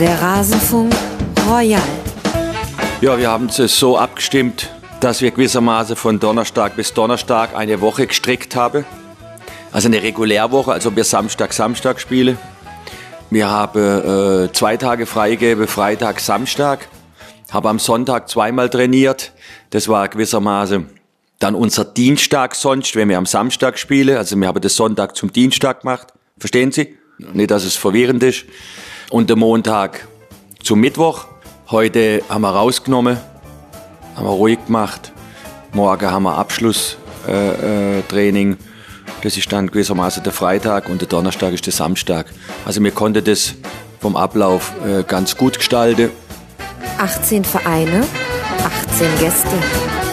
Der Rasenfunk Royal. Ja, wir haben es so abgestimmt, dass wir gewissermaßen von Donnerstag bis Donnerstag eine Woche gestrickt haben. Also eine Regulärwoche, also wir Samstag, Samstag spielen. Wir haben äh, zwei Tage freigegeben, Freitag, Samstag. Habe am Sonntag zweimal trainiert. Das war gewissermaßen dann unser Dienstag sonst, wenn wir am Samstag spielen. Also wir haben das Sonntag zum Dienstag gemacht. Verstehen Sie? Nicht, dass es verwirrend ist. Und der Montag zum Mittwoch. Heute haben wir rausgenommen, haben wir ruhig gemacht. Morgen haben wir Abschlusstraining. Äh, äh, das ist dann gewissermaßen der Freitag und der Donnerstag ist der Samstag. Also wir konnten das vom Ablauf äh, ganz gut gestalten. 18 Vereine, 18 Gäste.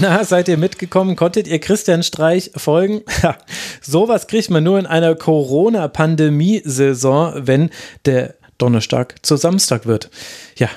Na, seid ihr mitgekommen? Konntet ihr Christian Streich folgen? Ja, sowas kriegt man nur in einer Corona-Pandemie-Saison, wenn der Donnerstag zu Samstag wird. Ja,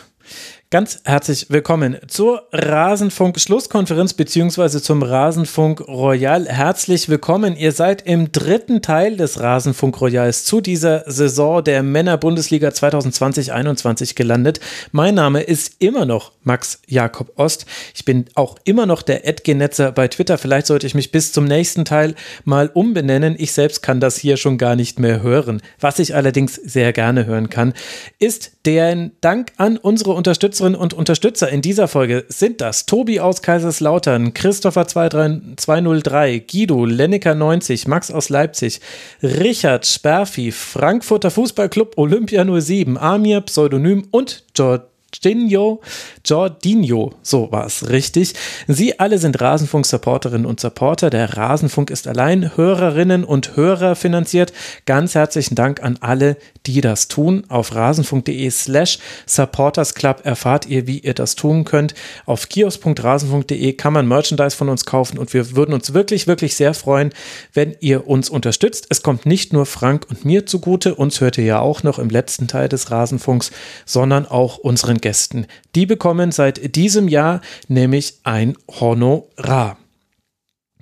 Ganz herzlich willkommen zur Rasenfunk-Schlusskonferenz beziehungsweise zum Rasenfunk Royal. Herzlich willkommen. Ihr seid im dritten Teil des Rasenfunk Royals zu dieser Saison der Männer-Bundesliga 2020-21 gelandet. Mein Name ist immer noch Max Jakob Ost. Ich bin auch immer noch der Edgenetzer bei Twitter. Vielleicht sollte ich mich bis zum nächsten Teil mal umbenennen. Ich selbst kann das hier schon gar nicht mehr hören. Was ich allerdings sehr gerne hören kann, ist der Dank an unsere Unterstützer Unterstützerinnen und Unterstützer in dieser Folge sind das Tobi aus Kaiserslautern, Christopher 203, Guido, Lenneker 90, Max aus Leipzig, Richard Sperfi, Frankfurter Fußballclub Olympia 07, Amir, Pseudonym und George Jorginho, Jorginho, so war es richtig. Sie alle sind Rasenfunk-Supporterinnen und Supporter. Der Rasenfunk ist allein Hörerinnen und Hörer finanziert. Ganz herzlichen Dank an alle, die das tun. Auf rasenfunk.de slash supportersclub erfahrt ihr, wie ihr das tun könnt. Auf kiosk.rasenfunk.de kann man Merchandise von uns kaufen und wir würden uns wirklich, wirklich sehr freuen, wenn ihr uns unterstützt. Es kommt nicht nur Frank und mir zugute, uns hört ihr ja auch noch im letzten Teil des Rasenfunks, sondern auch unseren Gästen. Die bekommen seit diesem Jahr nämlich ein Honorar.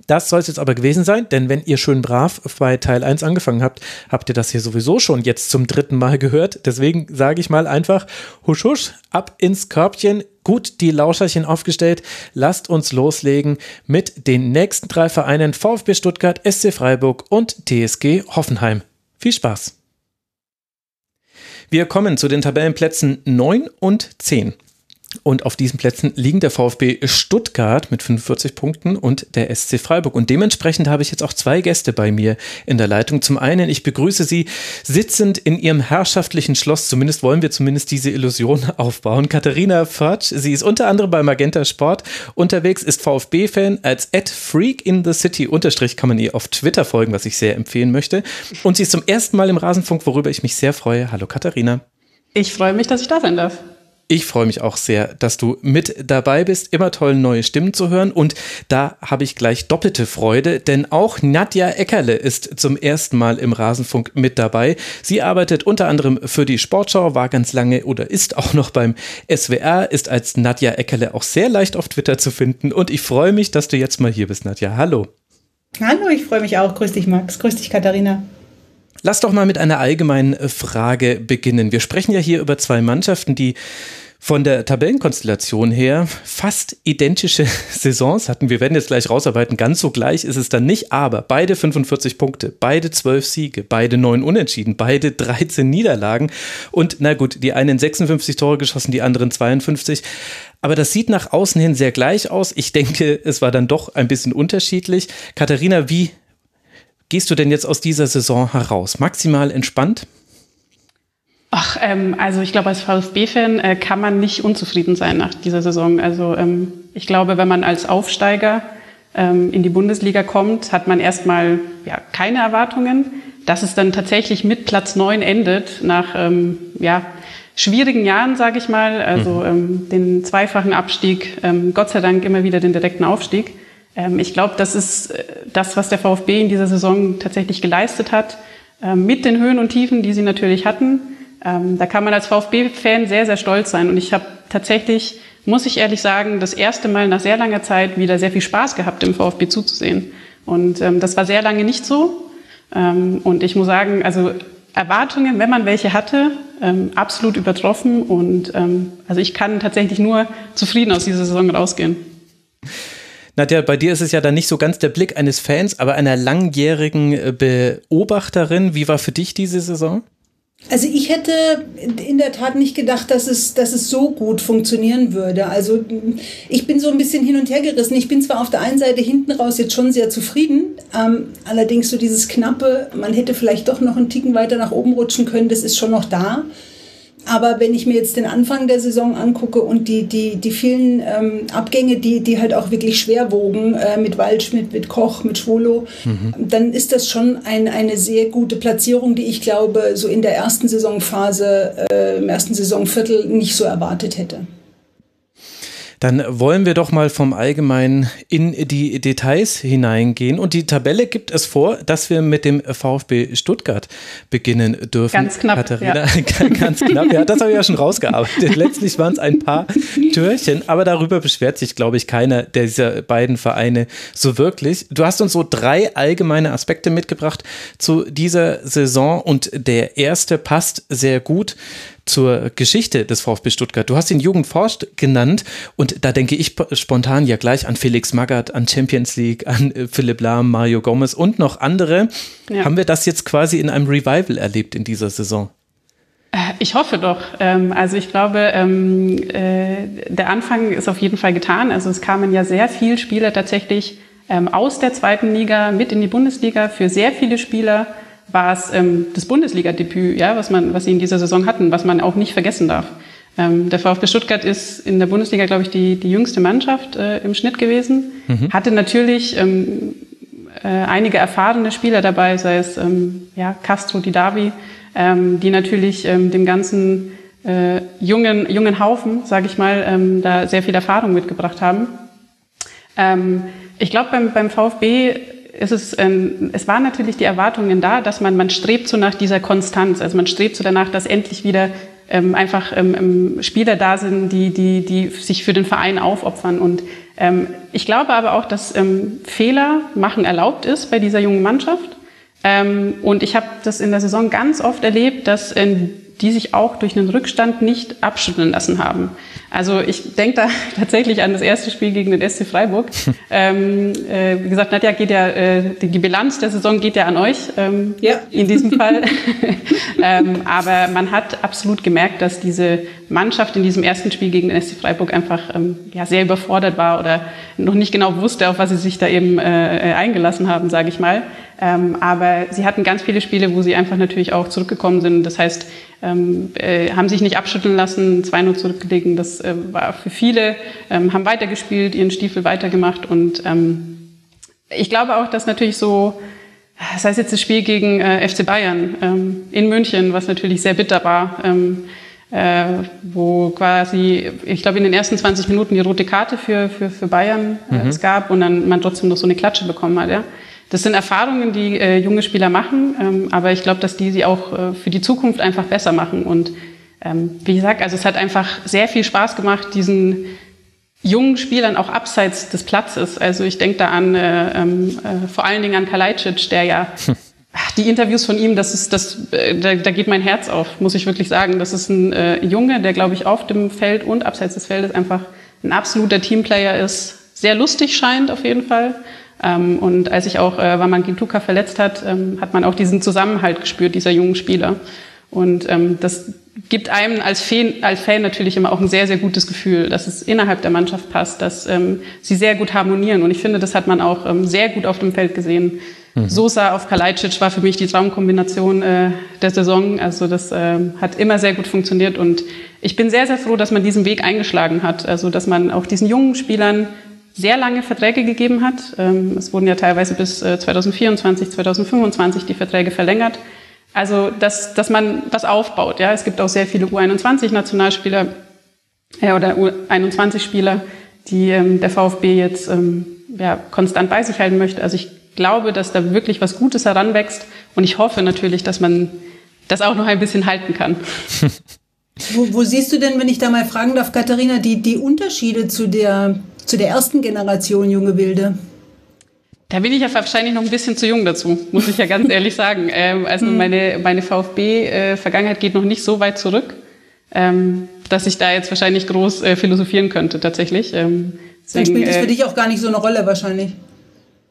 Das soll es jetzt aber gewesen sein, denn wenn ihr schön brav bei Teil 1 angefangen habt, habt ihr das hier sowieso schon jetzt zum dritten Mal gehört. Deswegen sage ich mal einfach, husch husch, ab ins Körbchen, gut die Lauscherchen aufgestellt. Lasst uns loslegen mit den nächsten drei Vereinen VfB Stuttgart, SC Freiburg und TSG Hoffenheim. Viel Spaß! Wir kommen zu den Tabellenplätzen 9 und 10. Und auf diesen Plätzen liegen der VfB Stuttgart mit 45 Punkten und der SC Freiburg. Und dementsprechend habe ich jetzt auch zwei Gäste bei mir in der Leitung. Zum einen, ich begrüße Sie sitzend in Ihrem herrschaftlichen Schloss. Zumindest wollen wir zumindest diese Illusion aufbauen. Katharina Förtsch, sie ist unter anderem bei Magenta Sport unterwegs, ist VfB-Fan als at Freak in the City unterstrich kann man ihr auf Twitter folgen, was ich sehr empfehlen möchte. Und sie ist zum ersten Mal im Rasenfunk, worüber ich mich sehr freue. Hallo Katharina. Ich freue mich, dass ich da sein darf. Ich freue mich auch sehr, dass du mit dabei bist. Immer toll, neue Stimmen zu hören. Und da habe ich gleich doppelte Freude, denn auch Nadja Eckerle ist zum ersten Mal im Rasenfunk mit dabei. Sie arbeitet unter anderem für die Sportschau, war ganz lange oder ist auch noch beim SWR, ist als Nadja Eckerle auch sehr leicht auf Twitter zu finden. Und ich freue mich, dass du jetzt mal hier bist, Nadja. Hallo. Hallo, ich freue mich auch. Grüß dich, Max. Grüß dich, Katharina. Lass doch mal mit einer allgemeinen äh, Frage beginnen. Wir sprechen ja hier über zwei Mannschaften, die von der Tabellenkonstellation her fast identische Saisons hatten. Wir werden jetzt gleich rausarbeiten, ganz so gleich ist es dann nicht, aber beide 45 Punkte, beide 12 Siege, beide 9 Unentschieden, beide 13 Niederlagen und na gut, die einen 56 Tore geschossen, die anderen 52. Aber das sieht nach außen hin sehr gleich aus. Ich denke, es war dann doch ein bisschen unterschiedlich. Katharina, wie gehst du denn jetzt aus dieser Saison heraus? Maximal entspannt? Ach, ähm, also ich glaube, als VfB-Fan äh, kann man nicht unzufrieden sein nach dieser Saison. Also ähm, ich glaube, wenn man als Aufsteiger ähm, in die Bundesliga kommt, hat man erstmal ja, keine Erwartungen. Dass es dann tatsächlich mit Platz neun endet, nach ähm, ja, schwierigen Jahren, sage ich mal, also mhm. ähm, den zweifachen Abstieg, ähm, Gott sei Dank immer wieder den direkten Aufstieg. Ähm, ich glaube, das ist äh, das, was der VfB in dieser Saison tatsächlich geleistet hat, äh, mit den Höhen und Tiefen, die sie natürlich hatten. Ähm, da kann man als VfB-Fan sehr, sehr stolz sein. Und ich habe tatsächlich, muss ich ehrlich sagen, das erste Mal nach sehr langer Zeit wieder sehr viel Spaß gehabt, im VfB zuzusehen. Und ähm, das war sehr lange nicht so. Ähm, und ich muss sagen, also Erwartungen, wenn man welche hatte, ähm, absolut übertroffen. Und ähm, also ich kann tatsächlich nur zufrieden aus dieser Saison rausgehen. Nadja, bei dir ist es ja dann nicht so ganz der Blick eines Fans, aber einer langjährigen äh, Beobachterin. Wie war für dich diese Saison? Also ich hätte in der Tat nicht gedacht, dass es, dass es so gut funktionieren würde. Also ich bin so ein bisschen hin und her gerissen. Ich bin zwar auf der einen Seite hinten raus jetzt schon sehr zufrieden, ähm, allerdings so dieses knappe, man hätte vielleicht doch noch einen Ticken weiter nach oben rutschen können, das ist schon noch da. Aber wenn ich mir jetzt den Anfang der Saison angucke und die, die, die vielen ähm, Abgänge, die, die halt auch wirklich schwer wogen, äh, mit Waldschmidt, mit Koch, mit Schwolo, mhm. dann ist das schon ein, eine sehr gute Platzierung, die ich glaube, so in der ersten Saisonphase, äh, im ersten Saisonviertel nicht so erwartet hätte. Dann wollen wir doch mal vom Allgemeinen in die Details hineingehen. Und die Tabelle gibt es vor, dass wir mit dem VfB Stuttgart beginnen dürfen. Ganz knapp. Katharina, ja. ganz knapp. Ja, das habe ich ja schon rausgearbeitet. Letztlich waren es ein paar Türchen, aber darüber beschwert sich, glaube ich, keiner dieser beiden Vereine so wirklich. Du hast uns so drei allgemeine Aspekte mitgebracht zu dieser Saison und der erste passt sehr gut zur Geschichte des VfB Stuttgart. Du hast ihn Jugend forscht genannt und da denke ich spontan ja gleich an Felix Magath, an Champions League, an äh, Philipp Lahm, Mario Gomez und noch andere. Ja. Haben wir das jetzt quasi in einem Revival erlebt in dieser Saison? Äh, ich hoffe doch. Ähm, also ich glaube, ähm, äh, der Anfang ist auf jeden Fall getan. Also es kamen ja sehr viele Spieler tatsächlich ähm, aus der zweiten Liga mit in die Bundesliga. Für sehr viele Spieler war es ähm, das Bundesliga-Debüt, ja, was, man, was sie in dieser Saison hatten, was man auch nicht vergessen darf. Ähm, der VfB Stuttgart ist in der Bundesliga, glaube ich, die, die jüngste Mannschaft äh, im Schnitt gewesen. Mhm. Hatte natürlich ähm, äh, einige erfahrene Spieler dabei, sei es ähm, ja, Castro, Didavi, ähm, die natürlich ähm, dem ganzen äh, jungen, jungen Haufen, sage ich mal, ähm, da sehr viel Erfahrung mitgebracht haben. Ähm, ich glaube, beim, beim VfB ist es, ähm, es waren natürlich die Erwartungen da, dass man, man strebt so nach dieser Konstanz, also man strebt so danach, dass endlich wieder ähm, einfach ähm, ähm, Spieler da sind, die, die, die sich für den Verein aufopfern. Und ähm, ich glaube aber auch, dass ähm, Fehler machen erlaubt ist bei dieser jungen Mannschaft. Ähm, und ich habe das in der Saison ganz oft erlebt, dass äh, die sich auch durch einen Rückstand nicht abschütteln lassen haben. Also ich denke da tatsächlich an das erste Spiel gegen den SC Freiburg. ähm, äh, wie gesagt, Nadja geht ja, äh, die, die, Bilanz der Saison geht ja an euch ähm, ja. in diesem Fall. ähm, aber man hat absolut gemerkt, dass diese Mannschaft in diesem ersten Spiel gegen den SC Freiburg einfach ähm, ja, sehr überfordert war oder noch nicht genau wusste, auf was sie sich da eben äh, äh eingelassen haben, sage ich mal. Ähm, aber sie hatten ganz viele Spiele, wo sie einfach natürlich auch zurückgekommen sind. Das heißt, ähm, äh, haben sich nicht abschütteln lassen, 2-0 zurückgelegen. Das äh, war für viele, ähm, haben weitergespielt, ihren Stiefel weitergemacht. Und ähm, ich glaube auch, dass natürlich so, das heißt jetzt das Spiel gegen äh, FC Bayern ähm, in München, was natürlich sehr bitter war, ähm, äh, wo quasi, ich glaube, in den ersten 20 Minuten die rote Karte für, für, für Bayern äh, mhm. es gab und dann man trotzdem noch so eine Klatsche bekommen hat. Ja? Das sind Erfahrungen, die äh, junge Spieler machen, ähm, aber ich glaube, dass die sie auch äh, für die Zukunft einfach besser machen. Und ähm, wie gesagt, also es hat einfach sehr viel Spaß gemacht, diesen jungen Spielern auch abseits des Platzes. Also ich denke da an äh, ähm, äh, vor allen Dingen an Kalajdzic, der ja ach, die Interviews von ihm, das ist das, äh, da, da geht mein Herz auf, muss ich wirklich sagen. Das ist ein äh, Junge, der glaube ich auf dem Feld und abseits des Feldes einfach ein absoluter Teamplayer ist, sehr lustig scheint auf jeden Fall ähm, und als ich auch äh, Waman Gintuka verletzt hat, ähm, hat man auch diesen Zusammenhalt gespürt, dieser jungen Spieler. Und ähm, das gibt einem als Fan, als Fan natürlich immer auch ein sehr, sehr gutes Gefühl, dass es innerhalb der Mannschaft passt, dass ähm, sie sehr gut harmonieren. Und ich finde, das hat man auch ähm, sehr gut auf dem Feld gesehen. Mhm. Sosa auf Kalajdzic war für mich die Traumkombination äh, der Saison. Also das äh, hat immer sehr gut funktioniert. Und ich bin sehr, sehr froh, dass man diesen Weg eingeschlagen hat. Also dass man auch diesen jungen Spielern sehr lange Verträge gegeben hat. Ähm, es wurden ja teilweise bis 2024, äh, 2025 die Verträge verlängert. Also, dass, dass man was aufbaut. Ja, es gibt auch sehr viele U21-Nationalspieler äh, oder U21-Spieler, die ähm, der VfB jetzt ähm, ja, konstant bei sich halten möchte. Also ich glaube, dass da wirklich was Gutes heranwächst und ich hoffe natürlich, dass man das auch noch ein bisschen halten kann. Wo, wo siehst du denn, wenn ich da mal fragen darf, Katharina, die, die Unterschiede zu der zu der ersten Generation junge Wilde? Da bin ich ja wahrscheinlich noch ein bisschen zu jung dazu, muss ich ja ganz ehrlich sagen. Ähm, also mhm. meine, meine VfB-Vergangenheit geht noch nicht so weit zurück, ähm, dass ich da jetzt wahrscheinlich groß äh, philosophieren könnte tatsächlich. Ähm, deswegen, Dann spielt es für äh, dich auch gar nicht so eine Rolle wahrscheinlich.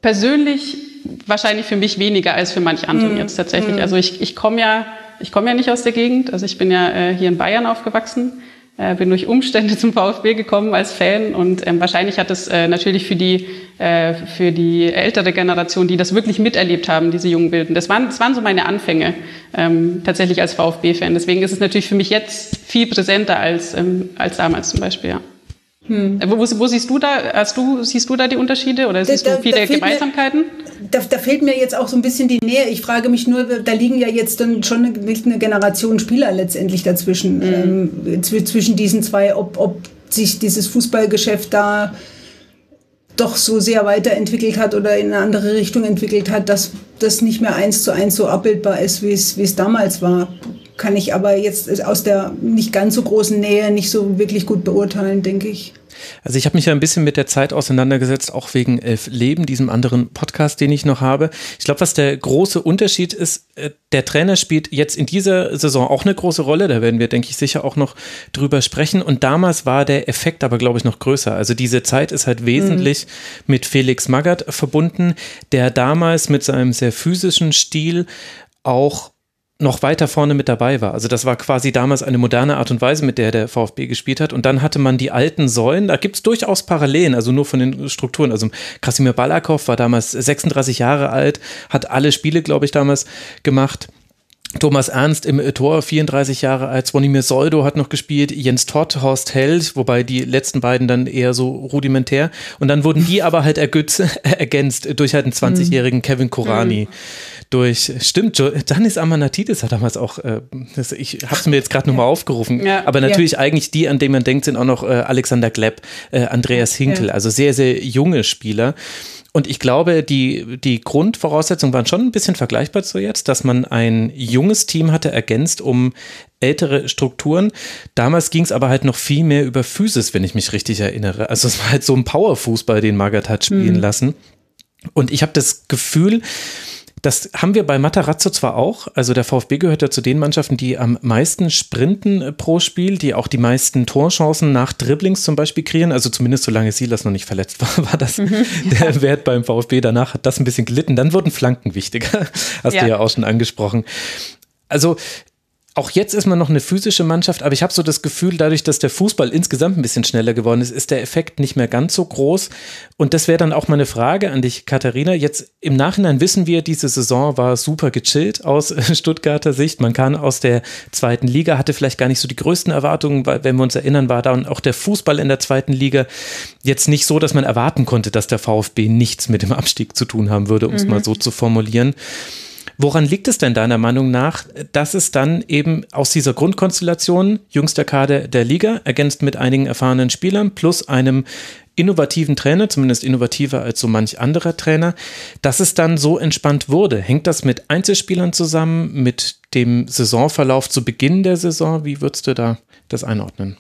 Persönlich wahrscheinlich für mich weniger als für manch anderen mhm. jetzt tatsächlich. Mhm. Also ich, ich komme ja, ich komme ja nicht aus der Gegend. Also ich bin ja äh, hier in Bayern aufgewachsen äh, bin durch Umstände zum VfB gekommen als Fan und ähm, wahrscheinlich hat es äh, natürlich für die äh, für die ältere Generation, die das wirklich miterlebt haben, diese jungen Bilden. Das waren das waren so meine Anfänge ähm, tatsächlich als VfB-Fan. Deswegen ist es natürlich für mich jetzt viel präsenter als ähm, als damals zum Beispiel. Ja. Hm. Wo, wo, siehst du da, hast du, siehst du da die Unterschiede oder siehst da, du viele Gemeinsamkeiten? Mir, da, da, fehlt mir jetzt auch so ein bisschen die Nähe. Ich frage mich nur, da liegen ja jetzt dann schon eine, eine Generation Spieler letztendlich dazwischen, mhm. ähm, zwischen diesen zwei, ob, ob sich dieses Fußballgeschäft da doch so sehr weiterentwickelt hat oder in eine andere Richtung entwickelt hat, dass das nicht mehr eins zu eins so abbildbar ist, wie es damals war. Kann ich aber jetzt aus der nicht ganz so großen Nähe nicht so wirklich gut beurteilen, denke ich. Also ich habe mich ja ein bisschen mit der Zeit auseinandergesetzt, auch wegen Elf Leben, diesem anderen Podcast, den ich noch habe. Ich glaube, was der große Unterschied ist, äh, der Trainer spielt jetzt in dieser Saison auch eine große Rolle. Da werden wir, denke ich, sicher auch noch drüber sprechen. Und damals war der Effekt aber, glaube ich, noch größer. Also diese Zeit ist halt wesentlich mhm. mit Felix Magath verbunden, der damals mit seinem sehr physischen Stil auch noch weiter vorne mit dabei war. Also das war quasi damals eine moderne Art und Weise, mit der der VfB gespielt hat. Und dann hatte man die alten Säulen, da gibt es durchaus Parallelen, also nur von den Strukturen. Also Krasimir Balakow war damals 36 Jahre alt, hat alle Spiele, glaube ich, damals gemacht. Thomas Ernst im Tor, 34 Jahre alt, Swanimir Soldo hat noch gespielt, Jens Todd, Horst Held, wobei die letzten beiden dann eher so rudimentär. Und dann wurden die aber halt ergänzt durch halt einen 20-jährigen Kevin Korani. Mhm durch, stimmt, Janis Amanatidis hat damals auch, äh, das, ich habe es mir jetzt gerade nochmal aufgerufen, ja, aber natürlich ja. eigentlich die, an denen man denkt, sind auch noch äh, Alexander Glepp, äh, Andreas Hinkel, ja. also sehr, sehr junge Spieler. Und ich glaube, die, die Grundvoraussetzungen waren schon ein bisschen vergleichbar zu jetzt, dass man ein junges Team hatte, ergänzt um ältere Strukturen. Damals ging es aber halt noch viel mehr über Physis, wenn ich mich richtig erinnere. Also es war halt so ein Powerfußball, den Magath hat spielen mhm. lassen. Und ich habe das Gefühl, das haben wir bei Matarazzo zwar auch, also der VfB gehört ja zu den Mannschaften, die am meisten sprinten äh, pro Spiel, die auch die meisten Torchancen nach Dribblings zum Beispiel kreieren, also zumindest solange Silas noch nicht verletzt war, war das mhm, der ja. Wert beim VfB. Danach hat das ein bisschen gelitten, dann wurden Flanken wichtiger, hast ja. du ja auch schon angesprochen. Also auch jetzt ist man noch eine physische Mannschaft, aber ich habe so das Gefühl, dadurch, dass der Fußball insgesamt ein bisschen schneller geworden ist, ist der Effekt nicht mehr ganz so groß. Und das wäre dann auch meine Frage an dich, Katharina. Jetzt im Nachhinein wissen wir, diese Saison war super gechillt aus Stuttgarter Sicht. Man kann aus der zweiten Liga, hatte vielleicht gar nicht so die größten Erwartungen, weil, wenn wir uns erinnern, war da auch der Fußball in der zweiten Liga jetzt nicht so, dass man erwarten konnte, dass der VfB nichts mit dem Abstieg zu tun haben würde, um es mhm. mal so zu formulieren. Woran liegt es denn deiner Meinung nach, dass es dann eben aus dieser Grundkonstellation, jüngster Kader der Liga, ergänzt mit einigen erfahrenen Spielern plus einem innovativen Trainer, zumindest innovativer als so manch anderer Trainer, dass es dann so entspannt wurde. Hängt das mit Einzelspielern zusammen, mit dem Saisonverlauf zu Beginn der Saison? Wie würdest du da das einordnen?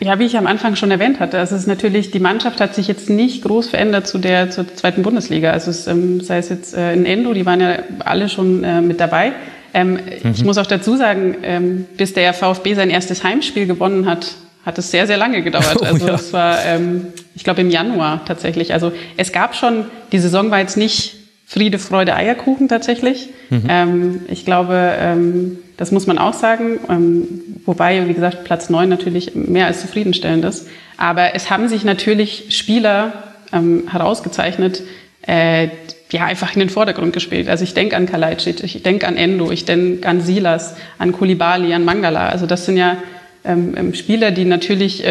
Ja, wie ich am Anfang schon erwähnt hatte, es ist natürlich, die Mannschaft hat sich jetzt nicht groß verändert zu der zur zweiten Bundesliga. Also es, ähm, sei es jetzt äh, in Endo, die waren ja alle schon äh, mit dabei. Ähm, mhm. Ich muss auch dazu sagen, ähm, bis der VfB sein erstes Heimspiel gewonnen hat, hat es sehr, sehr lange gedauert. Oh, also ja. es war, ähm, ich glaube, im Januar tatsächlich. Also es gab schon, die Saison war jetzt nicht Friede, Freude, Eierkuchen tatsächlich. Mhm. Ähm, ich glaube, ähm, das muss man auch sagen. Ähm, wobei, wie gesagt, Platz neun natürlich mehr als zufriedenstellend ist. Aber es haben sich natürlich Spieler ähm, herausgezeichnet, äh, ja, einfach in den Vordergrund gespielt. Also ich denke an Kalajdzic, ich denke an Endo, ich denke an Silas, an Kulibali, an Mangala. Also das sind ja ähm, ähm, Spieler, die natürlich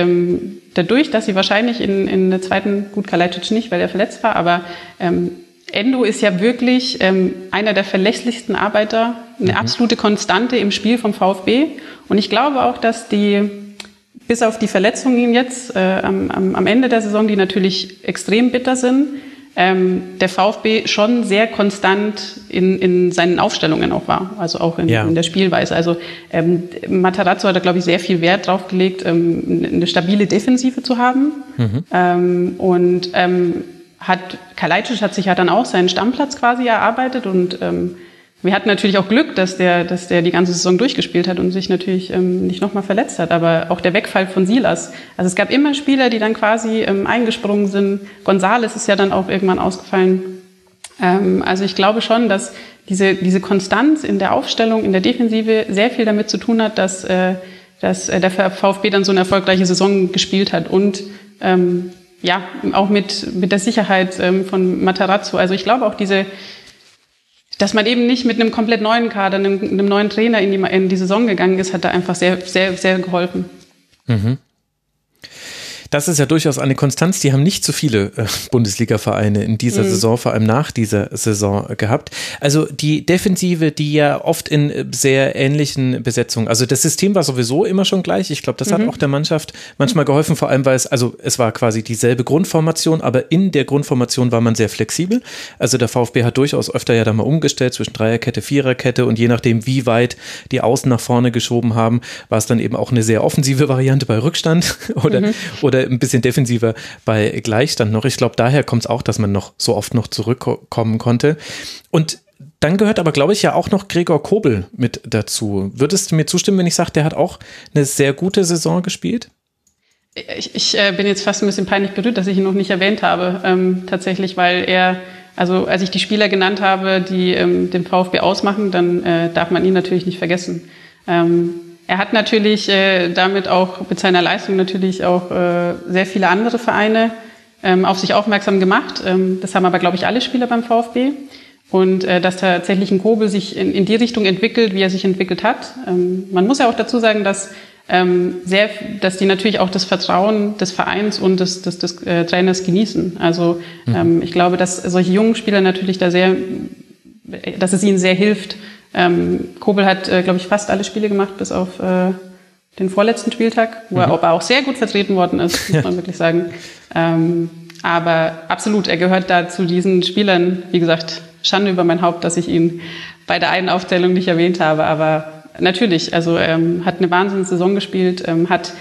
dadurch, dass sie wahrscheinlich in, in der zweiten, gut Kalajdzic nicht, weil er verletzt war, aber Endo ist ja wirklich ähm, einer der verlässlichsten Arbeiter, eine mhm. absolute Konstante im Spiel vom VfB. Und ich glaube auch, dass die, bis auf die Verletzungen jetzt äh, am, am Ende der Saison, die natürlich extrem bitter sind, ähm, der VfB schon sehr konstant in, in seinen Aufstellungen auch war, also auch in, ja. in der Spielweise. Also ähm, Matarazzo hat da, glaube ich, sehr viel Wert drauf gelegt, ähm, eine stabile Defensive zu haben. Mhm. Ähm, und ähm, hat Kalajdzic hat sich ja dann auch seinen Stammplatz quasi erarbeitet und ähm, wir hatten natürlich auch Glück, dass der, dass der die ganze Saison durchgespielt hat und sich natürlich ähm, nicht nochmal verletzt hat. Aber auch der Wegfall von Silas. Also es gab immer Spieler, die dann quasi ähm, eingesprungen sind. Gonzales ist ja dann auch irgendwann ausgefallen. Ähm, also ich glaube schon, dass diese, diese Konstanz in der Aufstellung, in der Defensive sehr viel damit zu tun hat, dass, äh, dass äh, der VfB dann so eine erfolgreiche Saison gespielt hat und ähm, ja, auch mit, mit der Sicherheit ähm, von Matarazzo. Also ich glaube auch diese, dass man eben nicht mit einem komplett neuen Kader, einem, einem neuen Trainer in die, in die Saison gegangen ist, hat da einfach sehr, sehr, sehr geholfen. Mhm. Das ist ja durchaus eine Konstanz. Die haben nicht so viele äh, Bundesliga-Vereine in dieser mhm. Saison, vor allem nach dieser Saison gehabt. Also die Defensive, die ja oft in äh, sehr ähnlichen Besetzungen, also das System war sowieso immer schon gleich. Ich glaube, das hat mhm. auch der Mannschaft manchmal geholfen, vor allem weil es, also es war quasi dieselbe Grundformation, aber in der Grundformation war man sehr flexibel. Also der VfB hat durchaus öfter ja da mal umgestellt zwischen Dreierkette, Viererkette und je nachdem, wie weit die Außen nach vorne geschoben haben, war es dann eben auch eine sehr offensive Variante bei Rückstand oder, mhm. oder oder ein bisschen defensiver bei Gleichstand noch. Ich glaube, daher kommt es auch, dass man noch so oft noch zurückkommen konnte. Und dann gehört aber, glaube ich, ja auch noch Gregor Kobel mit dazu. Würdest du mir zustimmen, wenn ich sage, der hat auch eine sehr gute Saison gespielt? Ich, ich äh, bin jetzt fast ein bisschen peinlich berührt, dass ich ihn noch nicht erwähnt habe, ähm, tatsächlich, weil er, also als ich die Spieler genannt habe, die ähm, den VfB ausmachen, dann äh, darf man ihn natürlich nicht vergessen. Ähm, er hat natürlich äh, damit auch mit seiner Leistung natürlich auch äh, sehr viele andere Vereine ähm, auf sich aufmerksam gemacht. Ähm, das haben aber, glaube ich, alle Spieler beim VfB. Und äh, dass tatsächlich ein Kobel sich in, in die Richtung entwickelt, wie er sich entwickelt hat. Ähm, man muss ja auch dazu sagen, dass ähm, sehr, dass die natürlich auch das Vertrauen des Vereins und des, des, des äh, Trainers genießen. Also mhm. ähm, ich glaube, dass solche jungen Spieler natürlich da sehr, dass es ihnen sehr hilft, ähm, Kobel hat, äh, glaube ich, fast alle Spiele gemacht, bis auf äh, den vorletzten Spieltag, wo mhm. er aber auch sehr gut vertreten worden ist, muss man wirklich sagen. Ähm, aber absolut, er gehört da zu diesen Spielern, wie gesagt, Schande über mein Haupt, dass ich ihn bei der einen Aufstellung nicht erwähnt habe, aber natürlich, also ähm, hat eine Wahnsinns-Saison gespielt, ähm, hat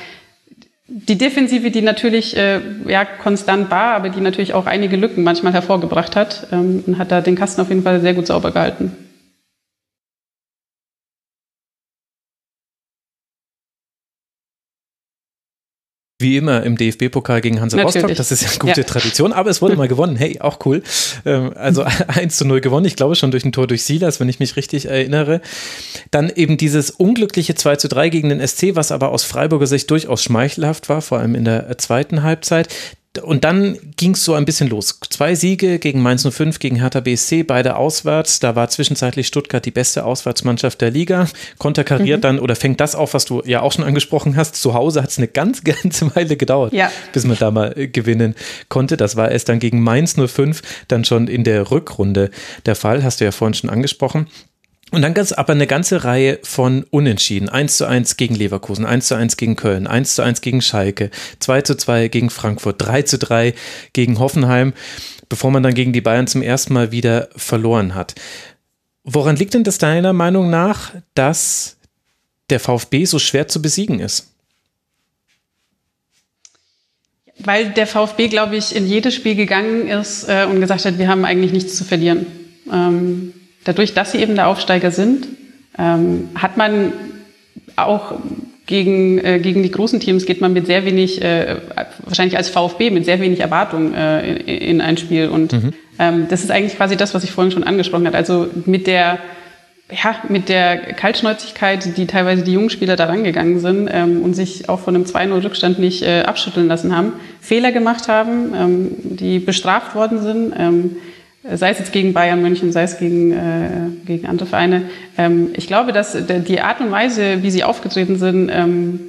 die Defensive, die natürlich äh, ja konstant war, aber die natürlich auch einige Lücken manchmal hervorgebracht hat, ähm, und hat da den Kasten auf jeden Fall sehr gut sauber gehalten. Wie immer im DFB-Pokal gegen Hansa Rostock. Das ist ja eine gute ja. Tradition, aber es wurde mal gewonnen. Hey, auch cool. Ähm, also 1 zu 0 gewonnen. Ich glaube schon durch ein Tor durch Silas, wenn ich mich richtig erinnere. Dann eben dieses unglückliche 2 zu 3 gegen den SC, was aber aus Freiburger Sicht durchaus schmeichelhaft war, vor allem in der zweiten Halbzeit und dann ging es so ein bisschen los. Zwei Siege gegen Mainz 05, gegen Hertha BSC, beide auswärts. Da war zwischenzeitlich Stuttgart die beste Auswärtsmannschaft der Liga. Konterkariert mhm. dann oder fängt das auf, was du ja auch schon angesprochen hast. Zu Hause hat es eine ganz, ganze Weile gedauert, ja. bis man da mal äh, gewinnen konnte. Das war erst dann gegen Mainz 05 dann schon in der Rückrunde der Fall. Hast du ja vorhin schon angesprochen. Und dann gab es aber eine ganze Reihe von Unentschieden. 1 zu 1 gegen Leverkusen, 1 zu 1 gegen Köln, 1 zu 1 gegen Schalke, 2 zu 2 gegen Frankfurt, 3 zu 3 gegen Hoffenheim, bevor man dann gegen die Bayern zum ersten Mal wieder verloren hat. Woran liegt denn das deiner Meinung nach, dass der VfB so schwer zu besiegen ist? Weil der VfB, glaube ich, in jedes Spiel gegangen ist äh, und gesagt hat, wir haben eigentlich nichts zu verlieren. Ähm dadurch, dass sie eben der Aufsteiger sind, ähm, hat man auch gegen, äh, gegen die großen Teams geht man mit sehr wenig, äh, wahrscheinlich als VfB, mit sehr wenig Erwartung äh, in, in ein Spiel. Und mhm. ähm, das ist eigentlich quasi das, was ich vorhin schon angesprochen habe. Also mit der, ja, mit der Kaltschnäuzigkeit, die teilweise die jungen Spieler da rangegangen sind ähm, und sich auch von einem 2-0-Rückstand nicht äh, abschütteln lassen haben, Fehler gemacht haben, ähm, die bestraft worden sind. Sei es jetzt gegen Bayern München, sei es gegen, äh, gegen andere Vereine. Ähm, ich glaube, dass die Art und Weise, wie sie aufgetreten sind, ähm,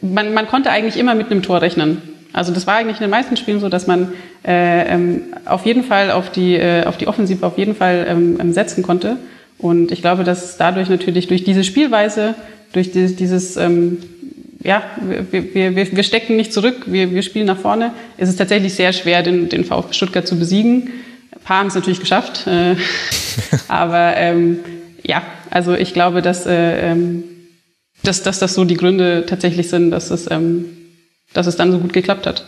man, man konnte eigentlich immer mit einem Tor rechnen. Also das war eigentlich in den meisten Spielen so, dass man äh, ähm, auf jeden Fall auf die, äh, auf die Offensive auf jeden Fall ähm, ähm setzen konnte. Und ich glaube, dass dadurch natürlich durch diese Spielweise, durch dieses, dieses ähm, ja, wir, wir, wir stecken nicht zurück, wir, wir spielen nach vorne, ist es tatsächlich sehr schwer, den, den VfB Stuttgart zu besiegen. Ein paar haben es natürlich geschafft, äh, aber ähm, ja, also ich glaube, dass, äh, ähm, dass, dass das so die Gründe tatsächlich sind, dass es, ähm, dass es dann so gut geklappt hat.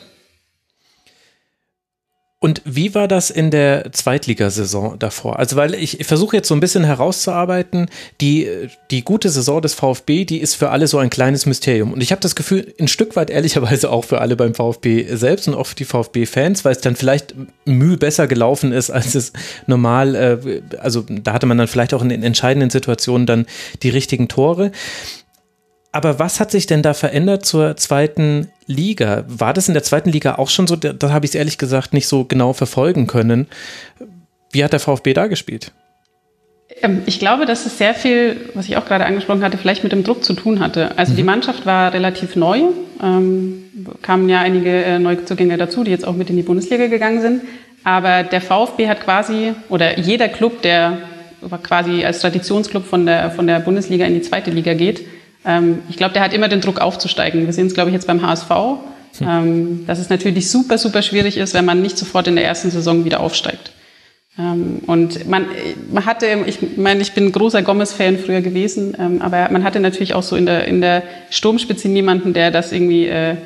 Und wie war das in der Zweitligasaison davor? Also, weil ich versuche jetzt so ein bisschen herauszuarbeiten, die, die gute Saison des VfB, die ist für alle so ein kleines Mysterium. Und ich habe das Gefühl, ein Stück weit ehrlicherweise auch für alle beim VfB selbst und auch für die VfB-Fans, weil es dann vielleicht mühe besser gelaufen ist, als es normal, äh, also da hatte man dann vielleicht auch in den entscheidenden Situationen dann die richtigen Tore. Aber was hat sich denn da verändert zur zweiten Liga? War das in der zweiten Liga auch schon so? Da, da habe ich es ehrlich gesagt nicht so genau verfolgen können. Wie hat der VfB da gespielt? Ähm, ich glaube, dass es sehr viel, was ich auch gerade angesprochen hatte, vielleicht mit dem Druck zu tun hatte. Also mhm. die Mannschaft war relativ neu, ähm, kamen ja einige äh, Neuzugänge dazu, die jetzt auch mit in die Bundesliga gegangen sind. Aber der VfB hat quasi, oder jeder Club, der quasi als Traditionsclub von der, von der Bundesliga in die zweite Liga geht, ähm, ich glaube, der hat immer den Druck aufzusteigen. Wir sehen es, glaube ich, jetzt beim HSV, hm. ähm, dass es natürlich super, super schwierig ist, wenn man nicht sofort in der ersten Saison wieder aufsteigt. Ähm, und man, man hatte, ich meine, ich bin ein großer Gomez-Fan früher gewesen, ähm, aber man hatte natürlich auch so in der, in der Sturmspitze niemanden, der das irgendwie, äh,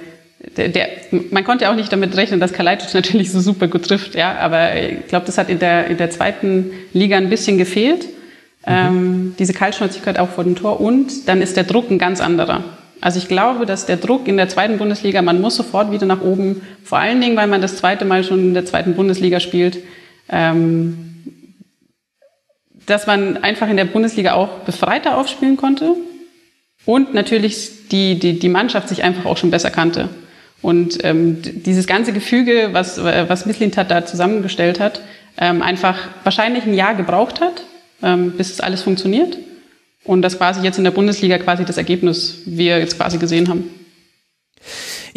der, der, man konnte auch nicht damit rechnen, dass Kalajdzic natürlich so super gut trifft, ja, aber ich glaube, das hat in der, in der zweiten Liga ein bisschen gefehlt. Ähm, diese Kaltschnäuzigkeit auch vor dem Tor und dann ist der Druck ein ganz anderer. Also ich glaube, dass der Druck in der zweiten Bundesliga, man muss sofort wieder nach oben, vor allen Dingen, weil man das zweite Mal schon in der zweiten Bundesliga spielt, ähm, dass man einfach in der Bundesliga auch befreiter aufspielen konnte und natürlich die, die, die Mannschaft sich einfach auch schon besser kannte. Und ähm, dieses ganze Gefüge, was, was Misslintat da zusammengestellt hat, ähm, einfach wahrscheinlich ein Jahr gebraucht hat, ähm, bis es alles funktioniert. Und das quasi jetzt in der Bundesliga quasi das Ergebnis wir jetzt quasi gesehen haben.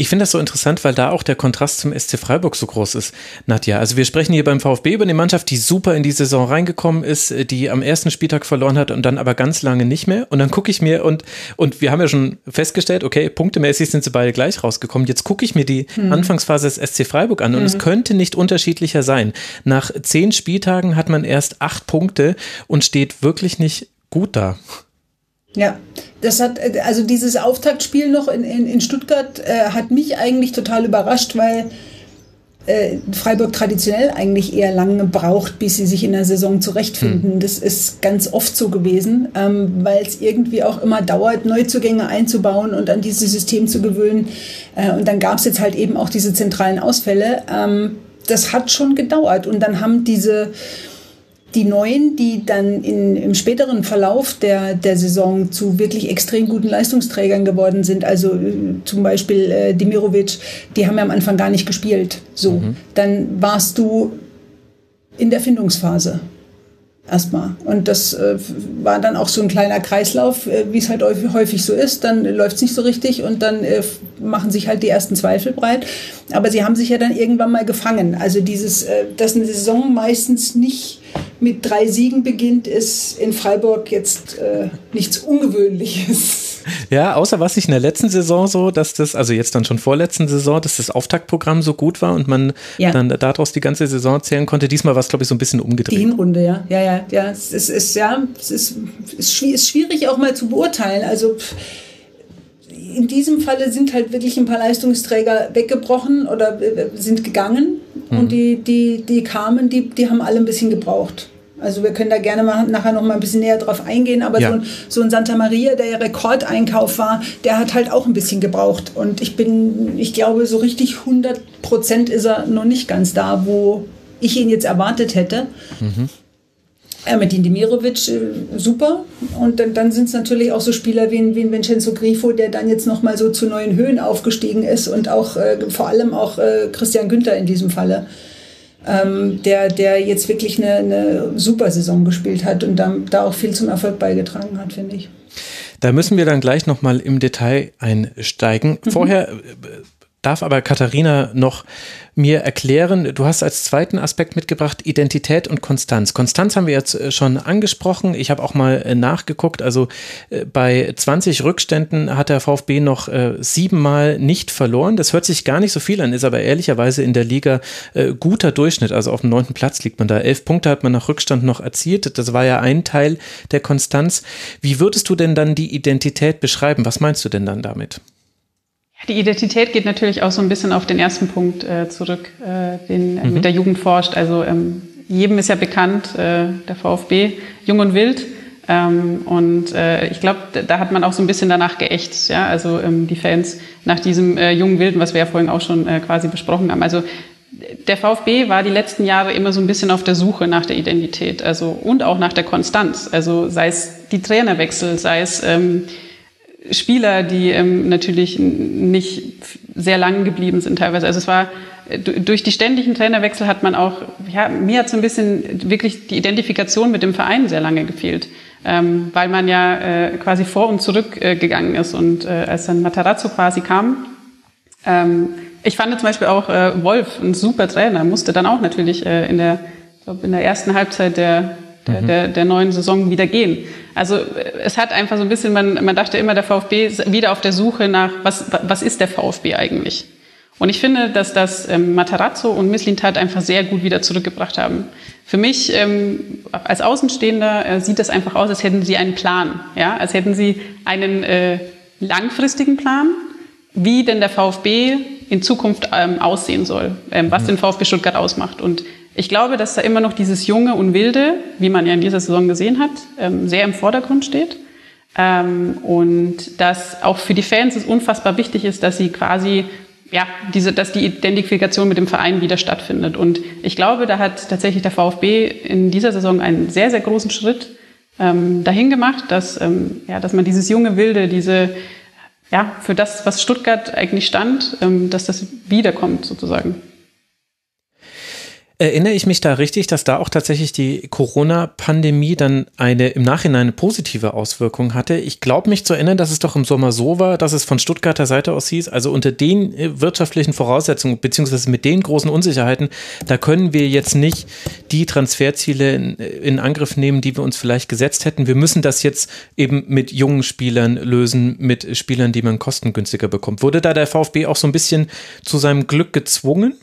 Ich finde das so interessant, weil da auch der Kontrast zum SC Freiburg so groß ist, Nadja. Also wir sprechen hier beim VfB über eine Mannschaft, die super in die Saison reingekommen ist, die am ersten Spieltag verloren hat und dann aber ganz lange nicht mehr. Und dann gucke ich mir und, und wir haben ja schon festgestellt, okay, punktemäßig sind sie beide gleich rausgekommen. Jetzt gucke ich mir die hm. Anfangsphase des SC Freiburg an und hm. es könnte nicht unterschiedlicher sein. Nach zehn Spieltagen hat man erst acht Punkte und steht wirklich nicht gut da. Ja, das hat, also dieses Auftaktspiel noch in, in, in Stuttgart äh, hat mich eigentlich total überrascht, weil äh, Freiburg traditionell eigentlich eher lange braucht, bis sie sich in der Saison zurechtfinden. Mhm. Das ist ganz oft so gewesen, ähm, weil es irgendwie auch immer dauert, Neuzugänge einzubauen und an dieses System zu gewöhnen. Äh, und dann gab es jetzt halt eben auch diese zentralen Ausfälle. Ähm, das hat schon gedauert und dann haben diese die Neuen, die dann in, im späteren Verlauf der, der Saison zu wirklich extrem guten Leistungsträgern geworden sind, also äh, zum Beispiel äh, Dimirovic, die haben ja am Anfang gar nicht gespielt. So, mhm. dann warst du in der Findungsphase erstmal. Und das äh, war dann auch so ein kleiner Kreislauf, äh, wie es halt häufig so ist. Dann läuft es nicht so richtig und dann äh, machen sich halt die ersten Zweifel breit. Aber sie haben sich ja dann irgendwann mal gefangen. Also dieses, äh, dass eine Saison meistens nicht mit drei Siegen beginnt, ist in Freiburg jetzt äh, nichts Ungewöhnliches. Ja, außer was ich in der letzten Saison so, dass das, also jetzt dann schon vorletzten Saison, dass das Auftaktprogramm so gut war und man ja. dann daraus die ganze Saison zählen konnte. Diesmal war es, glaube ich, so ein bisschen umgedreht. Die Hinrunde, ja. Ja, ja, ja. Es ist, ist ja, es ist, ist schwierig auch mal zu beurteilen. Also, in diesem Falle sind halt wirklich ein paar Leistungsträger weggebrochen oder äh, sind gegangen mhm. und die, die, die kamen, die, die haben alle ein bisschen gebraucht. Also wir können da gerne mal nachher noch mal ein bisschen näher drauf eingehen, aber ja. so, ein, so, ein, Santa Maria, der ja Rekordeinkauf war, der hat halt auch ein bisschen gebraucht. Und ich bin, ich glaube, so richtig 100 Prozent ist er noch nicht ganz da, wo ich ihn jetzt erwartet hätte. Mhm. Ja, mit Dimirovic äh, super. Und dann, dann sind es natürlich auch so Spieler wie, wie Vincenzo Grifo, der dann jetzt nochmal so zu neuen Höhen aufgestiegen ist und auch äh, vor allem auch äh, Christian Günther in diesem Falle, ähm, der, der jetzt wirklich eine, eine super Saison gespielt hat und da, da auch viel zum Erfolg beigetragen hat, finde ich. Da müssen wir dann gleich nochmal im Detail einsteigen. Mhm. Vorher äh, darf aber Katharina noch mir erklären, du hast als zweiten Aspekt mitgebracht Identität und Konstanz. Konstanz haben wir jetzt äh, schon angesprochen. Ich habe auch mal äh, nachgeguckt. Also äh, bei 20 Rückständen hat der VfB noch siebenmal nicht verloren. Das hört sich gar nicht so viel an, ist aber ehrlicherweise in der Liga guter Durchschnitt. Also auf dem neunten Platz liegt man da. Elf Punkte hat man nach Rückstand noch erzielt. Das war ja ein Teil der Konstanz. Wie würdest du denn dann die Identität beschreiben? Was meinst du denn dann damit? Die Identität geht natürlich auch so ein bisschen auf den ersten Punkt äh, zurück, äh, den mhm. mit der Jugend forscht. Also ähm, jedem ist ja bekannt, äh, der VfB, jung und wild. Ähm, und äh, ich glaube, da hat man auch so ein bisschen danach geächtzt, ja, also ähm, die Fans nach diesem äh, jungen Wilden, was wir ja vorhin auch schon äh, quasi besprochen haben. Also der VfB war die letzten Jahre immer so ein bisschen auf der Suche nach der Identität, also und auch nach der Konstanz. Also sei es die Trainerwechsel, sei es ähm, Spieler, die ähm, natürlich nicht sehr lang geblieben sind teilweise. Also es war durch die ständigen Trainerwechsel hat man auch, ja, mir hat so ein bisschen wirklich die Identifikation mit dem Verein sehr lange gefehlt, ähm, weil man ja äh, quasi vor und zurück äh, gegangen ist und äh, als dann Matarazzo quasi kam, ähm, ich fand zum Beispiel auch äh, Wolf ein super Trainer, musste dann auch natürlich äh, in der, glaub, in der ersten Halbzeit der der, mhm. der, der neuen Saison wieder gehen. Also äh, es hat einfach so ein bisschen, man, man dachte immer, der VfB ist wieder auf der Suche nach, was, was ist der VfB eigentlich? Und ich finde, dass das ähm, Matarazzo und Misslintat einfach sehr gut wieder zurückgebracht haben. Für mich ähm, als Außenstehender äh, sieht das einfach aus, als hätten sie einen Plan, ja, als hätten sie einen äh, langfristigen Plan, wie denn der VfB in Zukunft ähm, aussehen soll, ähm, was mhm. den VfB Stuttgart ausmacht. Und ich glaube, dass da immer noch dieses Junge und Wilde, wie man ja in dieser Saison gesehen hat, ähm, sehr im Vordergrund steht. Ähm, und dass auch für die Fans es unfassbar wichtig ist, dass sie quasi ja, diese, dass die Identifikation mit dem Verein wieder stattfindet. Und ich glaube, da hat tatsächlich der VfB in dieser Saison einen sehr, sehr großen Schritt ähm, dahin gemacht, dass, ja, dass man dieses junge Wilde, diese, ja, für das, was Stuttgart eigentlich stand, dass das wiederkommt sozusagen. Erinnere ich mich da richtig, dass da auch tatsächlich die Corona-Pandemie dann eine im Nachhinein eine positive Auswirkung hatte? Ich glaube mich zu erinnern, dass es doch im Sommer so war, dass es von Stuttgarter Seite aus hieß, also unter den äh, wirtschaftlichen Voraussetzungen beziehungsweise mit den großen Unsicherheiten, da können wir jetzt nicht die Transferziele in, äh, in Angriff nehmen, die wir uns vielleicht gesetzt hätten. Wir müssen das jetzt eben mit jungen Spielern lösen, mit Spielern, die man kostengünstiger bekommt. Wurde da der VfB auch so ein bisschen zu seinem Glück gezwungen?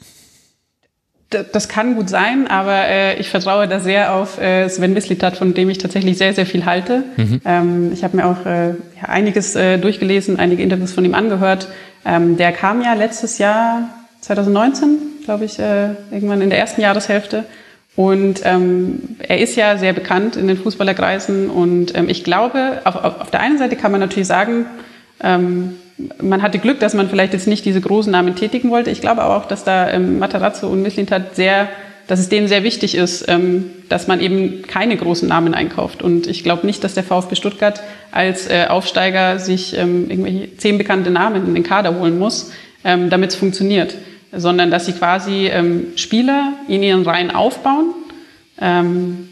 Das kann gut sein, aber äh, ich vertraue da sehr auf äh, Sven Mislitat, von dem ich tatsächlich sehr, sehr viel halte. Mhm. Ähm, ich habe mir auch äh, ja, einiges äh, durchgelesen, einige Interviews von ihm angehört. Ähm, der kam ja letztes Jahr, 2019, glaube ich, äh, irgendwann in der ersten Jahreshälfte. Und ähm, er ist ja sehr bekannt in den Fußballerkreisen. Und ähm, ich glaube, auf, auf, der einen Seite kann man natürlich sagen, ähm, man hatte Glück, dass man vielleicht jetzt nicht diese großen Namen tätigen wollte. Ich glaube aber auch, dass da ähm, Matarazzo und Mislintat sehr, dass es denen sehr wichtig ist, ähm, dass man eben keine großen Namen einkauft. Und ich glaube nicht, dass der VfB Stuttgart als äh, Aufsteiger sich ähm, irgendwelche zehn bekannte Namen in den Kader holen muss, ähm, damit es funktioniert, sondern dass sie quasi ähm, Spieler in ihren Reihen aufbauen, ähm,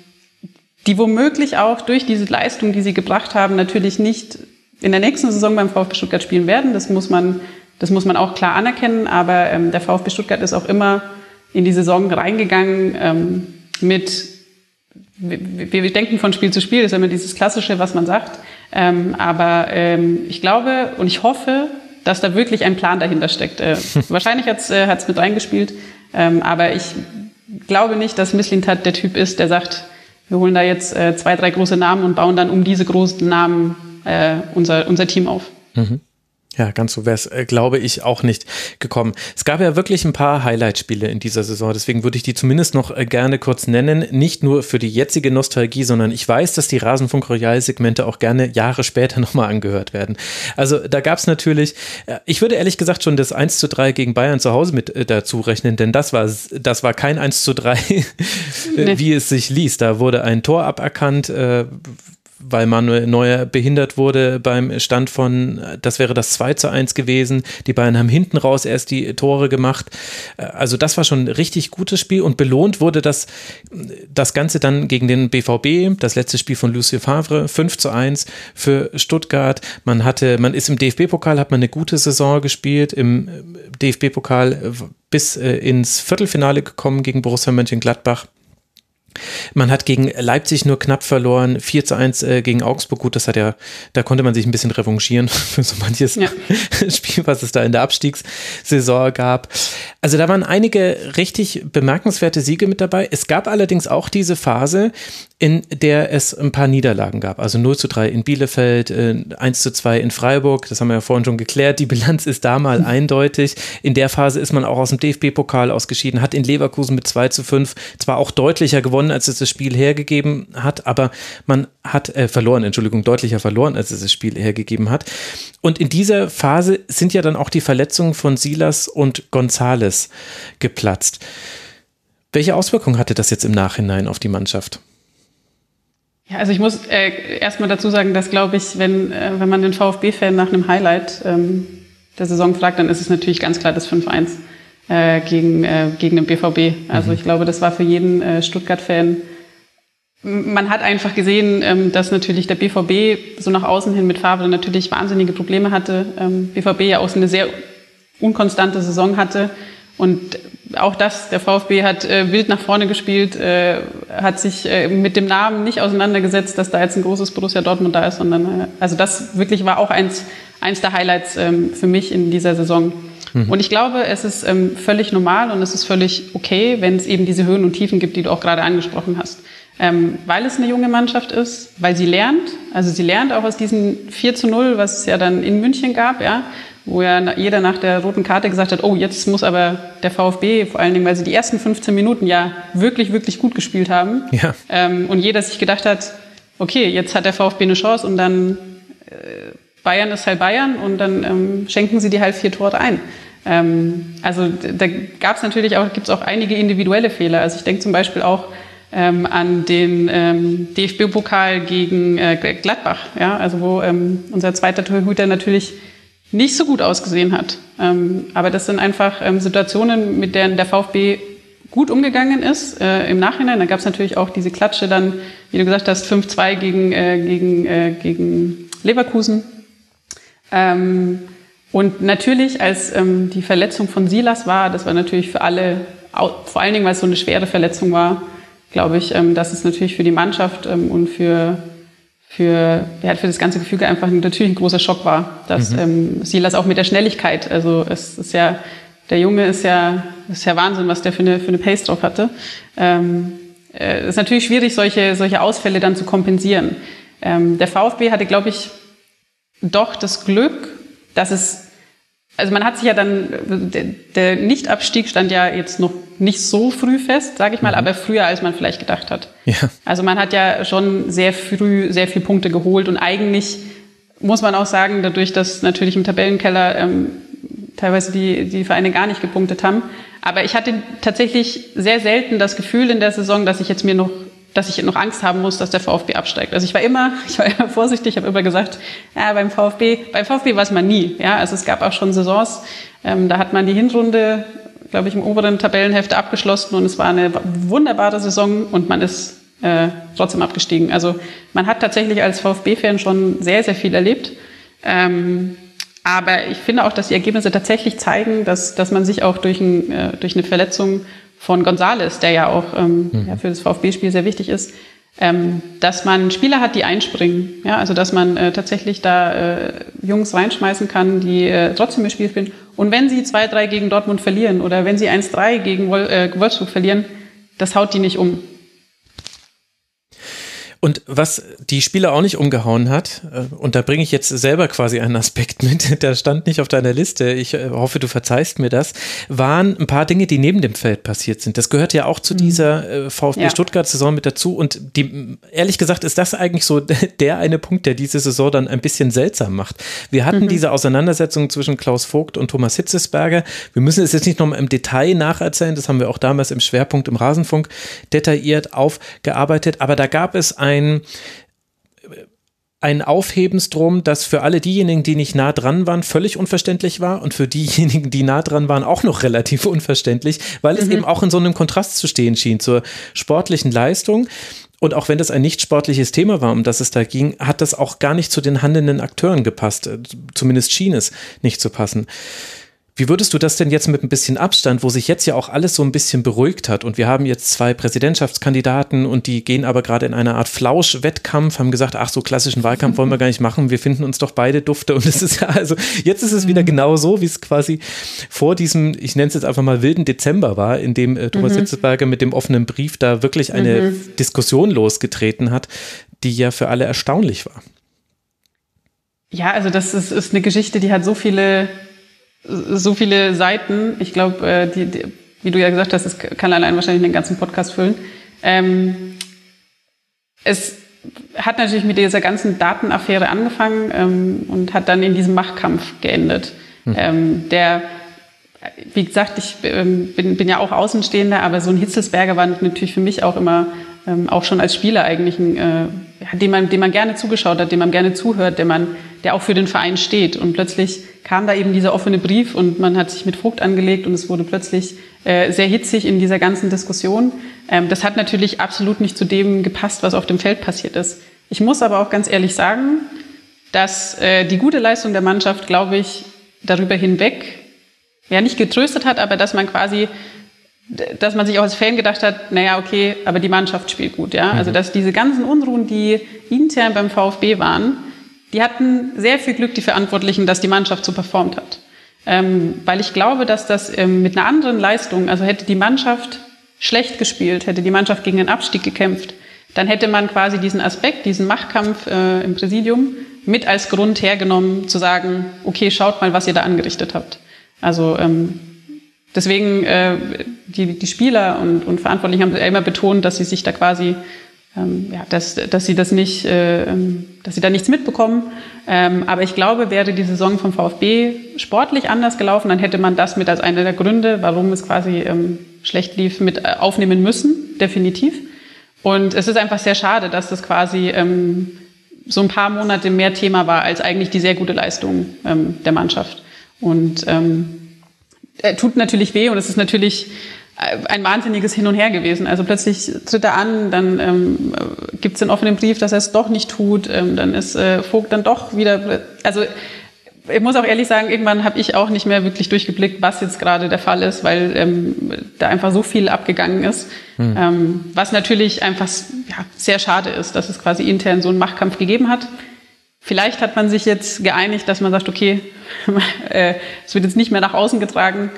die womöglich auch durch diese Leistung, die sie gebracht haben, natürlich nicht in der nächsten Saison beim VfB Stuttgart spielen werden. Das muss man, das muss man auch klar anerkennen. Aber ähm, der VfB Stuttgart ist auch immer in die Saison reingegangen ähm, mit, wir, wir, denken von Spiel zu Spiel, das ist immer dieses Klassische, was man sagt. Ähm, aber ähm, ich glaube und ich hoffe, dass da wirklich ein Plan dahinter steckt. Äh, wahrscheinlich hat es äh, mit reingespielt, ähm, aber ich glaube nicht, dass Misslintat der Typ ist, der sagt, wir holen da jetzt äh, zwei, drei große Namen und bauen dann um diese großen Namen äh, unser, unser Team auf. Mhm. Ja, ganz so wäre es, äh, glaube ich, auch nicht gekommen. Es gab ja wirklich ein paar Highlight-Spiele in dieser Saison, deswegen würde ich die zumindest noch äh, gerne kurz nennen. Nicht nur für die jetzige Nostalgie, sondern ich weiß, dass die Rasenfunk Royal-Segmente auch gerne Jahre später nochmal angehört werden. Also da gab es natürlich, äh, ich würde ehrlich gesagt schon das 1 zu 3 gegen Bayern zu Hause mit dazu rechnen, denn das war, das war kein 1 zu 3, nee. wie es sich liest. Da wurde ein Tor aberkannt. Äh, weil Manuel Neuer behindert wurde beim Stand von, das wäre das 2 zu 1 gewesen. Die Bayern haben hinten raus erst die Tore gemacht. Also das war schon ein richtig gutes Spiel und belohnt wurde das, das Ganze dann gegen den BVB, das letzte Spiel von Lucien Favre, 5 zu 1 für Stuttgart. Man hatte, man ist im DFB-Pokal, hat man eine gute Saison gespielt, im DFB-Pokal bis äh, ins Viertelfinale gekommen gegen Borussia Mönchengladbach. Man hat gegen Leipzig nur knapp verloren, 4 zu 1 äh, gegen Augsburg. Gut, das hat ja, da konnte man sich ein bisschen revanchieren für so manches ja. Spiel, was es da in der Abstiegssaison gab. Also da waren einige richtig bemerkenswerte Siege mit dabei. Es gab allerdings auch diese Phase, in der es ein paar Niederlagen gab. Also 0 zu 3 in Bielefeld, 1 äh, zu 2 in Freiburg. Das haben wir ja vorhin schon geklärt. Die Bilanz ist da mal eindeutig. In der Phase ist man auch aus dem DFB-Pokal ausgeschieden, hat in Leverkusen mit 2 zu 5 zwar auch deutlicher gewonnen, als es das Spiel hergegeben hat, aber man hat äh, verloren, Entschuldigung, deutlicher verloren, als es das Spiel hergegeben hat. Und in dieser Phase sind ja dann auch die Verletzungen von Silas und Gonzales geplatzt. Welche Auswirkungen hatte das jetzt im Nachhinein auf die Mannschaft? Ja, also ich muss äh, erstmal dazu sagen, dass glaube ich, wenn, äh, wenn man den VfB-Fan nach einem Highlight ähm, der Saison fragt, dann ist es natürlich ganz klar das 5-1 äh, gegen, äh, gegen den BVB. Also mhm. ich glaube, das war für jeden äh, Stuttgart-Fan. Man hat einfach gesehen, ähm, dass natürlich der BVB so nach außen hin mit Favre natürlich wahnsinnige Probleme hatte. Ähm, BVB ja auch so eine sehr unkonstante Saison hatte. Und auch das, der VfB hat äh, wild nach vorne gespielt, äh, hat sich äh, mit dem Namen nicht auseinandergesetzt, dass da jetzt ein großes Borussia Dortmund da ist, sondern äh, also das wirklich war auch eins, eins der Highlights ähm, für mich in dieser Saison. Mhm. Und ich glaube, es ist ähm, völlig normal und es ist völlig okay, wenn es eben diese Höhen und Tiefen gibt, die du auch gerade angesprochen hast. Ähm, weil es eine junge Mannschaft ist, weil sie lernt, also sie lernt auch aus diesem 4 zu 0, was es ja dann in München gab, ja, wo ja jeder nach der roten Karte gesagt hat, oh, jetzt muss aber der VfB, vor allen Dingen, weil sie die ersten 15 Minuten ja wirklich, wirklich gut gespielt haben. Ja. Ähm, und jeder sich gedacht hat, okay, jetzt hat der VfB eine Chance und dann äh, Bayern ist halt Bayern und dann ähm, schenken sie die halt vier Tore ein. Ähm, also da gab es natürlich auch, gibt es auch einige individuelle Fehler. Also ich denke zum Beispiel auch ähm, an den ähm, DFB-Pokal gegen äh, Gladbach, ja, also wo ähm, unser zweiter Torhüter natürlich nicht so gut ausgesehen hat. Ähm, aber das sind einfach ähm, Situationen, mit denen der VfB gut umgegangen ist äh, im Nachhinein. Da gab es natürlich auch diese Klatsche dann, wie du gesagt hast, 5-2 gegen, äh, gegen, äh, gegen Leverkusen. Ähm, und natürlich, als ähm, die Verletzung von Silas war, das war natürlich für alle, vor allen Dingen, weil es so eine schwere Verletzung war, glaube ich, ähm, dass es natürlich für die Mannschaft ähm, und für für, ja, für das ganze Gefüge einfach natürlich ein großer Schock war, dass mhm. ähm, Silas auch mit der Schnelligkeit, also es ist ja, der Junge ist ja, ist ja Wahnsinn, was der für eine, für eine Pace drauf hatte. Ähm, äh, ist natürlich schwierig, solche, solche Ausfälle dann zu kompensieren. Ähm, der VfB hatte, glaube ich, doch das Glück, dass es also man hat sich ja dann, der, der Nichtabstieg stand ja jetzt noch nicht so früh fest, sage ich mal, mhm. aber früher, als man vielleicht gedacht hat. Ja. Also man hat ja schon sehr früh sehr viele Punkte geholt und eigentlich muss man auch sagen, dadurch, dass natürlich im Tabellenkeller ähm, teilweise die, die Vereine gar nicht gepunktet haben. Aber ich hatte tatsächlich sehr selten das Gefühl in der Saison, dass ich jetzt mir noch dass ich noch Angst haben muss, dass der VfB absteigt. Also ich war immer, ich war immer vorsichtig, ich habe immer gesagt, ja, beim VfB, beim VfB weiß man nie. Ja, also es gab auch schon Saisons, ähm, da hat man die Hinrunde, glaube ich, im oberen Tabellenhälfte abgeschlossen und es war eine wunderbare Saison und man ist äh, trotzdem abgestiegen. Also man hat tatsächlich als VfB-Fan schon sehr, sehr viel erlebt. Ähm, aber ich finde auch, dass die Ergebnisse tatsächlich zeigen, dass, dass man sich auch durch, ein, äh, durch eine Verletzung von Gonzales, der ja auch ähm, mhm. ja, für das VfB-Spiel sehr wichtig ist, ähm, dass man Spieler hat, die einspringen. Ja, also dass man äh, tatsächlich da äh, Jungs reinschmeißen kann, die äh, trotzdem ihr Spiel spielen. Und wenn sie 2-3 gegen Dortmund verlieren oder wenn sie 1-3 gegen Wol äh, Wolfsburg verlieren, das haut die nicht um. Und was die Spieler auch nicht umgehauen hat, äh, und da bringe ich jetzt selber quasi einen Aspekt mit, der stand nicht auf deiner Liste, ich äh, hoffe, du verzeihst mir das, waren ein paar Dinge, die neben dem Feld passiert sind. Das gehört ja auch zu mhm. dieser äh, VfB ja. Stuttgart-Saison mit dazu. Und die, ehrlich gesagt ist das eigentlich so der eine Punkt, der diese Saison dann ein bisschen seltsam macht. Wir hatten mhm. diese Auseinandersetzung zwischen Klaus Vogt und Thomas Hitzesberger. Wir müssen es jetzt nicht nochmal im Detail nacherzählen, das haben wir auch damals im Schwerpunkt im Rasenfunk detailliert aufgearbeitet. Aber da gab es ein ein Aufhebensdrum, das für alle diejenigen, die nicht nah dran waren, völlig unverständlich war und für diejenigen, die nah dran waren, auch noch relativ unverständlich, weil mhm. es eben auch in so einem Kontrast zu stehen schien zur sportlichen Leistung. Und auch wenn das ein nicht sportliches Thema war, um das es da ging, hat das auch gar nicht zu den handelnden Akteuren gepasst. Zumindest schien es nicht zu passen. Wie würdest du das denn jetzt mit ein bisschen Abstand, wo sich jetzt ja auch alles so ein bisschen beruhigt hat und wir haben jetzt zwei Präsidentschaftskandidaten und die gehen aber gerade in einer Art Flausch-Wettkampf, haben gesagt, ach so klassischen Wahlkampf wollen wir gar nicht machen, wir finden uns doch beide dufte und es ist ja also, jetzt ist es wieder mhm. genau so, wie es quasi vor diesem, ich nenne es jetzt einfach mal wilden Dezember war, in dem äh, Thomas mhm. Hitzelsberger mit dem offenen Brief da wirklich eine mhm. Diskussion losgetreten hat, die ja für alle erstaunlich war. Ja, also das ist, ist eine Geschichte, die hat so viele so viele Seiten. Ich glaube, äh, die, die, wie du ja gesagt hast, das kann allein wahrscheinlich den ganzen Podcast füllen. Ähm, es hat natürlich mit dieser ganzen Datenaffäre angefangen ähm, und hat dann in diesem Machtkampf geendet. Hm. Ähm, der, wie gesagt, ich ähm, bin, bin ja auch Außenstehender, aber so ein Hitzelsberger war natürlich für mich auch immer, ähm, auch schon als Spieler eigentlich ein, äh, dem man, dem man gerne zugeschaut hat, dem man gerne zuhört, der man, der auch für den Verein steht. Und plötzlich kam da eben dieser offene Brief und man hat sich mit Vogt angelegt und es wurde plötzlich äh, sehr hitzig in dieser ganzen Diskussion. Ähm, das hat natürlich absolut nicht zu dem gepasst, was auf dem Feld passiert ist. Ich muss aber auch ganz ehrlich sagen, dass äh, die gute Leistung der Mannschaft, glaube ich, darüber hinweg ja nicht getröstet hat, aber dass man quasi dass man sich auch als Fan gedacht hat, naja, okay, aber die Mannschaft spielt gut, ja. Also, mhm. dass diese ganzen Unruhen, die intern beim VfB waren, die hatten sehr viel Glück, die Verantwortlichen, dass die Mannschaft so performt hat. Ähm, weil ich glaube, dass das ähm, mit einer anderen Leistung, also hätte die Mannschaft schlecht gespielt, hätte die Mannschaft gegen den Abstieg gekämpft, dann hätte man quasi diesen Aspekt, diesen Machtkampf äh, im Präsidium mit als Grund hergenommen, zu sagen, okay, schaut mal, was ihr da angerichtet habt. Also ähm, Deswegen, äh, die, die Spieler und, und Verantwortlichen haben immer betont, dass sie sich da quasi, ähm, ja, dass, dass sie das nicht, äh, ähm, dass sie da nichts mitbekommen. Ähm, aber ich glaube, wäre die Saison vom VfB sportlich anders gelaufen, dann hätte man das mit als einer der Gründe, warum es quasi ähm, schlecht lief, mit äh, aufnehmen müssen, definitiv. Und es ist einfach sehr schade, dass das quasi ähm, so ein paar Monate mehr Thema war als eigentlich die sehr gute Leistung ähm, der Mannschaft. Und ähm, äh, tut natürlich weh und es ist natürlich ein wahnsinniges Hin und Her gewesen. Also plötzlich tritt er an, dann ähm, gibt es den offenen Brief, dass er es doch nicht tut, ähm, dann ist äh, Vogt dann doch wieder. Also ich muss auch ehrlich sagen, irgendwann habe ich auch nicht mehr wirklich durchgeblickt, was jetzt gerade der Fall ist, weil ähm, da einfach so viel abgegangen ist. Hm. Ähm, was natürlich einfach ja, sehr schade ist, dass es quasi intern so einen Machtkampf gegeben hat. Vielleicht hat man sich jetzt geeinigt, dass man sagt, okay, äh, es wird jetzt nicht mehr nach außen getragen.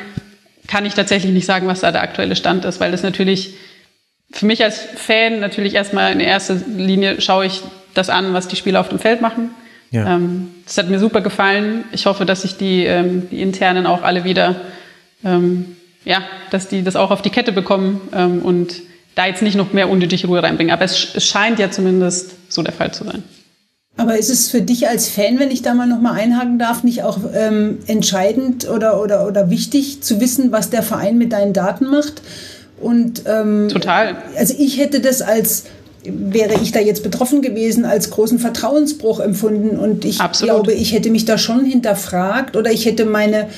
Kann ich tatsächlich nicht sagen, was da der aktuelle Stand ist, weil das natürlich für mich als Fan natürlich erstmal in erster Linie schaue ich das an, was die Spieler auf dem Feld machen. Ja. Ähm, das hat mir super gefallen. Ich hoffe, dass sich die, ähm, die internen auch alle wieder, ähm, ja, dass die das auch auf die Kette bekommen und da jetzt nicht noch mehr unnötige Ruhe reinbringen. Aber es, es scheint ja zumindest so der Fall zu sein. Aber ist es für dich als Fan, wenn ich da mal noch mal einhaken darf, nicht auch ähm, entscheidend oder, oder, oder wichtig zu wissen, was der Verein mit deinen Daten macht? Und ähm, total. Also ich hätte das als wäre ich da jetzt betroffen gewesen, als großen Vertrauensbruch empfunden. Und ich Absolut. glaube, ich hätte mich da schon hinterfragt oder ich hätte meine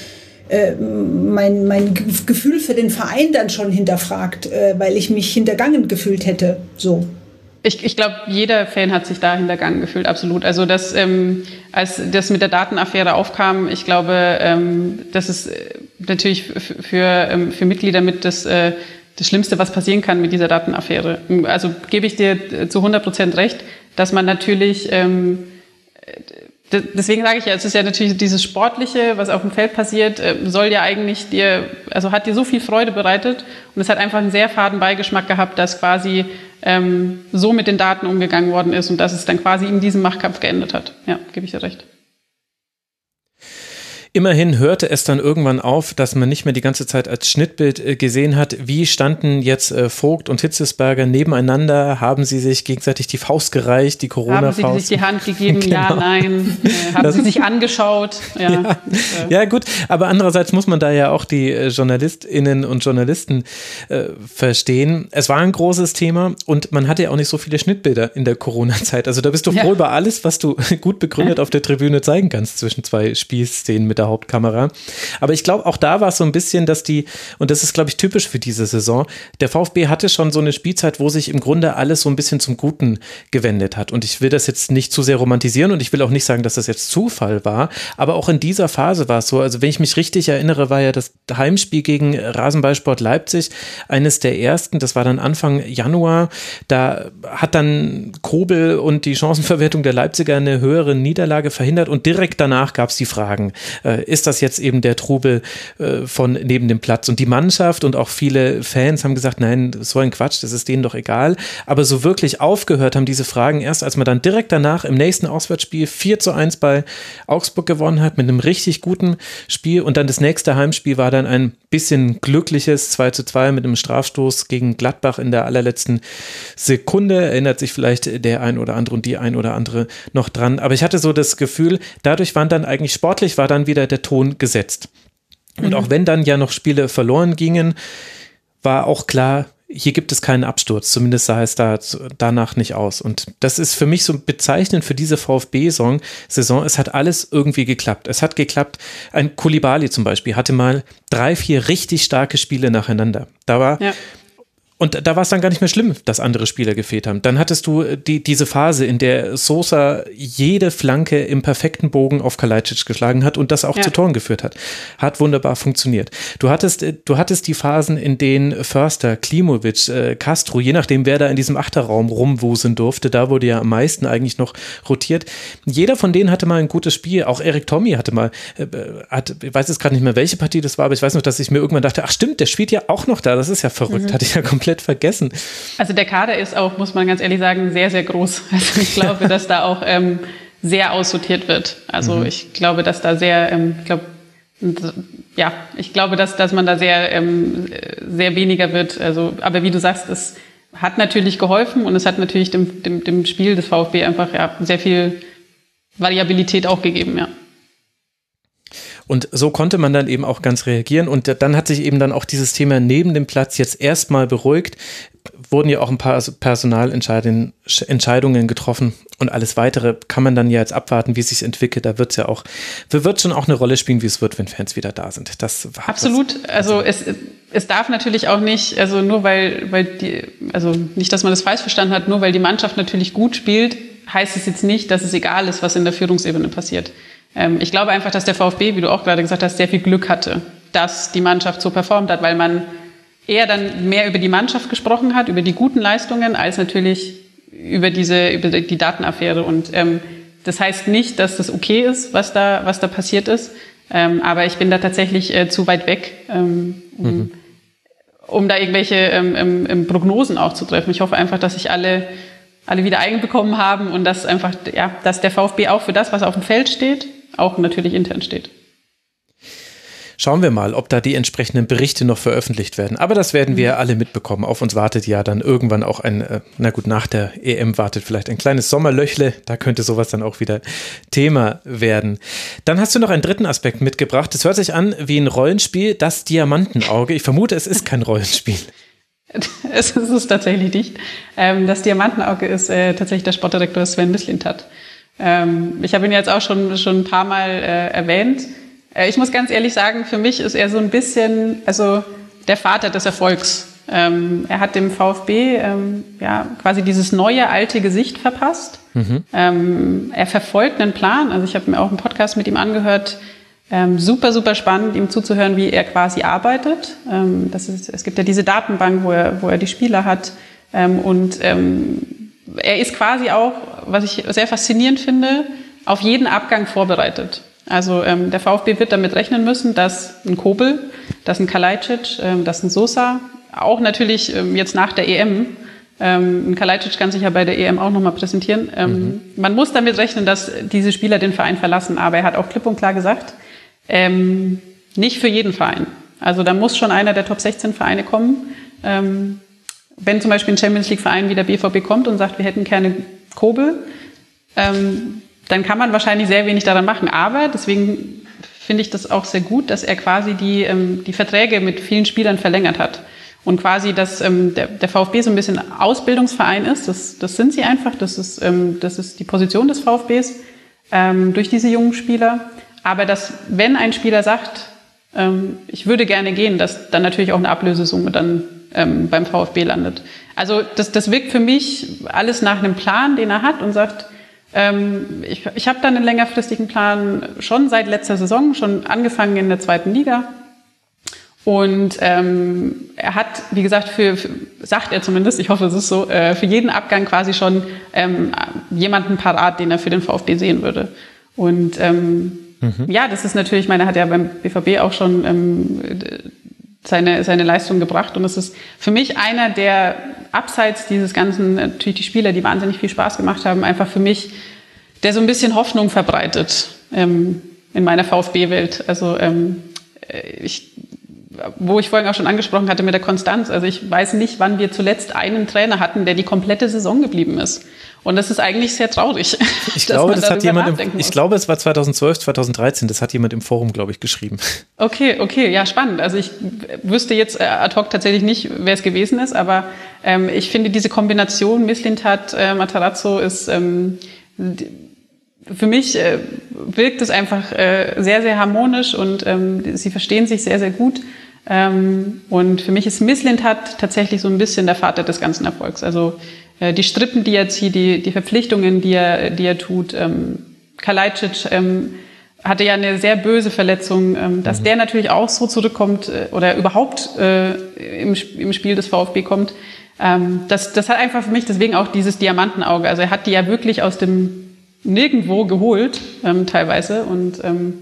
äh, mein, mein Gefühl für den Verein dann schon hinterfragt, äh, weil ich mich hintergangen gefühlt hätte. So. Ich, ich glaube, jeder Fan hat sich da hintergangen gefühlt, absolut. Also das, ähm, als das mit der Datenaffäre aufkam, ich glaube, ähm, das ist äh, natürlich für, ähm, für Mitglieder mit das, äh, das Schlimmste, was passieren kann mit dieser Datenaffäre. Also gebe ich dir äh, zu 100 Prozent recht, dass man natürlich ähm, Deswegen sage ich ja, es ist ja natürlich dieses Sportliche, was auf dem Feld passiert, äh, soll ja eigentlich dir, also hat dir so viel Freude bereitet und es hat einfach einen sehr faden Beigeschmack gehabt, dass quasi ähm, so mit den Daten umgegangen worden ist und dass es dann quasi in diesem Machtkampf geendet hat. Ja, gebe ich dir recht. Immerhin hörte es dann irgendwann auf, dass man nicht mehr die ganze Zeit als Schnittbild äh, gesehen hat, wie standen jetzt äh, Vogt und Hitzesberger nebeneinander, haben sie sich gegenseitig die Faust gereicht, die Corona-Faust. Haben sie sich die Hand gegeben, genau. ja, nein, äh, haben das sie sich angeschaut. Ja. Ja. ja. gut, aber andererseits muss man da ja auch die JournalistInnen und Journalisten äh, verstehen. Es war ein großes Thema und man hatte ja auch nicht so viele Schnittbilder in der Corona-Zeit. Also da bist du froh ja. über alles, was du gut begründet auf der Tribüne zeigen kannst zwischen zwei Spielszenen mit der Hauptkamera. Aber ich glaube, auch da war es so ein bisschen, dass die, und das ist, glaube ich, typisch für diese Saison, der VfB hatte schon so eine Spielzeit, wo sich im Grunde alles so ein bisschen zum Guten gewendet hat. Und ich will das jetzt nicht zu sehr romantisieren und ich will auch nicht sagen, dass das jetzt Zufall war, aber auch in dieser Phase war es so. Also wenn ich mich richtig erinnere, war ja das Heimspiel gegen Rasenballsport Leipzig eines der ersten, das war dann Anfang Januar, da hat dann Kobel und die Chancenverwertung der Leipziger eine höhere Niederlage verhindert und direkt danach gab es die Fragen, äh, ist das jetzt eben der Trubel äh, von neben dem Platz? Und die Mannschaft und auch viele Fans haben gesagt, nein, so ein Quatsch, das ist denen doch egal. Aber so wirklich aufgehört haben diese Fragen erst, als man dann direkt danach im nächsten Auswärtsspiel 4 zu 1 bei Augsburg gewonnen hat, mit einem richtig guten Spiel. Und dann das nächste Heimspiel war dann ein bisschen glückliches 2 zu 2 mit einem Strafstoß gegen Gladbach in der allerletzten Sekunde. Erinnert sich vielleicht der ein oder andere und die ein oder andere noch dran. Aber ich hatte so das Gefühl, dadurch waren dann eigentlich sportlich, war dann wieder der Ton gesetzt. Und mhm. auch wenn dann ja noch Spiele verloren gingen, war auch klar, hier gibt es keinen Absturz, zumindest sah es da danach nicht aus. Und das ist für mich so bezeichnend für diese VfB-Saison. Saison, es hat alles irgendwie geklappt. Es hat geklappt. Ein Kulibali zum Beispiel hatte mal drei, vier richtig starke Spiele nacheinander. Da war ja. Und da war es dann gar nicht mehr schlimm, dass andere Spieler gefehlt haben. Dann hattest du äh, die, diese Phase, in der Sosa jede Flanke im perfekten Bogen auf Kalajdzic geschlagen hat und das auch ja. zu Toren geführt hat. Hat wunderbar funktioniert. Du hattest, äh, du hattest die Phasen, in denen Förster, Klimovic, äh, Castro, je nachdem, wer da in diesem Achterraum rumwuseln durfte, da wurde ja am meisten eigentlich noch rotiert. Jeder von denen hatte mal ein gutes Spiel. Auch Erik Tommy hatte mal, äh, hat, ich weiß jetzt gerade nicht mehr, welche Partie das war, aber ich weiß noch, dass ich mir irgendwann dachte, ach stimmt, der spielt ja auch noch da. Das ist ja verrückt. Mhm. Hatte ich ja komplett komplett vergessen. Also der Kader ist auch, muss man ganz ehrlich sagen, sehr, sehr groß. Also ich glaube, dass da auch ähm, sehr aussortiert wird. Also mhm. ich glaube, dass da sehr, ähm, ich glaube, ja, ich glaube, dass, dass man da sehr, ähm, sehr weniger wird. Also, aber wie du sagst, es hat natürlich geholfen und es hat natürlich dem, dem, dem Spiel des VfB einfach ja, sehr viel Variabilität auch gegeben, ja. Und so konnte man dann eben auch ganz reagieren. Und dann hat sich eben dann auch dieses Thema neben dem Platz jetzt erstmal beruhigt. Wurden ja auch ein paar Personalentscheidungen getroffen und alles weitere kann man dann ja jetzt abwarten, wie es sich entwickelt. Da wird es ja auch, wird schon auch eine Rolle spielen, wie es wird, wenn Fans wieder da sind. Das Absolut. Das, also es, es darf natürlich auch nicht, also nur weil, weil die, also nicht, dass man das falsch verstanden hat, nur weil die Mannschaft natürlich gut spielt, heißt es jetzt nicht, dass es egal ist, was in der Führungsebene passiert. Ähm, ich glaube einfach, dass der VfB, wie du auch gerade gesagt hast, sehr viel Glück hatte, dass die Mannschaft so performt hat, weil man eher dann mehr über die Mannschaft gesprochen hat, über die guten Leistungen, als natürlich über diese, über die Datenaffäre. Und ähm, das heißt nicht, dass das okay ist, was da, was da passiert ist. Ähm, aber ich bin da tatsächlich äh, zu weit weg, ähm, um, mhm. um da irgendwelche ähm, ähm, Prognosen auch zu treffen. Ich hoffe einfach, dass sich alle alle wieder einbekommen haben und dass einfach, ja, dass der VfB auch für das, was auf dem Feld steht, auch natürlich intern steht. Schauen wir mal, ob da die entsprechenden Berichte noch veröffentlicht werden. Aber das werden wir alle mitbekommen. Auf uns wartet ja dann irgendwann auch ein, äh, na gut, nach der EM wartet vielleicht ein kleines Sommerlöchle. Da könnte sowas dann auch wieder Thema werden. Dann hast du noch einen dritten Aspekt mitgebracht. Es hört sich an wie ein Rollenspiel, das Diamantenauge. Ich vermute, es ist kein Rollenspiel. Es ist es tatsächlich nicht. Ähm, das Diamantenauge ist äh, tatsächlich der Sportdirektor Sven Mislintat. Ähm, ich habe ihn jetzt auch schon, schon ein paar Mal äh, erwähnt. Äh, ich muss ganz ehrlich sagen, für mich ist er so ein bisschen, also der Vater des Erfolgs. Ähm, er hat dem VfB ähm, ja, quasi dieses neue, alte Gesicht verpasst. Mhm. Ähm, er verfolgt einen Plan. Also ich habe mir auch einen Podcast mit ihm angehört. Ähm, super, super spannend, ihm zuzuhören, wie er quasi arbeitet. Ähm, das ist, es gibt ja diese Datenbank, wo er, wo er die Spieler hat. und er ist quasi auch, was ich sehr faszinierend finde, auf jeden Abgang vorbereitet. Also ähm, der VfB wird damit rechnen müssen, dass ein Kobel, dass ein Kalajdzic, ähm, dass ein Sosa, auch natürlich ähm, jetzt nach der EM, ähm, ein Kalajdzic kann sich ja bei der EM auch nochmal präsentieren. Ähm, mhm. Man muss damit rechnen, dass diese Spieler den Verein verlassen, aber er hat auch klipp und klar gesagt, ähm, nicht für jeden Verein. Also da muss schon einer der Top 16 Vereine kommen. Ähm, wenn zum Beispiel ein Champions League Verein wie der BVB kommt und sagt, wir hätten keine Kobel, ähm, dann kann man wahrscheinlich sehr wenig daran machen. Aber deswegen finde ich das auch sehr gut, dass er quasi die, ähm, die Verträge mit vielen Spielern verlängert hat. Und quasi, dass ähm, der, der VfB so ein bisschen Ausbildungsverein ist, das, das sind sie einfach, das ist, ähm, das ist die Position des VfBs ähm, durch diese jungen Spieler. aber dass, wenn ein Spieler sagt, ähm, ich würde gerne gehen, dass dann natürlich auch eine Ablösesumme dann ähm, beim VfB landet. Also das, das wirkt für mich alles nach einem Plan, den er hat und sagt, ähm, ich, ich habe dann einen längerfristigen Plan schon seit letzter Saison, schon angefangen in der zweiten Liga. Und ähm, er hat, wie gesagt, für, für, sagt er zumindest, ich hoffe, es ist so, äh, für jeden Abgang quasi schon ähm, jemanden parat, den er für den VfB sehen würde. Und ähm, mhm. ja, das ist natürlich, ich meine, er hat ja beim BVB auch schon ähm, seine, seine Leistung gebracht. Und es ist für mich einer der, abseits dieses ganzen, natürlich die Spieler, die wahnsinnig viel Spaß gemacht haben, einfach für mich, der so ein bisschen Hoffnung verbreitet ähm, in meiner VfB-Welt. Also ähm, ich wo ich vorhin auch schon angesprochen hatte mit der Konstanz. Also ich weiß nicht, wann wir zuletzt einen Trainer hatten, der die komplette Saison geblieben ist. Und das ist eigentlich sehr traurig. Ich glaube, das hat jemand im, ich glaube, es war 2012, 2013, das hat jemand im Forum, glaube ich, geschrieben. Okay, okay, ja, spannend. Also ich wüsste jetzt äh, ad hoc tatsächlich nicht, wer es gewesen ist, aber ähm, ich finde diese Kombination Misslintat, äh, Matarazzo ist ähm, für mich äh, wirkt es einfach äh, sehr, sehr harmonisch und ähm, sie verstehen sich sehr, sehr gut. Ähm, und für mich ist Misslintat tatsächlich so ein bisschen der Vater des ganzen Erfolgs. Also die Strippen, die er zieht, die, die Verpflichtungen, die er, die er tut. Ähm, Kalajdzic ähm, hatte ja eine sehr böse Verletzung, ähm, dass mhm. der natürlich auch so zurückkommt äh, oder überhaupt äh, im, im Spiel des VfB kommt. Ähm, das, das hat einfach für mich deswegen auch dieses Diamantenauge. Also er hat die ja wirklich aus dem Nirgendwo geholt, ähm, teilweise. Und ähm,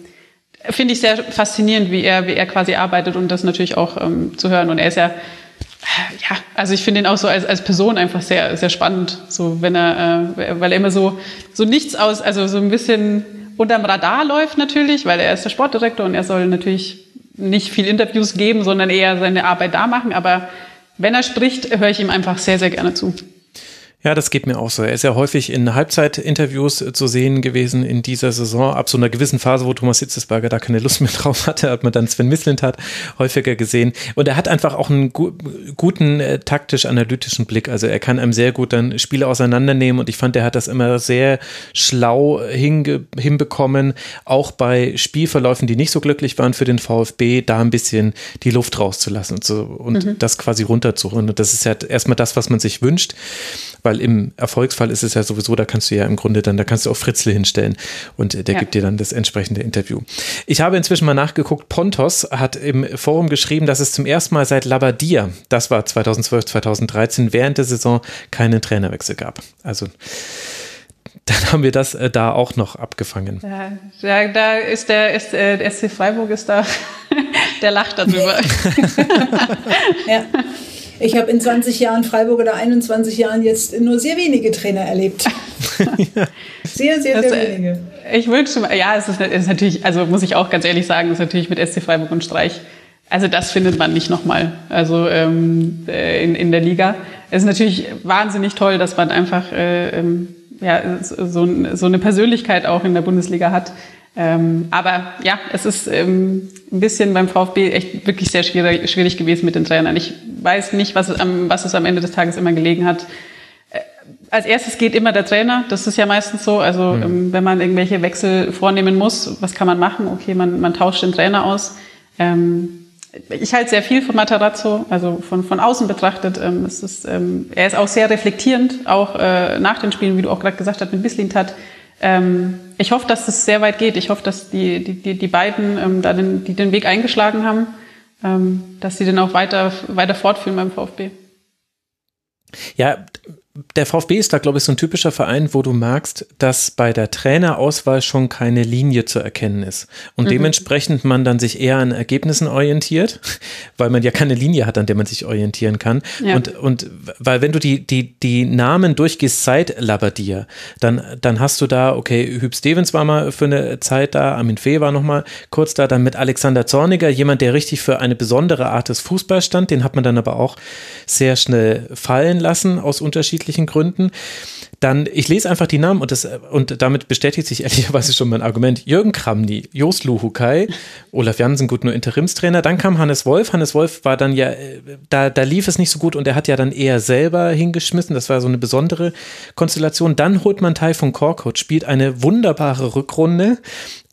finde ich sehr faszinierend, wie er, wie er quasi arbeitet und das natürlich auch ähm, zu hören. Und er ist ja ja, also ich finde ihn auch so als, als Person einfach sehr, sehr spannend. So, wenn er, äh, weil er immer so, so nichts aus, also so ein bisschen unterm Radar läuft natürlich, weil er ist der Sportdirektor und er soll natürlich nicht viel Interviews geben, sondern eher seine Arbeit da machen. Aber wenn er spricht, höre ich ihm einfach sehr, sehr gerne zu. Ja, das geht mir auch so. Er ist ja häufig in Halbzeitinterviews zu sehen gewesen in dieser Saison. Ab so einer gewissen Phase, wo Thomas Hitzesberger da keine Lust mehr drauf hatte, hat man dann Sven Mislintat häufiger gesehen. Und er hat einfach auch einen gu guten äh, taktisch-analytischen Blick. Also er kann einem sehr gut dann Spiele auseinandernehmen und ich fand, er hat das immer sehr schlau hinbekommen, auch bei Spielverläufen, die nicht so glücklich waren für den VfB, da ein bisschen die Luft rauszulassen und, so, und mhm. das quasi runterzuholen. Und das ist ja erstmal das, was man sich wünscht weil im Erfolgsfall ist es ja sowieso, da kannst du ja im Grunde dann, da kannst du auch Fritzle hinstellen und der ja. gibt dir dann das entsprechende Interview. Ich habe inzwischen mal nachgeguckt, Pontos hat im Forum geschrieben, dass es zum ersten Mal seit Labadia, das war 2012, 2013, während der Saison keinen Trainerwechsel gab. Also dann haben wir das äh, da auch noch abgefangen. Ja, da, da ist der, ist, äh, SC Freiburg ist da, der lacht darüber. ja. Ich habe in 20 Jahren Freiburg oder 21 Jahren jetzt nur sehr wenige Trainer erlebt. Sehr, sehr, das, sehr äh, wenige. Ich wünsche mal, ja, es ist, es ist natürlich, also muss ich auch ganz ehrlich sagen, ist natürlich mit SC Freiburg und Streich also das findet man nicht nochmal, also ähm, äh, in, in der Liga. Es ist natürlich wahnsinnig toll, dass man einfach äh, ähm, ja, so, so eine Persönlichkeit auch in der Bundesliga hat, ähm, aber ja, es ist ähm, ein bisschen beim VfB echt wirklich sehr schwierig, schwierig gewesen mit den Trainern. Ich weiß nicht, was es, am, was es am Ende des Tages immer gelegen hat. Äh, als erstes geht immer der Trainer, das ist ja meistens so. Also mhm. ähm, wenn man irgendwelche Wechsel vornehmen muss, was kann man machen? Okay, man, man tauscht den Trainer aus. Ähm, ich halte sehr viel von Matarazzo, also von, von außen betrachtet. Ähm, es ist, ähm, er ist auch sehr reflektierend, auch äh, nach den Spielen, wie du auch gerade gesagt hast, mit Bislintat. Ähm, ich hoffe, dass es sehr weit geht. Ich hoffe, dass die, die, die beiden, ähm, da den, die den Weg eingeschlagen haben, ähm, dass sie den auch weiter, weiter fortführen beim VfB. Ja, der VfB ist da, glaube ich, so ein typischer Verein, wo du merkst, dass bei der Trainerauswahl schon keine Linie zu erkennen ist. Und mhm. dementsprechend man dann sich eher an Ergebnissen orientiert, weil man ja keine Linie hat, an der man sich orientieren kann. Ja. Und, und weil wenn du die, die, die Namen durchgehst seit Labadia, dann, dann hast du da, okay, Hüb Stevens war mal für eine Zeit da, Armin Fee war noch mal kurz da, dann mit Alexander Zorniger, jemand, der richtig für eine besondere Art des Fußballs stand, den hat man dann aber auch sehr schnell fallen lassen aus unterschiedlichen unterschiedlichen Gründen. Dann, ich lese einfach die Namen und, das, und damit bestätigt sich ehrlicherweise schon mein Argument. Jürgen Kramny, Jos Luhukai, Olaf Jansen, gut nur Interimstrainer. Dann kam Hannes Wolf. Hannes Wolf war dann ja, da, da lief es nicht so gut und er hat ja dann eher selber hingeschmissen. Das war so eine besondere Konstellation. Dann holt man Teil von Korkut, spielt eine wunderbare Rückrunde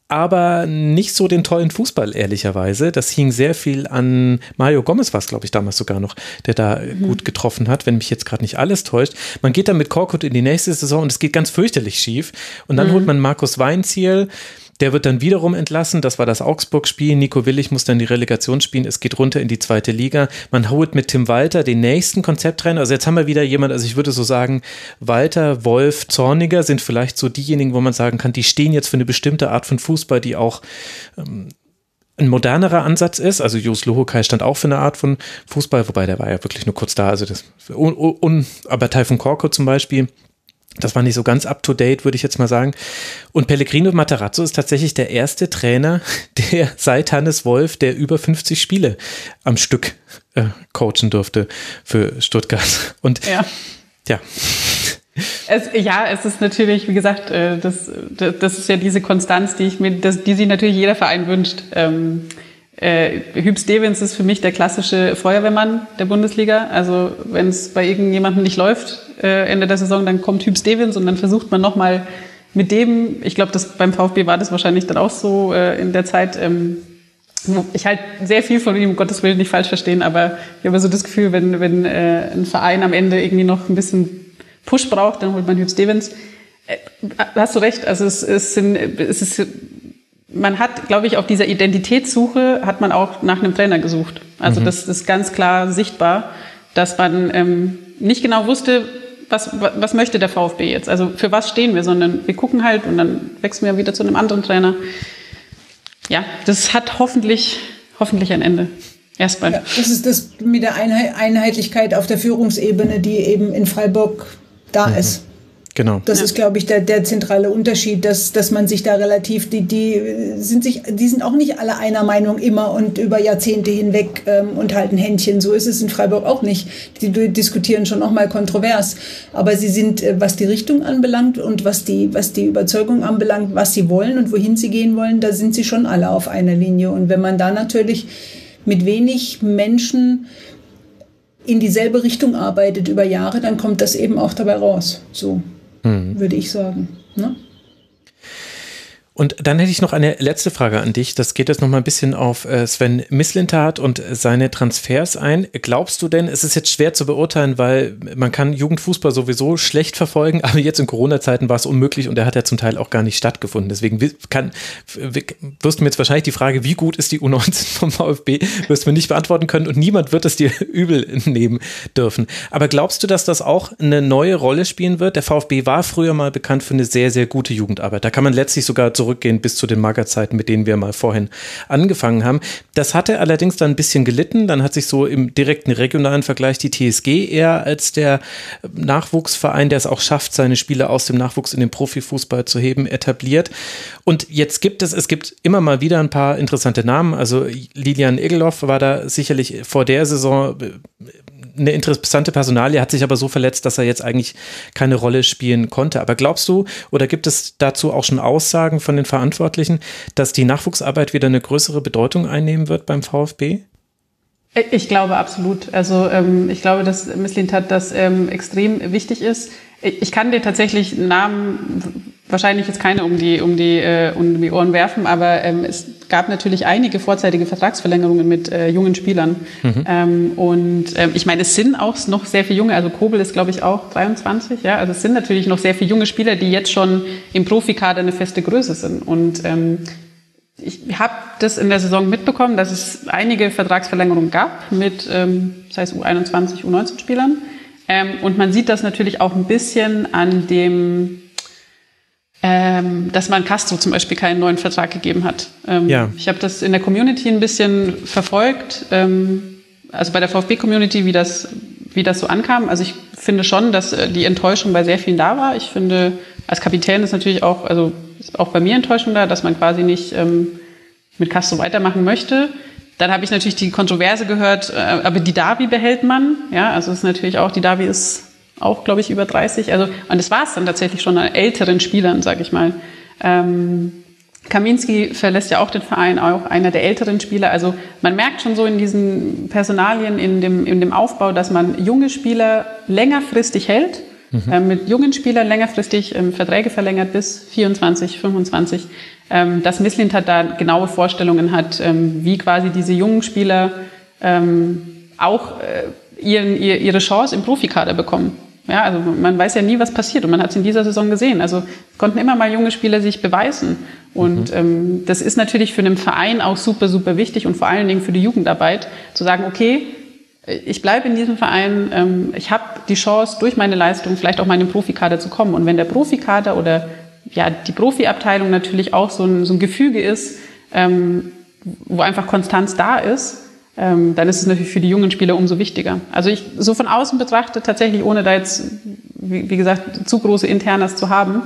aber nicht so den tollen Fußball, ehrlicherweise. Das hing sehr viel an Mario Gomez, war es, glaube ich, damals sogar noch, der da mhm. gut getroffen hat, wenn mich jetzt gerade nicht alles täuscht. Man geht dann mit Korkut in die nächste Saison und es geht ganz fürchterlich schief. Und dann mhm. holt man Markus Weinziel. Der wird dann wiederum entlassen. Das war das Augsburg-Spiel. Nico Willig muss dann die Relegation spielen. Es geht runter in die zweite Liga. Man holt mit Tim Walter den nächsten Konzepttrainer. Also jetzt haben wir wieder jemand, also ich würde so sagen, Walter, Wolf, Zorniger sind vielleicht so diejenigen, wo man sagen kann, die stehen jetzt für eine bestimmte Art von Fußball, die auch ähm, ein modernerer Ansatz ist. Also Jos Lohokai stand auch für eine Art von Fußball, wobei der war ja wirklich nur kurz da. Also das, un, un, aber Taifun Korko zum Beispiel das war nicht so ganz up to date, würde ich jetzt mal sagen. Und Pellegrino Matarazzo ist tatsächlich der erste Trainer, der seit Hannes Wolf, der über 50 Spiele am Stück äh, coachen durfte für Stuttgart. Und ja. ja. Es, ja, es ist natürlich, wie gesagt, äh, das, das ist ja diese Konstanz, die ich mir, das, die sich natürlich jeder Verein wünscht. Ähm, äh, Hüb Stevens ist für mich der klassische Feuerwehrmann der Bundesliga. Also wenn es bei irgendjemandem nicht läuft äh, Ende der Saison, dann kommt Hüb Stevens und dann versucht man nochmal mit dem, ich glaube, beim VfB war das wahrscheinlich dann auch so äh, in der Zeit, ähm, ich halte sehr viel von ihm, um Gottes Willen nicht falsch verstehen, aber ich habe so das Gefühl, wenn, wenn äh, ein Verein am Ende irgendwie noch ein bisschen Push braucht, dann holt man Hüb Stevens. Äh, hast du recht, also es, es, sind, es ist man hat, glaube ich, auf dieser Identitätssuche hat man auch nach einem Trainer gesucht. Also mhm. das ist ganz klar sichtbar, dass man ähm, nicht genau wusste, was, was möchte der VfB jetzt? Also für was stehen wir, sondern wir gucken halt und dann wechseln wir wieder zu einem anderen Trainer. Ja, das hat hoffentlich, hoffentlich ein Ende. Erstmal. Ja, das ist das mit der Einheitlichkeit auf der Führungsebene, die eben in Freiburg da mhm. ist. Genau. Das ja. ist, glaube ich, der, der zentrale Unterschied, dass, dass man sich da relativ, die, die sind sich, die sind auch nicht alle einer Meinung immer und über Jahrzehnte hinweg ähm, und halten Händchen. So ist es in Freiburg auch nicht. Die diskutieren schon auch mal kontrovers. Aber sie sind, äh, was die Richtung anbelangt und was die, was die Überzeugung anbelangt, was sie wollen und wohin sie gehen wollen, da sind sie schon alle auf einer Linie. Und wenn man da natürlich mit wenig Menschen in dieselbe Richtung arbeitet über Jahre, dann kommt das eben auch dabei raus. So mhm. würde ich sagen. Ne? Und dann hätte ich noch eine letzte Frage an dich. Das geht jetzt noch mal ein bisschen auf äh, Sven Mislintat und seine Transfers ein. Glaubst du denn, es ist jetzt schwer zu beurteilen, weil man kann Jugendfußball sowieso schlecht verfolgen, aber jetzt in Corona-Zeiten war es unmöglich und er hat ja zum Teil auch gar nicht stattgefunden. Deswegen kann, wirst du mir jetzt wahrscheinlich die Frage, wie gut ist die U19 vom VfB, wirst du mir nicht beantworten können und niemand wird es dir übel nehmen dürfen. Aber glaubst du, dass das auch eine neue Rolle spielen wird? Der VfB war früher mal bekannt für eine sehr, sehr gute Jugendarbeit. Da kann man letztlich sogar zu zurückgehen bis zu den Magerzeiten, mit denen wir mal vorhin angefangen haben. Das hatte allerdings dann ein bisschen gelitten. Dann hat sich so im direkten regionalen Vergleich die TSG eher als der Nachwuchsverein, der es auch schafft, seine Spieler aus dem Nachwuchs in den Profifußball zu heben, etabliert. Und jetzt gibt es, es gibt immer mal wieder ein paar interessante Namen. Also Lilian Egelhoff war da sicherlich vor der Saison eine interessante Personalie, hat sich aber so verletzt, dass er jetzt eigentlich keine Rolle spielen konnte. Aber glaubst du, oder gibt es dazu auch schon Aussagen von den Verantwortlichen, dass die Nachwuchsarbeit wieder eine größere Bedeutung einnehmen wird beim VfB? Ich glaube absolut. Also ähm, ich glaube, dass Misslintat das ähm, extrem wichtig ist. Ich kann dir tatsächlich Namen wahrscheinlich jetzt keine um die, um die, äh, um die Ohren werfen, aber ähm, es gab natürlich einige vorzeitige Vertragsverlängerungen mit äh, jungen Spielern. Mhm. Ähm, und ähm, ich meine, es sind auch noch sehr viele junge, also Kobel ist glaube ich auch 23, ja, also es sind natürlich noch sehr viele junge Spieler, die jetzt schon im Profikader eine feste Größe sind. Und ähm, ich habe das in der Saison mitbekommen, dass es einige Vertragsverlängerungen gab mit, ähm, sei es U21, U19-Spielern. Ähm, und man sieht das natürlich auch ein bisschen an dem ähm, dass man Castro zum Beispiel keinen neuen Vertrag gegeben hat. Ähm, ja. Ich habe das in der Community ein bisschen verfolgt, ähm, also bei der VfB-Community, wie das, wie das so ankam. Also ich finde schon, dass äh, die Enttäuschung bei sehr vielen da war. Ich finde, als Kapitän ist natürlich auch, also ist auch bei mir Enttäuschung da, dass man quasi nicht ähm, mit Castro weitermachen möchte. Dann habe ich natürlich die Kontroverse gehört, äh, aber die Davi behält man. Ja, also es ist natürlich auch, die Davi ist auch, glaube ich, über 30. Also, und das war es dann tatsächlich schon an älteren Spielern, sage ich mal. Ähm, Kaminski verlässt ja auch den Verein, auch einer der älteren Spieler. Also man merkt schon so in diesen Personalien, in dem, in dem Aufbau, dass man junge Spieler längerfristig hält mhm. äh, mit jungen Spielern längerfristig ähm, Verträge verlängert bis 24, 25, ähm, dass Misslintat da genaue Vorstellungen hat, ähm, wie quasi diese jungen Spieler ähm, auch äh, ihren, ihr, ihre Chance im Profikader bekommen. Ja, also man weiß ja nie, was passiert und man hat es in dieser Saison gesehen. Also konnten immer mal junge Spieler sich beweisen. Und mhm. ähm, das ist natürlich für einen Verein auch super, super wichtig und vor allen Dingen für die Jugendarbeit zu sagen, okay, ich bleibe in diesem Verein, ähm, ich habe die Chance, durch meine Leistung vielleicht auch mal in den Profikader zu kommen. Und wenn der Profikader oder ja, die Profiabteilung natürlich auch so ein, so ein Gefüge ist, ähm, wo einfach Konstanz da ist, ähm, dann ist es natürlich für die jungen Spieler umso wichtiger. Also ich so von außen betrachtet, tatsächlich ohne da jetzt, wie, wie gesagt, zu große Internas zu haben,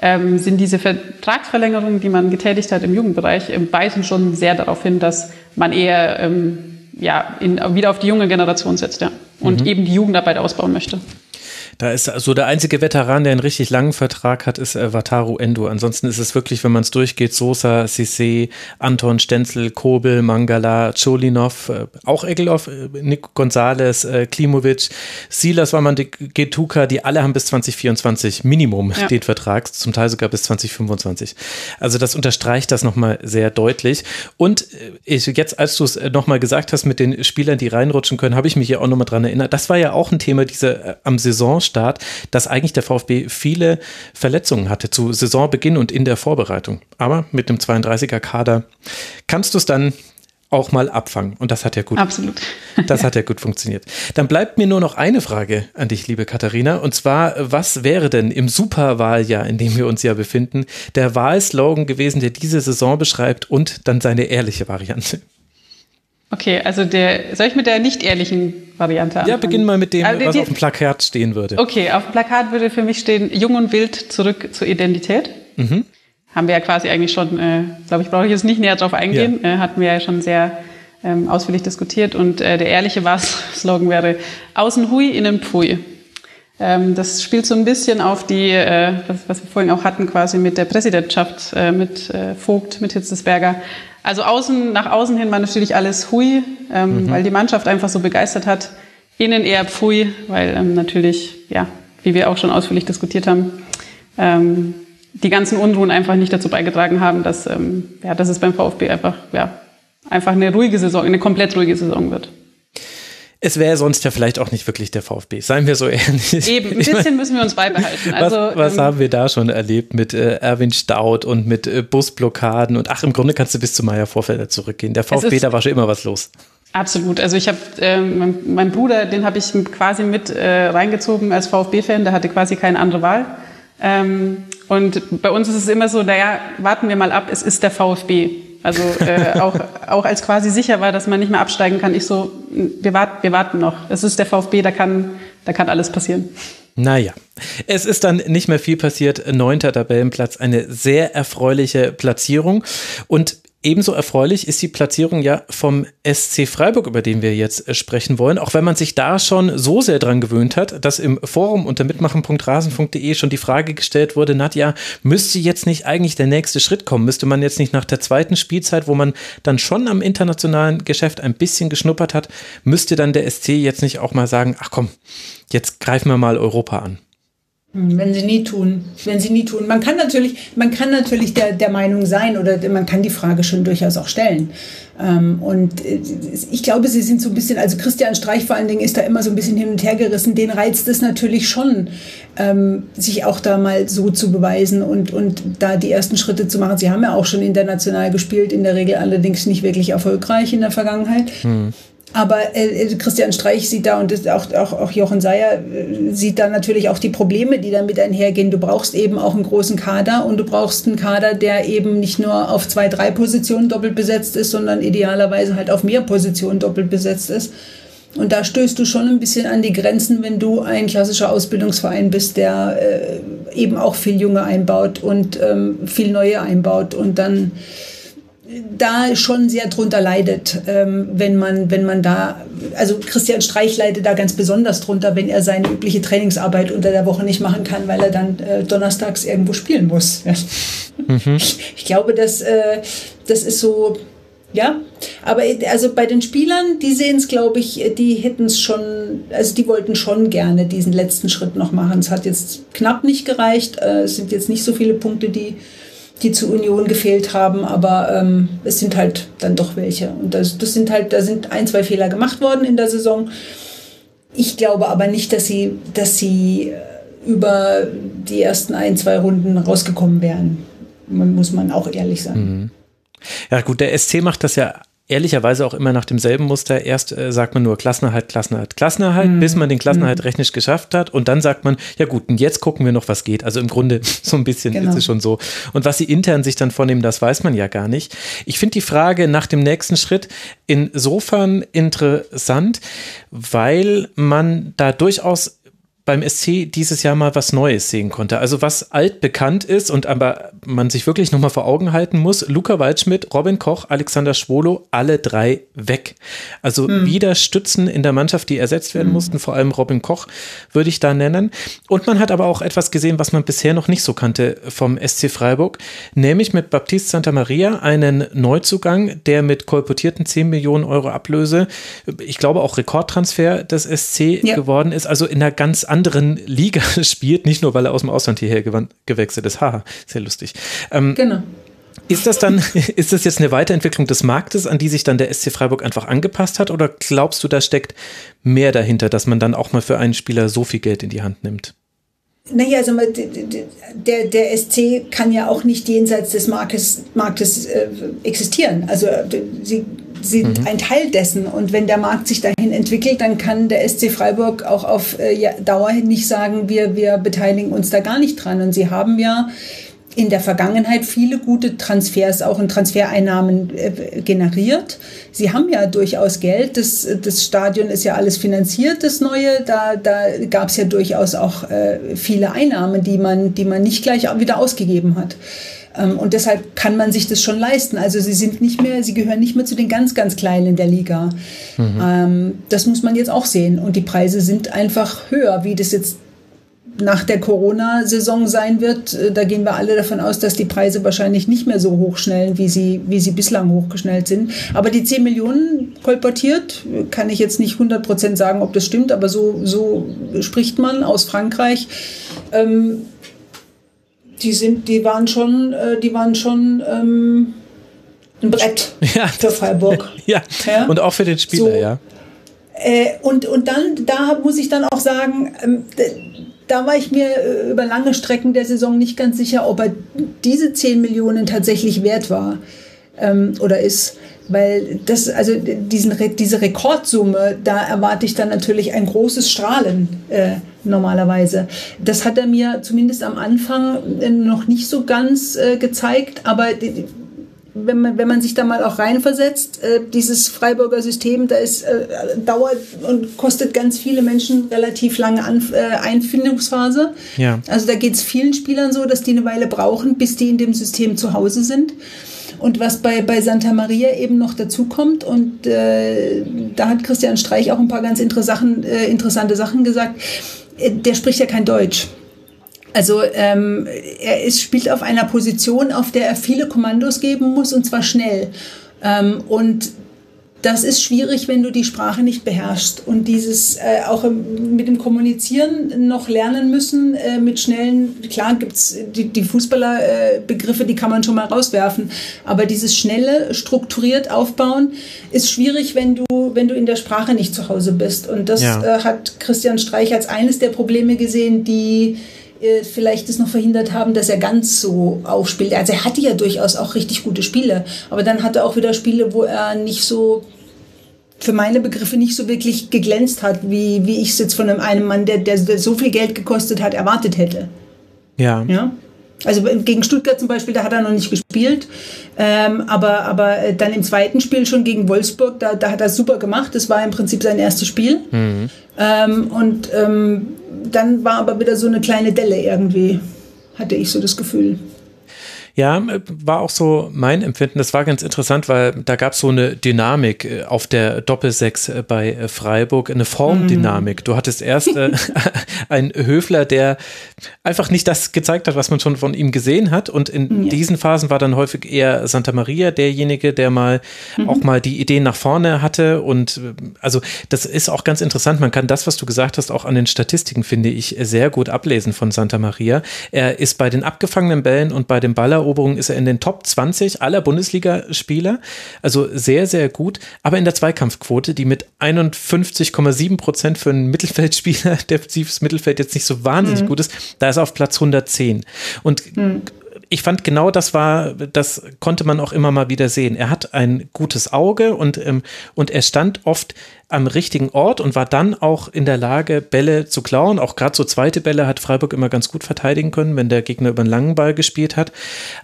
ähm, sind diese Vertragsverlängerungen, die man getätigt hat im Jugendbereich, ähm, weisen schon sehr darauf hin, dass man eher ähm, ja, in, wieder auf die junge Generation setzt ja, und mhm. eben die Jugendarbeit ausbauen möchte. Da ist also der einzige Veteran, der einen richtig langen Vertrag hat, ist äh, Wataru Endo. Ansonsten ist es wirklich, wenn man es durchgeht, Sosa, Sisse, Anton Stenzel, Kobel, Mangala, Cholinov, äh, auch Egelov, äh, Nick Gonzalez, äh, Klimovic, Silas Waman, Getuka, die alle haben bis 2024 Minimum ja. den Vertrag, zum Teil sogar bis 2025. Also das unterstreicht das nochmal sehr deutlich. Und äh, ich, jetzt, als du es äh, nochmal gesagt hast mit den Spielern, die reinrutschen können, habe ich mich ja auch nochmal dran erinnert. Das war ja auch ein Thema diese, am Saison Saisonstart, dass eigentlich der VfB viele Verletzungen hatte zu Saisonbeginn und in der Vorbereitung. Aber mit dem 32er Kader kannst du es dann auch mal abfangen. Und das hat ja gut. Absolut. Das hat ja gut funktioniert. Dann bleibt mir nur noch eine Frage an dich, liebe Katharina. Und zwar, was wäre denn im Superwahljahr, in dem wir uns ja befinden, der Wahlslogan gewesen, der diese Saison beschreibt und dann seine ehrliche Variante? Okay, also der, soll ich mit der nicht ehrlichen Variante anfangen? Ja, beginn mal mit dem, also was die, auf dem Plakat stehen würde. Okay, auf dem Plakat würde für mich stehen, jung und wild zurück zur Identität. Mhm. Haben wir ja quasi eigentlich schon, äh, glaube ich, brauche ich jetzt nicht näher drauf eingehen, ja. äh, hatten wir ja schon sehr ähm, ausführlich diskutiert. Und äh, der ehrliche Slogan wäre, außen hui, innen pfui. Ähm, das spielt so ein bisschen auf die, äh, was, was, wir vorhin auch hatten, quasi mit der Präsidentschaft, äh, mit äh, Vogt, mit Hitzesberger. Also außen, nach außen hin war natürlich alles hui, ähm, mhm. weil die Mannschaft einfach so begeistert hat. Innen eher pfui, weil ähm, natürlich, ja, wie wir auch schon ausführlich diskutiert haben, ähm, die ganzen Unruhen einfach nicht dazu beigetragen haben, dass, ähm, ja, dass es beim VfB einfach, ja, einfach eine ruhige Saison, eine komplett ruhige Saison wird. Es wäre sonst ja vielleicht auch nicht wirklich der VfB, seien wir so ehrlich. Eben, ein bisschen meine, müssen wir uns beibehalten. Also, was, was ähm, haben wir da schon erlebt mit äh, Erwin Staud und mit äh, Busblockaden und ach, im Grunde kannst du bis zu Meier Vorfelder zurückgehen. Der VfB, da war schon immer was los. Absolut. Also ich habe ähm, mein, mein, Bruder, den habe ich quasi mit äh, reingezogen als VfB-Fan, der hatte quasi keine andere Wahl. Ähm, und bei uns ist es immer so, naja, warten wir mal ab, es ist der VfB. Also äh, auch, auch als quasi sicher war, dass man nicht mehr absteigen kann, ich so, wir warten, wir warten noch. Es ist der VfB, da kann, da kann alles passieren. Naja, es ist dann nicht mehr viel passiert. Neunter Tabellenplatz, eine sehr erfreuliche Platzierung. Und Ebenso erfreulich ist die Platzierung ja vom SC Freiburg, über den wir jetzt äh, sprechen wollen. Auch wenn man sich da schon so sehr dran gewöhnt hat, dass im Forum unter mitmachen.rasen.de schon die Frage gestellt wurde, Nadja, müsste jetzt nicht eigentlich der nächste Schritt kommen? Müsste man jetzt nicht nach der zweiten Spielzeit, wo man dann schon am internationalen Geschäft ein bisschen geschnuppert hat, müsste dann der SC jetzt nicht auch mal sagen, ach komm, jetzt greifen wir mal Europa an? Wenn sie nie tun, wenn sie nie tun. Man kann natürlich, man kann natürlich der, der Meinung sein oder man kann die Frage schon durchaus auch stellen. Ähm, und äh, ich glaube, sie sind so ein bisschen, also Christian Streich vor allen Dingen ist da immer so ein bisschen hin und her gerissen. Den reizt es natürlich schon, ähm, sich auch da mal so zu beweisen und, und da die ersten Schritte zu machen. Sie haben ja auch schon international gespielt, in der Regel allerdings nicht wirklich erfolgreich in der Vergangenheit. Hm. Aber äh, Christian Streich sieht da und auch, auch, auch Jochen Seyer äh, sieht da natürlich auch die Probleme, die damit einhergehen. Du brauchst eben auch einen großen Kader und du brauchst einen Kader, der eben nicht nur auf zwei, drei Positionen doppelt besetzt ist, sondern idealerweise halt auf mehr Positionen doppelt besetzt ist. Und da stößt du schon ein bisschen an die Grenzen, wenn du ein klassischer Ausbildungsverein bist, der äh, eben auch viel Junge einbaut und ähm, viel Neue einbaut und dann da schon sehr drunter leidet, ähm, wenn man, wenn man da, also Christian Streich leidet da ganz besonders drunter, wenn er seine übliche Trainingsarbeit unter der Woche nicht machen kann, weil er dann äh, donnerstags irgendwo spielen muss. Ja. Mhm. Ich glaube, dass, äh, das ist so, Ja, aber also bei den Spielern, die sehen es, glaube ich, die hätten es schon, also die wollten schon gerne diesen letzten Schritt noch machen. Es hat jetzt knapp nicht gereicht. Äh, es sind jetzt nicht so viele Punkte, die, die zu Union gefehlt haben, aber ähm, es sind halt dann doch welche. Und das, das sind halt, da sind ein, zwei Fehler gemacht worden in der Saison. Ich glaube aber nicht, dass sie, dass sie äh, über die ersten ein, zwei Runden rausgekommen wären. Muss man auch ehrlich sein. Mhm. Ja, gut, der SC macht das ja ehrlicherweise auch immer nach demselben Muster. Erst äh, sagt man nur Klassenerhalt, Klassenerhalt, Klassenerhalt, mhm. bis man den Klassenerhalt mhm. rechnerisch geschafft hat. Und dann sagt man, ja gut, und jetzt gucken wir noch, was geht. Also im Grunde so ein bisschen genau. ist es schon so. Und was sie intern sich dann vornehmen, das weiß man ja gar nicht. Ich finde die Frage nach dem nächsten Schritt insofern interessant, weil man da durchaus beim SC dieses Jahr mal was Neues sehen konnte. Also was altbekannt ist und aber man sich wirklich nochmal vor Augen halten muss, Luca Waldschmidt, Robin Koch, Alexander Schwolo, alle drei weg. Also mhm. wieder Stützen in der Mannschaft, die ersetzt werden mhm. mussten, vor allem Robin Koch würde ich da nennen. Und man hat aber auch etwas gesehen, was man bisher noch nicht so kannte vom SC Freiburg, nämlich mit Baptiste Santa Maria einen Neuzugang, der mit kolportierten 10 Millionen Euro Ablöse, ich glaube auch Rekordtransfer des SC ja. geworden ist, also in einer ganz anderen Liga spielt, nicht nur weil er aus dem Ausland hierher gewechselt ist. Haha, sehr lustig. Ähm, genau. Ist das dann, ist das jetzt eine Weiterentwicklung des Marktes, an die sich dann der SC Freiburg einfach angepasst hat? Oder glaubst du, da steckt mehr dahinter, dass man dann auch mal für einen Spieler so viel Geld in die Hand nimmt? Naja, also der, der SC kann ja auch nicht jenseits des Marktes, Marktes äh, existieren. Also sie sind mhm. ein Teil dessen. Und wenn der Markt sich dahin entwickelt, dann kann der SC Freiburg auch auf äh, Dauer nicht sagen, wir, wir beteiligen uns da gar nicht dran. Und sie haben ja in der Vergangenheit viele gute Transfers, auch in Transfereinnahmen äh, generiert. Sie haben ja durchaus Geld. Das, das Stadion ist ja alles finanziert, das neue. Da, da gab es ja durchaus auch äh, viele Einnahmen, die man, die man nicht gleich wieder ausgegeben hat. Ähm, und deshalb kann man sich das schon leisten. Also sie sind nicht mehr, sie gehören nicht mehr zu den ganz, ganz Kleinen in der Liga. Mhm. Ähm, das muss man jetzt auch sehen. Und die Preise sind einfach höher, wie das jetzt nach der Corona-Saison sein wird. Äh, da gehen wir alle davon aus, dass die Preise wahrscheinlich nicht mehr so hochschnellen, wie sie, wie sie bislang hochgeschnellt sind. Aber die 10 Millionen kolportiert, kann ich jetzt nicht 100 Prozent sagen, ob das stimmt, aber so, so spricht man aus Frankreich. Ähm, die sind, die waren schon, äh, die waren schon ähm, ein Brett ja, für Freiburg. Ja. ja. und auch für den Spieler, so, ja. Äh, und, und dann, da muss ich dann auch sagen, ähm, da war ich mir äh, über lange Strecken der Saison nicht ganz sicher, ob er diese 10 Millionen tatsächlich wert war ähm, oder ist. Weil das, also diesen, diese Rekordsumme, da erwarte ich dann natürlich ein großes Strahlen äh, normalerweise. Das hat er mir zumindest am Anfang äh, noch nicht so ganz äh, gezeigt, aber wenn man, wenn man sich da mal auch reinversetzt, äh, dieses Freiburger System, da ist, äh, dauert und kostet ganz viele Menschen relativ lange Anf äh, Einfindungsphase. Ja. Also da geht es vielen Spielern so, dass die eine Weile brauchen, bis die in dem System zu Hause sind. Und was bei, bei Santa Maria eben noch dazu kommt, und äh, da hat Christian Streich auch ein paar ganz äh, interessante Sachen gesagt, äh, der spricht ja kein Deutsch. Also ähm, er ist, spielt auf einer Position, auf der er viele Kommandos geben muss, und zwar schnell. Ähm, und das ist schwierig, wenn du die Sprache nicht beherrschst und dieses äh, auch mit dem Kommunizieren noch lernen müssen, äh, mit schnellen, klar gibt's die, die Fußballerbegriffe, äh, die kann man schon mal rauswerfen, aber dieses schnelle, strukturiert aufbauen ist schwierig, wenn du, wenn du in der Sprache nicht zu Hause bist. Und das ja. Äh, hat Christian Streich als eines der Probleme gesehen, die äh, vielleicht es noch verhindert haben, dass er ganz so aufspielt. Also er hatte ja durchaus auch richtig gute Spiele, aber dann hatte er auch wieder Spiele, wo er nicht so für meine Begriffe nicht so wirklich geglänzt hat, wie, wie ich es jetzt von einem, einem Mann, der, der, so viel Geld gekostet hat, erwartet hätte. Ja. ja? Also gegen Stuttgart zum Beispiel, da hat er noch nicht gespielt. Ähm, aber, aber äh, dann im zweiten Spiel schon gegen Wolfsburg, da, da hat er super gemacht. Das war im Prinzip sein erstes Spiel. Mhm. Ähm, und ähm, dann war aber wieder so eine kleine Delle irgendwie, hatte ich so das Gefühl. Ja, war auch so mein Empfinden. Das war ganz interessant, weil da gab es so eine Dynamik äh, auf der Doppelsechs äh, bei äh, Freiburg, eine Formdynamik. Du hattest erst äh, einen Höfler, der einfach nicht das gezeigt hat, was man schon von ihm gesehen hat. Und in ja. diesen Phasen war dann häufig eher Santa Maria derjenige, der mal mhm. auch mal die Ideen nach vorne hatte. Und also das ist auch ganz interessant. Man kann das, was du gesagt hast, auch an den Statistiken, finde ich, sehr gut ablesen von Santa Maria. Er ist bei den abgefangenen Bällen und bei den Baller Balleroberung ist er in den Top 20 aller Bundesligaspieler. Also sehr, sehr gut. Aber in der Zweikampfquote, die mit 51,7 Prozent für einen Mittelfeldspieler, defensives Mittelfeld jetzt nicht so wahnsinnig mhm. gut ist, da ist er auf Platz 110. Und mhm ich fand genau das war, das konnte man auch immer mal wieder sehen. Er hat ein gutes Auge und, ähm, und er stand oft am richtigen Ort und war dann auch in der Lage, Bälle zu klauen. Auch gerade so zweite Bälle hat Freiburg immer ganz gut verteidigen können, wenn der Gegner über einen langen Ball gespielt hat.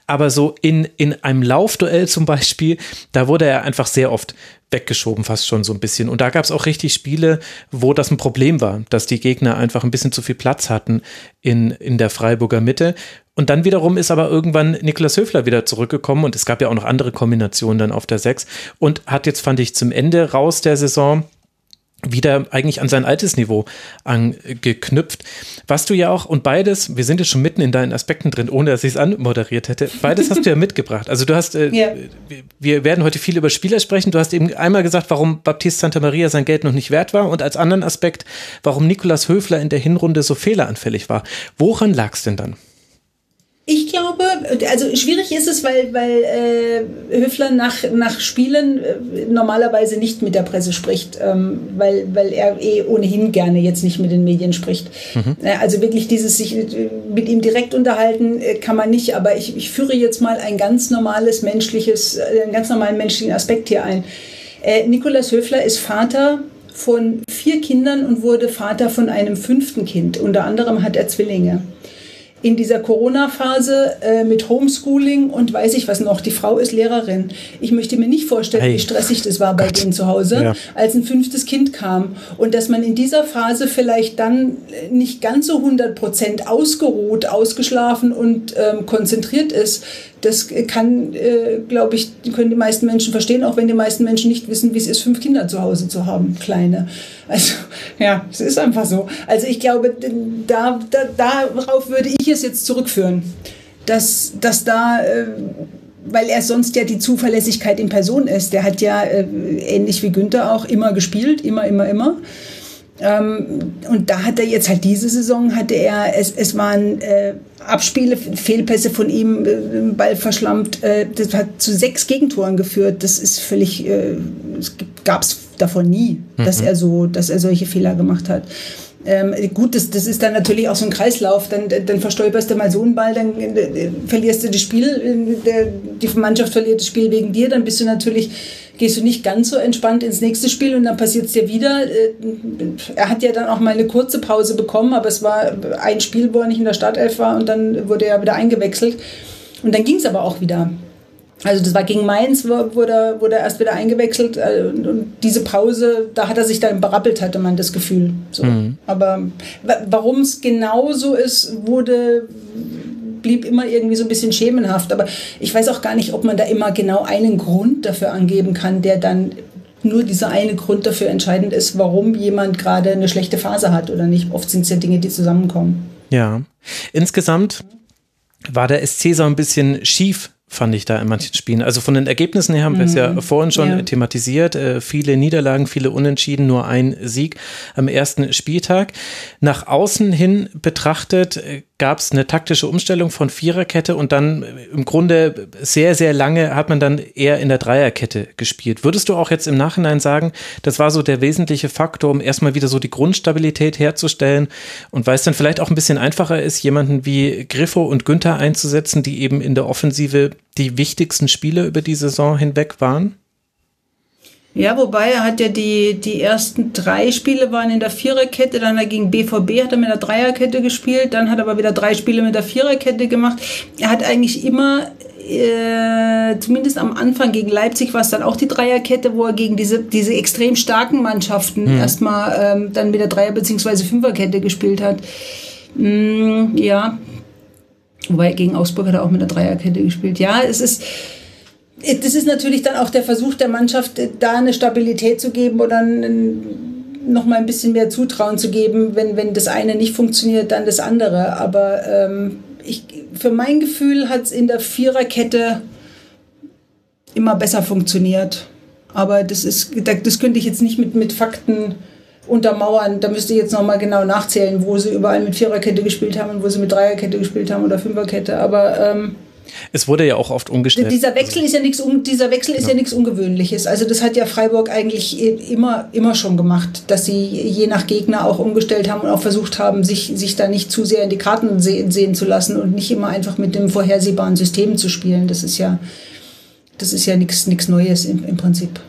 Aber so in, in einem Laufduell zum Beispiel, da wurde er einfach sehr oft weggeschoben, fast schon so ein bisschen. Und da gab es auch richtig Spiele, wo das ein Problem war, dass die Gegner einfach ein bisschen zu viel Platz hatten in, in der Freiburger Mitte. Und dann wiederum ist aber irgendwann Niklas Höfler wieder zurückgekommen und es gab ja auch noch andere Kombinationen dann auf der 6 und hat jetzt, fand ich, zum Ende raus der Saison wieder eigentlich an sein altes Niveau angeknüpft. Was du ja auch, und beides, wir sind ja schon mitten in deinen Aspekten drin, ohne dass ich es anmoderiert hätte, beides hast du ja mitgebracht. Also du hast, äh, ja. wir werden heute viel über Spieler sprechen. Du hast eben einmal gesagt, warum Baptiste Santa Maria sein Geld noch nicht wert war und als anderen Aspekt, warum Nikolas Höfler in der Hinrunde so fehleranfällig war. Woran lag es denn dann? Ich glaube, also schwierig ist es, weil, weil äh, Höfler nach, nach Spielen äh, normalerweise nicht mit der Presse spricht, ähm, weil, weil er eh ohnehin gerne jetzt nicht mit den Medien spricht. Mhm. Äh, also wirklich dieses sich äh, mit ihm direkt unterhalten äh, kann man nicht, aber ich, ich führe jetzt mal ein ganz normales menschliches, äh, einen ganz normalen menschlichen Aspekt hier ein. Äh, Nikolas Höfler ist Vater von vier Kindern und wurde Vater von einem fünften Kind. Unter anderem hat er Zwillinge in dieser Corona-Phase äh, mit Homeschooling und weiß ich was noch. Die Frau ist Lehrerin. Ich möchte mir nicht vorstellen, hey. wie stressig das war bei Gott. denen zu Hause, ja. als ein fünftes Kind kam. Und dass man in dieser Phase vielleicht dann nicht ganz so 100 Prozent ausgeruht, ausgeschlafen und ähm, konzentriert ist, das kann, äh, glaube ich, können die meisten Menschen verstehen, auch wenn die meisten Menschen nicht wissen, wie es ist, fünf Kinder zu Hause zu haben, kleine. Also ja, es ist einfach so. Also ich glaube, da, da, darauf würde ich es jetzt zurückführen, dass, dass da... Äh, weil er sonst ja die Zuverlässigkeit in Person ist. Der hat ja äh, ähnlich wie Günther auch immer gespielt, immer, immer, immer. Ähm, und da hat er jetzt halt diese Saison, hatte er, es, es waren äh, Abspiele, Fehlpässe von ihm, äh, Ball verschlammt, äh, das hat zu sechs Gegentoren geführt. Das ist völlig, äh, gab es davon nie, mhm. dass er so, dass er solche Fehler gemacht hat. Ähm, gut, das, das ist dann natürlich auch so ein Kreislauf. Dann, dann verstolperst du mal so einen Ball, dann äh, verlierst du das Spiel, äh, der, die Mannschaft verliert das Spiel wegen dir, dann bist du natürlich gehst du nicht ganz so entspannt ins nächste Spiel und dann passiert es dir wieder. Äh, er hat ja dann auch mal eine kurze Pause bekommen, aber es war ein Spiel, wo er nicht in der Startelf war und dann wurde er wieder eingewechselt. Und dann ging es aber auch wieder. Also das war gegen Mainz, wurde er, wurde er erst wieder eingewechselt äh, und diese Pause, da hat er sich dann berappelt, hatte man das Gefühl. So. Mhm. Aber warum es genau so ist, wurde blieb immer irgendwie so ein bisschen schemenhaft. Aber ich weiß auch gar nicht, ob man da immer genau einen Grund dafür angeben kann, der dann nur dieser eine Grund dafür entscheidend ist, warum jemand gerade eine schlechte Phase hat oder nicht. Oft sind es ja Dinge, die zusammenkommen. Ja, insgesamt war der SC so ein bisschen schief fand ich da in manchen Spielen. Also von den Ergebnissen her haben wir es ja mhm. vorhin schon ja. thematisiert. Äh, viele Niederlagen, viele Unentschieden, nur ein Sieg am ersten Spieltag. Nach außen hin betrachtet äh, gab es eine taktische Umstellung von Viererkette und dann äh, im Grunde sehr, sehr lange hat man dann eher in der Dreierkette gespielt. Würdest du auch jetzt im Nachhinein sagen, das war so der wesentliche Faktor, um erstmal wieder so die Grundstabilität herzustellen und weil es dann vielleicht auch ein bisschen einfacher ist, jemanden wie Griffo und Günther einzusetzen, die eben in der Offensive die wichtigsten Spiele über die Saison hinweg waren? Ja, wobei er hat ja die, die ersten drei Spiele waren in der Viererkette, dann er gegen BVB hat er mit der Dreierkette gespielt, dann hat er aber wieder drei Spiele mit der Viererkette gemacht. Er hat eigentlich immer, äh, zumindest am Anfang gegen Leipzig war es dann auch die Dreierkette, wo er gegen diese, diese extrem starken Mannschaften mhm. erstmal ähm, dann mit der Dreier- bzw. Fünferkette gespielt hat. Mm, ja, Wobei gegen Augsburg hat er auch mit einer Dreierkette gespielt. Ja, es ist, das ist natürlich dann auch der Versuch der Mannschaft, da eine Stabilität zu geben oder noch mal ein bisschen mehr Zutrauen zu geben. Wenn, wenn das eine nicht funktioniert, dann das andere. Aber ähm, ich, für mein Gefühl hat es in der Viererkette immer besser funktioniert. Aber das, ist, das könnte ich jetzt nicht mit, mit Fakten untermauern. Da müsste ich jetzt nochmal genau nachzählen, wo sie überall mit Viererkette gespielt haben und wo sie mit Dreierkette gespielt haben oder Fünferkette. Aber ähm, es wurde ja auch oft umgestellt. Dieser Wechsel ist ja nichts dieser Wechsel ist ja. ja nichts Ungewöhnliches. Also das hat ja Freiburg eigentlich immer immer schon gemacht, dass sie je nach Gegner auch umgestellt haben und auch versucht haben, sich sich da nicht zu sehr in die Karten sehen, sehen zu lassen und nicht immer einfach mit dem vorhersehbaren System zu spielen. Das ist ja das ist ja nichts nichts Neues im, im Prinzip.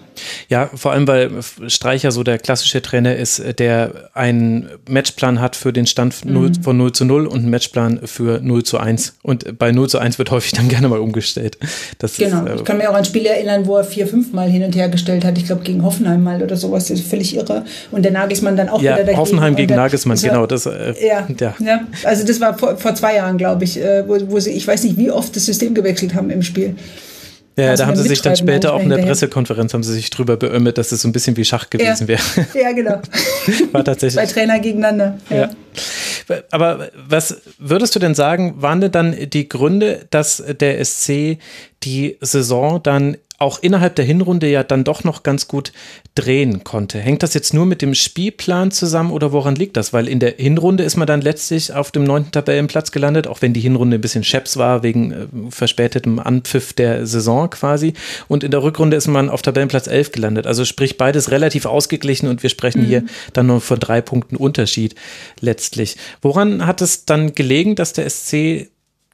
Ja, vor allem, weil Streicher so der klassische Trainer ist, der einen Matchplan hat für den Stand 0, mhm. von 0 zu 0 und einen Matchplan für 0 zu 1. Und bei 0 zu 1 wird häufig dann gerne mal umgestellt. Das genau, ist, äh, ich kann mir auch an Spiele erinnern, wo er vier, fünf Mal hin und her gestellt hat. Ich glaube, gegen Hoffenheim mal oder sowas. Das ist völlig irre. Und der Nagelsmann dann auch ja, wieder dagegen. Hoffenheim gegen Nagelsmann, war, genau. Das, äh, ja, ja. ja, also das war vor, vor zwei Jahren, glaube ich, äh, wo, wo sie, ich weiß nicht, wie oft das System gewechselt haben im Spiel. Ja, da haben sie sich dann später auch in der Pressekonferenz haben sie sich drüber beömmelt, dass es so ein bisschen wie Schach gewesen ja. wäre. Ja, genau. War tatsächlich. Bei Trainer gegeneinander. Ja. ja. Aber was würdest du denn sagen, waren denn dann die Gründe, dass der SC die Saison dann auch innerhalb der Hinrunde ja dann doch noch ganz gut drehen konnte. Hängt das jetzt nur mit dem Spielplan zusammen oder woran liegt das? Weil in der Hinrunde ist man dann letztlich auf dem neunten Tabellenplatz gelandet, auch wenn die Hinrunde ein bisschen scheps war wegen äh, verspätetem Anpfiff der Saison quasi. Und in der Rückrunde ist man auf Tabellenplatz 11 gelandet. Also sprich beides relativ ausgeglichen und wir sprechen mhm. hier dann nur von drei Punkten Unterschied letztlich. Woran hat es dann gelegen, dass der SC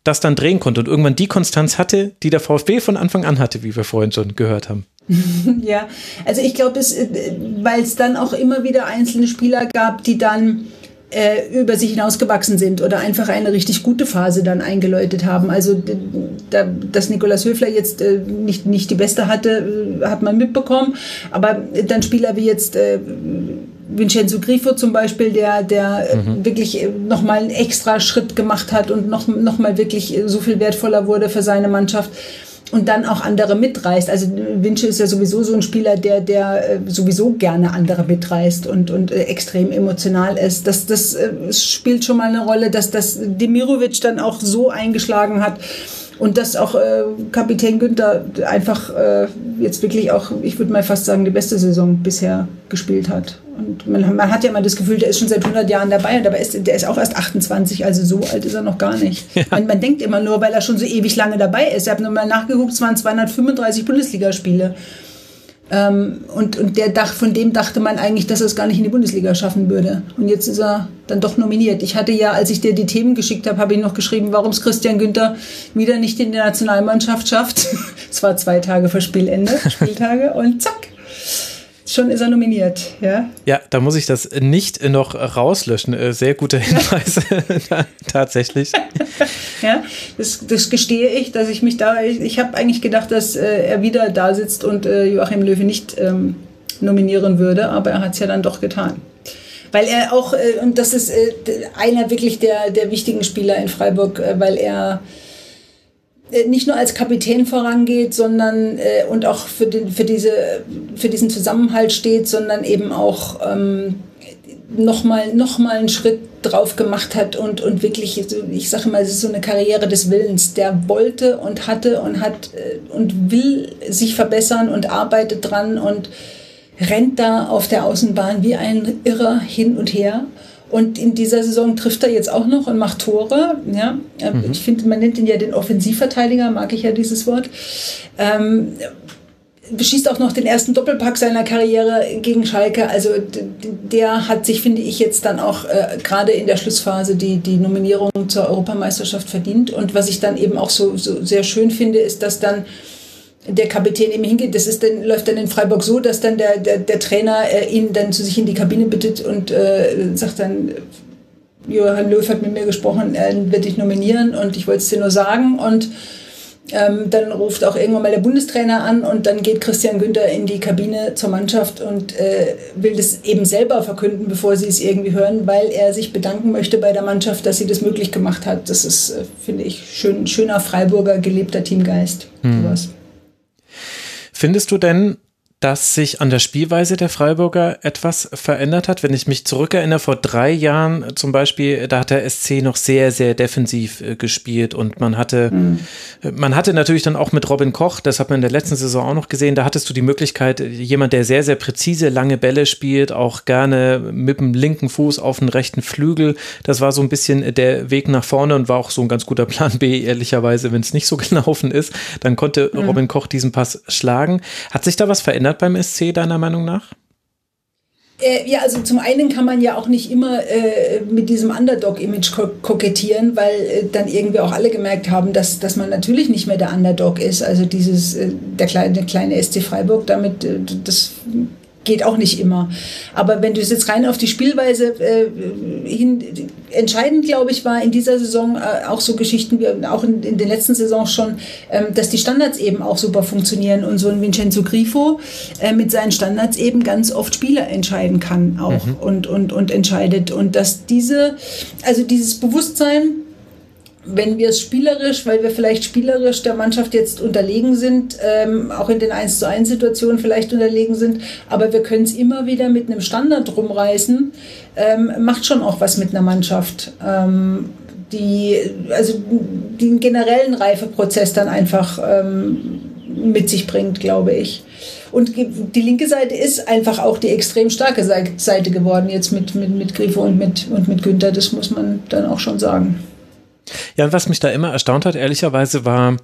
das dann drehen konnte und irgendwann die Konstanz hatte, die der VfB von Anfang an hatte, wie wir vorhin schon gehört haben. ja, also ich glaube, äh, weil es dann auch immer wieder einzelne Spieler gab, die dann äh, über sich hinausgewachsen sind oder einfach eine richtig gute Phase dann eingeläutet haben. Also da, dass Nikolaus Höfler jetzt äh, nicht, nicht die beste hatte, äh, hat man mitbekommen. Aber dann Spieler wie jetzt äh, Vincenzo Grifo zum Beispiel, der, der äh, mhm. wirklich nochmal einen extra Schritt gemacht hat und noch, noch mal wirklich so viel wertvoller wurde für seine Mannschaft und dann auch andere mitreißt. Also Vince ist ja sowieso so ein Spieler, der, der äh, sowieso gerne andere mitreißt und, und äh, extrem emotional ist. Das, das äh, spielt schon mal eine Rolle, dass das Demirovic dann auch so eingeschlagen hat. Und dass auch äh, Kapitän Günther einfach äh, jetzt wirklich auch, ich würde mal fast sagen, die beste Saison bisher gespielt hat. Und man, man, hat ja immer das Gefühl, der ist schon seit 100 Jahren dabei und dabei ist der ist auch erst 28, also so alt ist er noch gar nicht. Ja. Man, man, denkt immer nur, weil er schon so ewig lange dabei ist. Ich habe nochmal nachgeguckt, es waren 235 Bundesligaspiele. Ähm, und und der Dach, von dem dachte man eigentlich, dass er es gar nicht in die Bundesliga schaffen würde. Und jetzt ist er dann doch nominiert. Ich hatte ja, als ich dir die Themen geschickt habe, habe ich noch geschrieben, warum es Christian Günther wieder nicht in die Nationalmannschaft schafft. Es war zwei Tage vor Spielende, Spieltage, und zack, schon ist er nominiert, ja. Ja, da muss ich das nicht noch rauslöschen. Äh, sehr guter Hinweis, tatsächlich. ja, das, das, gestehe ich, dass ich mich da, ich, ich habe eigentlich gedacht, dass äh, er wieder da sitzt und äh, Joachim Löwe nicht ähm, nominieren würde, aber er hat es ja dann doch getan. Weil er auch, äh, und das ist äh, einer wirklich der, der wichtigen Spieler in Freiburg, äh, weil er nicht nur als Kapitän vorangeht, sondern äh, und auch für, den, für, diese, für diesen Zusammenhalt steht, sondern eben auch ähm, nochmal noch mal einen Schritt drauf gemacht hat und, und wirklich, ich sage mal, es ist so eine Karriere des Willens. Der wollte und hatte und hat äh, und will sich verbessern und arbeitet dran und rennt da auf der Außenbahn wie ein Irrer hin und her. Und in dieser Saison trifft er jetzt auch noch und macht Tore. Ja? Ähm, mhm. Ich finde, man nennt ihn ja den Offensivverteidiger, mag ich ja dieses Wort. Ähm, beschießt auch noch den ersten Doppelpack seiner Karriere gegen Schalke. Also der hat sich, finde ich, jetzt dann auch äh, gerade in der Schlussphase die, die Nominierung zur Europameisterschaft verdient. Und was ich dann eben auch so, so sehr schön finde, ist, dass dann der Kapitän eben hingeht. Das ist dann, läuft dann in Freiburg so, dass dann der, der, der Trainer äh, ihn dann zu sich in die Kabine bittet und äh, sagt dann, Johann Löw hat mit mir gesprochen, er wird dich nominieren und ich wollte es dir nur sagen. Und Ähm, dann ruft auch irgendwann mal der Bundestrainer an und dann geht Christian Günther in die Kabine zur Mannschaft und äh, will das eben selber verkünden, bevor sie es irgendwie hören, weil er sich bedanken möchte bei der Mannschaft, dass sie das möglich gemacht hat. Das ist, äh, finde ich, schön, schöner Freiburger gelebter Teamgeist. Hm. Findest du denn, dass sich an der Spielweise der Freiburger etwas verändert hat. Wenn ich mich zurückerinnere, vor drei Jahren zum Beispiel, da hat der SC noch sehr, sehr defensiv äh, gespielt und man hatte, mhm. man hatte natürlich dann auch mit Robin Koch, das hat man in der letzten Saison auch noch gesehen, da hattest du die Möglichkeit, jemand, der sehr, sehr präzise lange Bälle spielt, auch gerne mit dem linken Fuß auf den rechten Flügel. Das war so ein bisschen der Weg nach vorne und war auch so ein ganz guter Plan B, ehrlicherweise, wenn es nicht so gelaufen ist. Dann konnte mhm. Robin Koch diesen Pass schlagen. Hat sich da was verändert? Verändert beim SC deiner Meinung nach? Äh, ja, also zum einen kann man ja auch nicht immer äh, mit diesem Underdog-Image ko kokettieren, weil äh, dann irgendwie auch alle gemerkt haben, dass, dass man natürlich nicht mehr der Underdog ist. Also dieses, äh, der kleine, der kleine SC Freiburg, damit, äh, das geht auch nicht immer. Aber wenn du es jetzt rein auf die Spielweise äh, hin, entscheidend, glaube ich, war in dieser Saison äh, auch so Geschichten wie auch in, in den letzten Saisons schon, ähm, dass die Standards eben auch super funktionieren und so ein Vincenzo Grifo äh, mit seinen Standards eben ganz oft Spieler entscheiden kann auch mhm. und, und, und entscheidet. Und dass diese, also dieses Bewusstsein, wenn wir es spielerisch, weil wir vielleicht spielerisch der Mannschaft jetzt unterlegen sind, ähm, auch in den 1 zu 1 Situationen vielleicht unterlegen sind, aber wir können es immer wieder mit einem Standard rumreißen, ähm, macht schon auch was mit einer Mannschaft. Ähm, die, also den generellen Reifeprozess dann einfach ähm, mit sich bringt, glaube ich. Und die linke Seite ist einfach auch die extrem starke Seite geworden jetzt mit, mit, mit Grifo und mit, und mit Günther, das muss man dann auch schon sagen. Ja, und was mich da immer erstaunt hat, ehrlicherweise, war,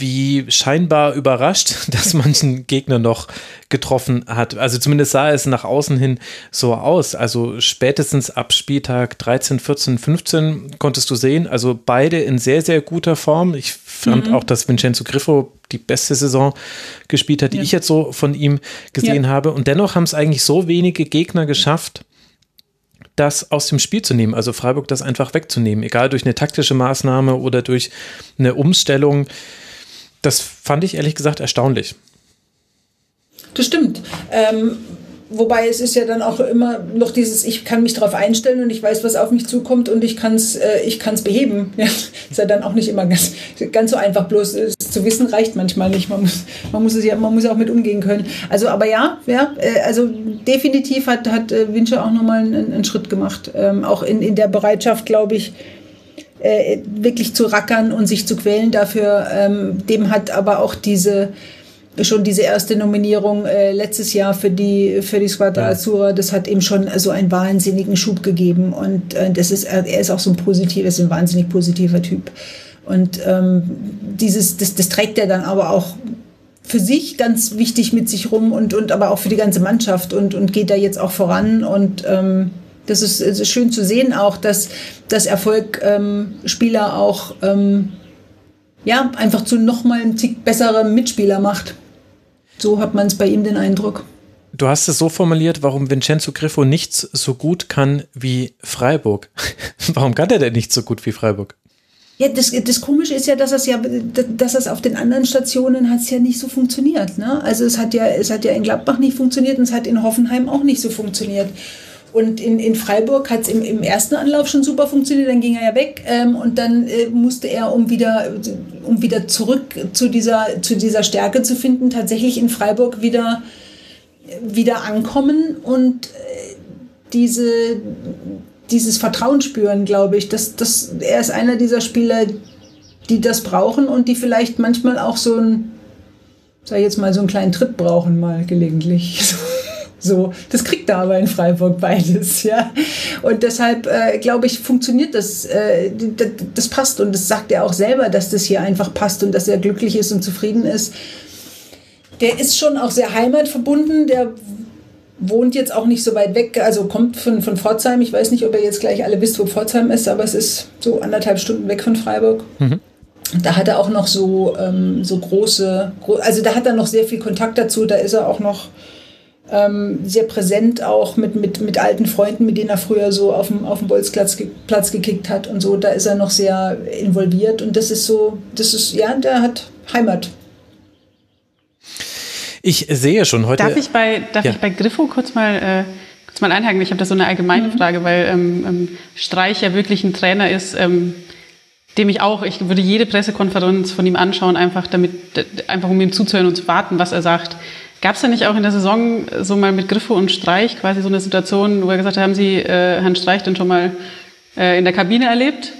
wie scheinbar überrascht, dass manchen Gegner noch getroffen hat. Also zumindest sah es nach außen hin so aus. Also spätestens ab Spieltag 13, 14, 15 konntest du sehen, also beide in sehr, sehr guter Form. Ich fand mhm. auch, dass Vincenzo Griffo die beste Saison gespielt hat, die ja. ich jetzt so von ihm gesehen ja. habe. Und dennoch haben es eigentlich so wenige Gegner geschafft, das aus dem Spiel zu nehmen, also Freiburg das einfach wegzunehmen, egal durch eine taktische Maßnahme oder durch eine Umstellung. Das fand ich ehrlich gesagt erstaunlich. Das stimmt. Ähm, wobei es ist ja dann auch immer noch dieses, ich kann mich darauf einstellen und ich weiß, was auf mich zukommt und ich kann es äh, ich kann's beheben. Ja, ist ja dann auch nicht immer ganz, ganz so einfach. Bloß äh, zu wissen reicht manchmal nicht. Man muss, man muss es ja, man muss auch mit umgehen können. Also, aber ja, ja, äh, also definitiv hat, hat äh, Wincher auch nochmal einen, einen Schritt gemacht. Ähm, auch in, in der Bereitschaft, glaube ich, äh, wirklich zu rackern und sich zu quälen dafür. Ähm, dem hat aber auch diese schon diese erste Nominierung äh, letztes Jahr für die für die Squadra ja. Azzurra, das hat ihm schon so einen wahnsinnigen Schub gegeben und äh, das ist er ist auch so ein positiver, ist ein wahnsinnig positiver Typ und ähm, dieses das, das trägt er dann aber auch für sich ganz wichtig mit sich rum und und aber auch für die ganze Mannschaft und und geht da jetzt auch voran und ähm, das ist, ist schön zu sehen auch, dass das Erfolg ähm, Spieler auch ähm, ja, einfach zu noch mal einem Tick besserem Mitspieler macht. So hat man es bei ihm den Eindruck. Du hast es so formuliert, warum Vincenzo Griffo nichts so gut kann wie Freiburg. warum kann er denn nicht so gut wie Freiburg? Ja, das, das Komische ist ja, dass es ja, dass es auf den anderen Stationen hat es ja nicht so funktioniert. Ne? Also es hat ja, es hat ja in Gladbach nicht funktioniert und es hat in Hoffenheim auch nicht so funktioniert. Und in, in Freiburg hat es im, im ersten Anlauf schon super funktioniert, dann ging er ja weg ähm, und dann äh, musste er, um wieder, um wieder zurück zu dieser, zu dieser Stärke zu finden, tatsächlich in Freiburg wieder, wieder ankommen und äh, diese, dieses Vertrauen spüren, glaube ich. Das, das, er ist einer dieser Spieler, die das brauchen und die vielleicht manchmal auch so ein, sag ich jetzt mal, so einen kleinen Tritt brauchen, mal gelegentlich. So, das kriegt er aber in Freiburg beides, ja. Und deshalb äh, glaube ich, funktioniert das, äh, das, das passt und das sagt er auch selber, dass das hier einfach passt und dass er glücklich ist und zufrieden ist. Der ist schon auch sehr heimatverbunden, der wohnt jetzt auch nicht so weit weg, also kommt von, von Pforzheim. Ich weiß nicht, ob ihr jetzt gleich alle wisst, wo Pforzheim ist, aber es ist so anderthalb Stunden weg von Freiburg. Mhm. Da hat er auch noch so, ähm, so große, also da hat er noch sehr viel Kontakt dazu, da ist er auch noch ähm, sehr präsent auch mit, mit, mit alten Freunden, mit denen er früher so auf dem, auf dem Bolzplatz Platz gekickt hat und so. Da ist er noch sehr involviert und das ist so, das ist, ja, der hat Heimat. Ich sehe schon heute. Darf ich bei, darf ja. ich bei Griffo kurz mal, äh, kurz mal einhaken? Ich habe da so eine allgemeine mhm. Frage, weil ähm, ähm, Streich ja wirklich ein Trainer ist, ähm, dem ich auch, ich würde jede Pressekonferenz von ihm anschauen, einfach damit, einfach um ihm zuzuhören und zu warten, was er sagt. Gab es da nicht auch in der Saison so mal mit Griffo und Streich quasi so eine Situation, wo er gesagt hat, haben Sie äh, Herrn Streich denn schon mal äh, in der Kabine erlebt?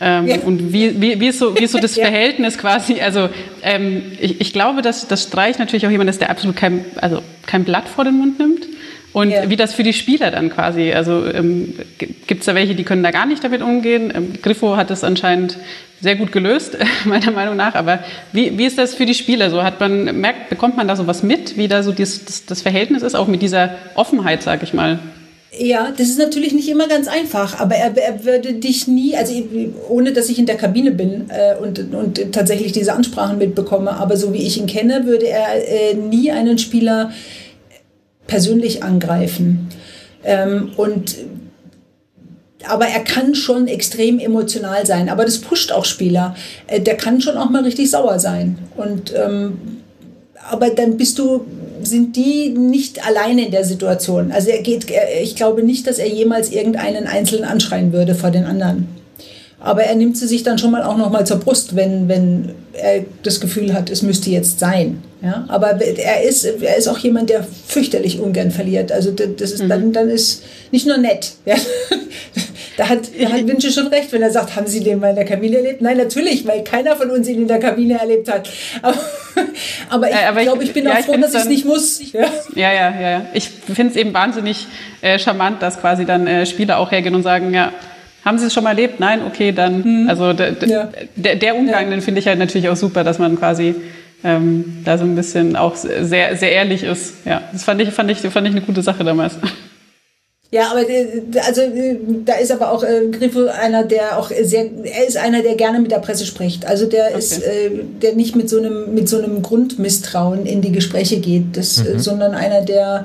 Ähm, ja. Und wie, wie, wie, ist so, wie ist so das ja. Verhältnis quasi? Also ähm, ich, ich glaube, dass, dass Streich natürlich auch jemand ist, der absolut kein, also kein Blatt vor den Mund nimmt. Und ja. wie das für die Spieler dann quasi, also ähm, gibt es da welche, die können da gar nicht damit umgehen. Ähm, Griffo hat das anscheinend sehr gut gelöst, meiner Meinung nach. Aber wie, wie ist das für die Spieler so? Hat man, merkt, bekommt man da so was mit, wie da so das, das, das Verhältnis ist, auch mit dieser Offenheit, sag ich mal? Ja, das ist natürlich nicht immer ganz einfach, aber er, er würde dich nie, also ohne dass ich in der Kabine bin äh, und, und tatsächlich diese Ansprachen mitbekomme, aber so wie ich ihn kenne, würde er äh, nie einen Spieler persönlich angreifen. Ähm, und aber er kann schon extrem emotional sein. Aber das pusht auch Spieler. Äh, der kann schon auch mal richtig sauer sein. Und ähm, aber dann bist du, sind die nicht alleine in der Situation. Also er geht, ich glaube nicht, dass er jemals irgendeinen Einzelnen anschreien würde vor den anderen. Aber er nimmt sie sich dann schon mal auch noch mal zur Brust, wenn, wenn er das Gefühl hat, es müsste jetzt sein. Ja? Aber er ist, er ist auch jemand, der fürchterlich ungern verliert. Also das ist, mhm. dann, dann ist nicht nur nett. Ja? Da hat, da hat Vinci schon recht, wenn er sagt, haben Sie den mal in der Kabine erlebt? Nein, natürlich, weil keiner von uns ihn in der Kabine erlebt hat. Aber, aber ich äh, glaube, ich bin ja, auch froh, dass ich es nicht muss. Ja, ja, ja. ja, Ich finde es eben wahnsinnig äh, charmant, dass quasi dann äh, Spieler auch hergehen und sagen, ja, haben Sie es schon mal erlebt? Nein? Okay, dann. Hm. Also ja. der, der Umgang, den finde ich halt natürlich auch super, dass man quasi ähm, da so ein bisschen auch sehr, sehr ehrlich ist. Ja, das fand ich, fand ich, fand ich eine gute Sache damals. Ja, aber äh, also äh, da ist aber auch äh, Griffo einer, der auch sehr, er ist einer, der gerne mit der Presse spricht. Also der okay. ist, äh, der nicht mit so einem mit so einem Grundmisstrauen in die Gespräche geht, das, mhm. sondern einer, der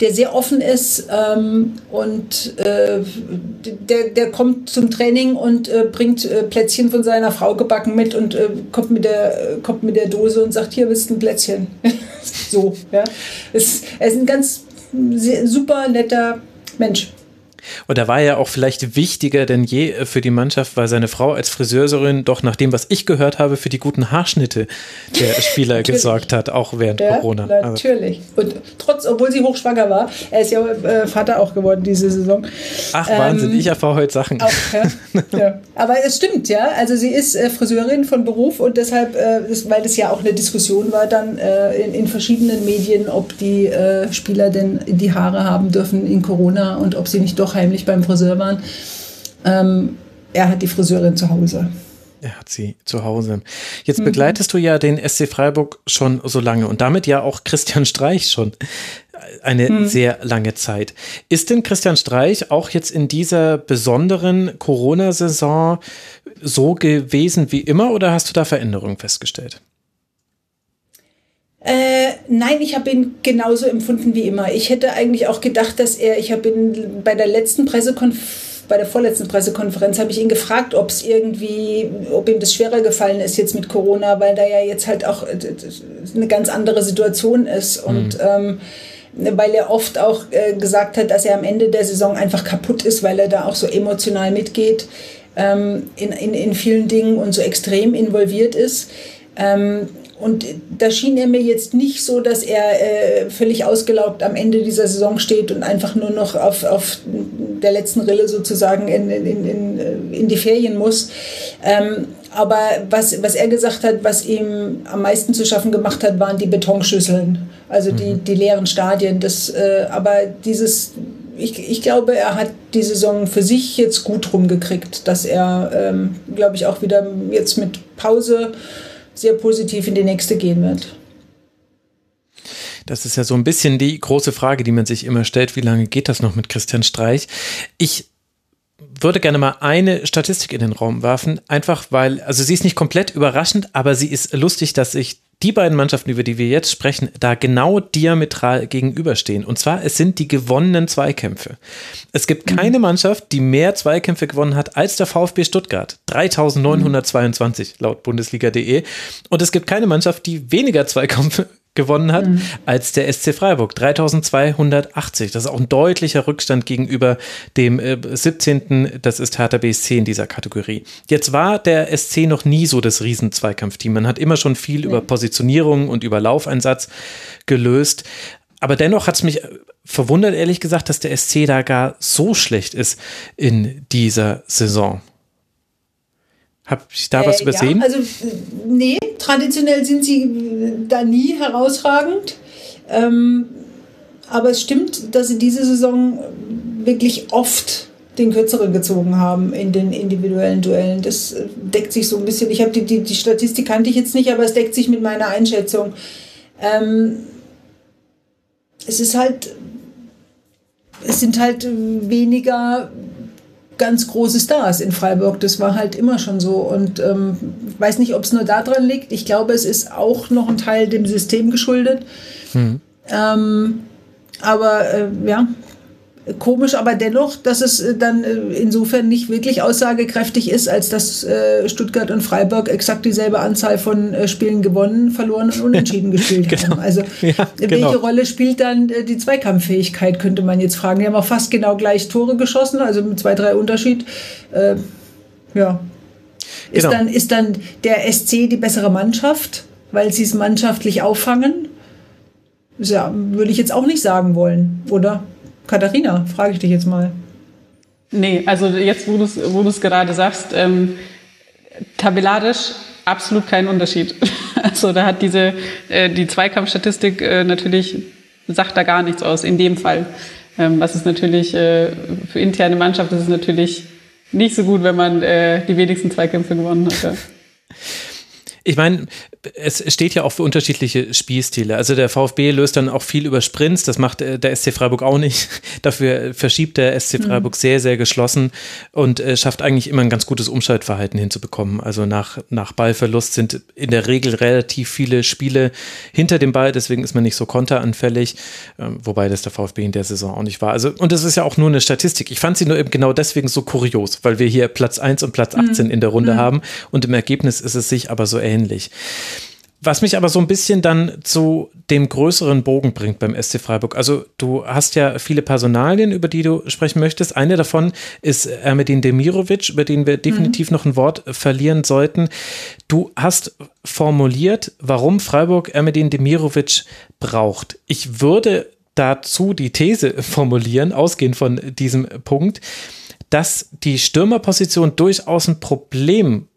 der sehr offen ist ähm, und äh, der, der kommt zum Training und äh, bringt äh, Plätzchen von seiner Frau gebacken mit und äh, kommt, mit der, kommt mit der Dose und sagt, hier bist ein Plätzchen. so, ja. Es, er ist ein ganz super netter Mensch. Und er war ja auch vielleicht wichtiger denn je für die Mannschaft, weil seine Frau als Friseurin doch nach dem, was ich gehört habe, für die guten Haarschnitte der Spieler gesorgt hat, auch während ja, Corona. Natürlich. Und trotz, obwohl sie hochschwanger war, er ist ja äh, Vater auch geworden diese Saison. Ach, Wahnsinn, ähm, ich erfahre heute Sachen. Auch, ja. ja. Aber es stimmt, ja. Also sie ist äh, Friseurin von Beruf und deshalb, äh, das, weil das ja auch eine Diskussion war dann äh, in, in, verschiedenen Medien, ob die äh, Spieler denn die Haare haben dürfen in Corona und ob sie nicht doch heimlich beim Friseur waren. Ähm, er hat die Friseurin zu Hause. Er hat sie zu Hause. Jetzt mhm. begleitest du ja den SC Freiburg schon so lange und damit ja auch Christian Streich schon eine mhm. sehr lange Zeit. Ist denn Christian Streich auch jetzt in dieser besonderen Corona-Saison so gewesen wie immer oder hast du da Veränderungen festgestellt? Äh, nein, ich habe ihn genauso empfunden wie immer. Ich hätte eigentlich auch gedacht, dass er, ich habe ihn bei der letzten Pressekonferenz bei der vorletzten Pressekonferenz habe ich ihn gefragt, ob es irgendwie, ob ihm das schwerer gefallen ist jetzt mit Corona, weil da ja jetzt halt auch äh, eine ganz andere Situation ist und mhm. ähm, weil er oft auch äh, gesagt hat, dass er am Ende der Saison einfach kaputt ist, weil er da auch so emotional mitgeht ähm, in, in, in vielen Dingen und so extrem involviert ist. Ähm, und da schien er mir jetzt nicht so, dass er äh, völlig ausgelaugt am Ende dieser Saison steht und einfach nur noch auf, auf der letzten Rille sozusagen in, in, in, äh, in die Ferien muss. Ähm, aber was, was er gesagt hat, was ihm am meisten zu schaffen gemacht hat, waren die Betonschüsseln, also die, mhm. die leeren Stadien. Das, äh, aber dieses, ich, ich glaube, er hat die Saison für sich jetzt gut rumgekriegt, dass er, ähm, glaube ich, auch wieder jetzt mit Pause sehr positiv in die nächste gehen wird. Das ist ja so ein bisschen die große Frage, die man sich immer stellt. Wie lange geht das noch mit Christian Streich? Ich würde gerne mal eine Statistik in den Raum werfen, einfach weil, also sie ist nicht komplett überraschend, aber sie ist lustig, dass ich die beiden Mannschaften, über die wir jetzt sprechen, da genau diametral gegenüberstehen. Und zwar, es sind die gewonnenen Zweikämpfe. Es gibt mhm. keine Mannschaft, die mehr Zweikämpfe gewonnen hat als der VfB Stuttgart. 3922 laut Bundesliga.de. Und es gibt keine Mannschaft, die weniger Zweikämpfe gewonnen hat mhm. als der SC Freiburg. 3280. Das ist auch ein deutlicher Rückstand gegenüber dem äh, 17. Das ist Hertha BSC in dieser Kategorie. Jetzt war der SC noch nie so das Riesenzweikampfteam. Man hat immer schon viel ja. über Positionierung und über Laufeinsatz gelöst. Aber dennoch hat es mich verwundert, ehrlich gesagt, dass der SC da gar so schlecht ist in dieser Saison. Habe ich da was äh, übersehen? Ja, also, nee, traditionell sind sie da nie herausragend. Ähm, aber es stimmt, dass sie diese Saison wirklich oft den Kürzeren gezogen haben in den individuellen Duellen. Das deckt sich so ein bisschen. Ich habe die, die, die Statistik kannte ich jetzt nicht, aber es deckt sich mit meiner Einschätzung. Ähm, es ist halt, es sind halt weniger ganz große Stars in Freiburg. Das war halt immer schon so. Und ähm, weiß nicht, ob es nur daran liegt. Ich glaube, es ist auch noch ein Teil dem System geschuldet. Mhm. Ähm, aber äh, ja, komisch, aber dennoch, dass es äh, dann äh, insofern nicht wirklich aussagekräftig ist, als dass äh, Stuttgart und Freiburg exakt dieselbe Anzahl von Spielen gewonnen, verloren und unentschieden gespielt genau. haben. Also ja, welche genau. Rolle spielt dann die Zweikampffähigkeit, könnte man jetzt fragen. Die haben auch fast genau gleich Tore geschossen, also mit zwei, drei Unterschied. Äh, ja. Ist, genau. dann, ist dann der SC die bessere Mannschaft, weil sie es mannschaftlich auffangen? Ja, würde ich jetzt auch nicht sagen wollen, oder? Katharina, frage ich dich jetzt mal. Nee, also jetzt, wo du es wo gerade sagst, ähm, tabellarisch absolut kein Unterschied. Also da hat diese äh, die Zweikampfstatistik äh, natürlich sagt da gar nichts aus in dem Fall. Ähm, was ist natürlich äh, für interne Mannschaft ist es natürlich nicht so gut, wenn man äh, die wenigsten Zweikämpfe gewonnen hat. Ich meine, es steht ja auch für unterschiedliche Spielstile. Also der VfB löst dann auch viel über Sprints, das macht äh, der SC Freiburg auch nicht. Dafür verschiebt der SC mhm. Freiburg mhm. sehr, sehr geschlossen und äh, schafft eigentlich immer ein ganz gutes Umschaltverhalten hinzubekommen. Also nach, nach Ballverlust sind in der Regel relativ viele Spiele hinter dem Ball, deswegen ist man nicht so konteranfällig, ähm, wobei das der VfB in der Saison auch nicht war. Also, und das ist ja auch nur eine Statistik. Ich fand sie nur eben genau deswegen so kurios, weil wir hier Platz 1 und Platz 18 mhm. in der Runde mhm. haben und im Ergebnis ist es sich aber so ähnlich ähnlich. Was mich aber so ein bisschen dann zu dem größeren Bogen bringt beim SC Freiburg. Also du hast ja viele Personalien, über die du sprechen möchtest. Eine davon ist Ermedin Demirovic, über den wir definitiv mhm. noch ein Wort verlieren sollten. Du hast formuliert, warum Freiburg Ermedin Demirovic braucht. Ich würde dazu die These formulieren, ausgehend von diesem Punkt, dass die Stürmerposition durchaus ein Problem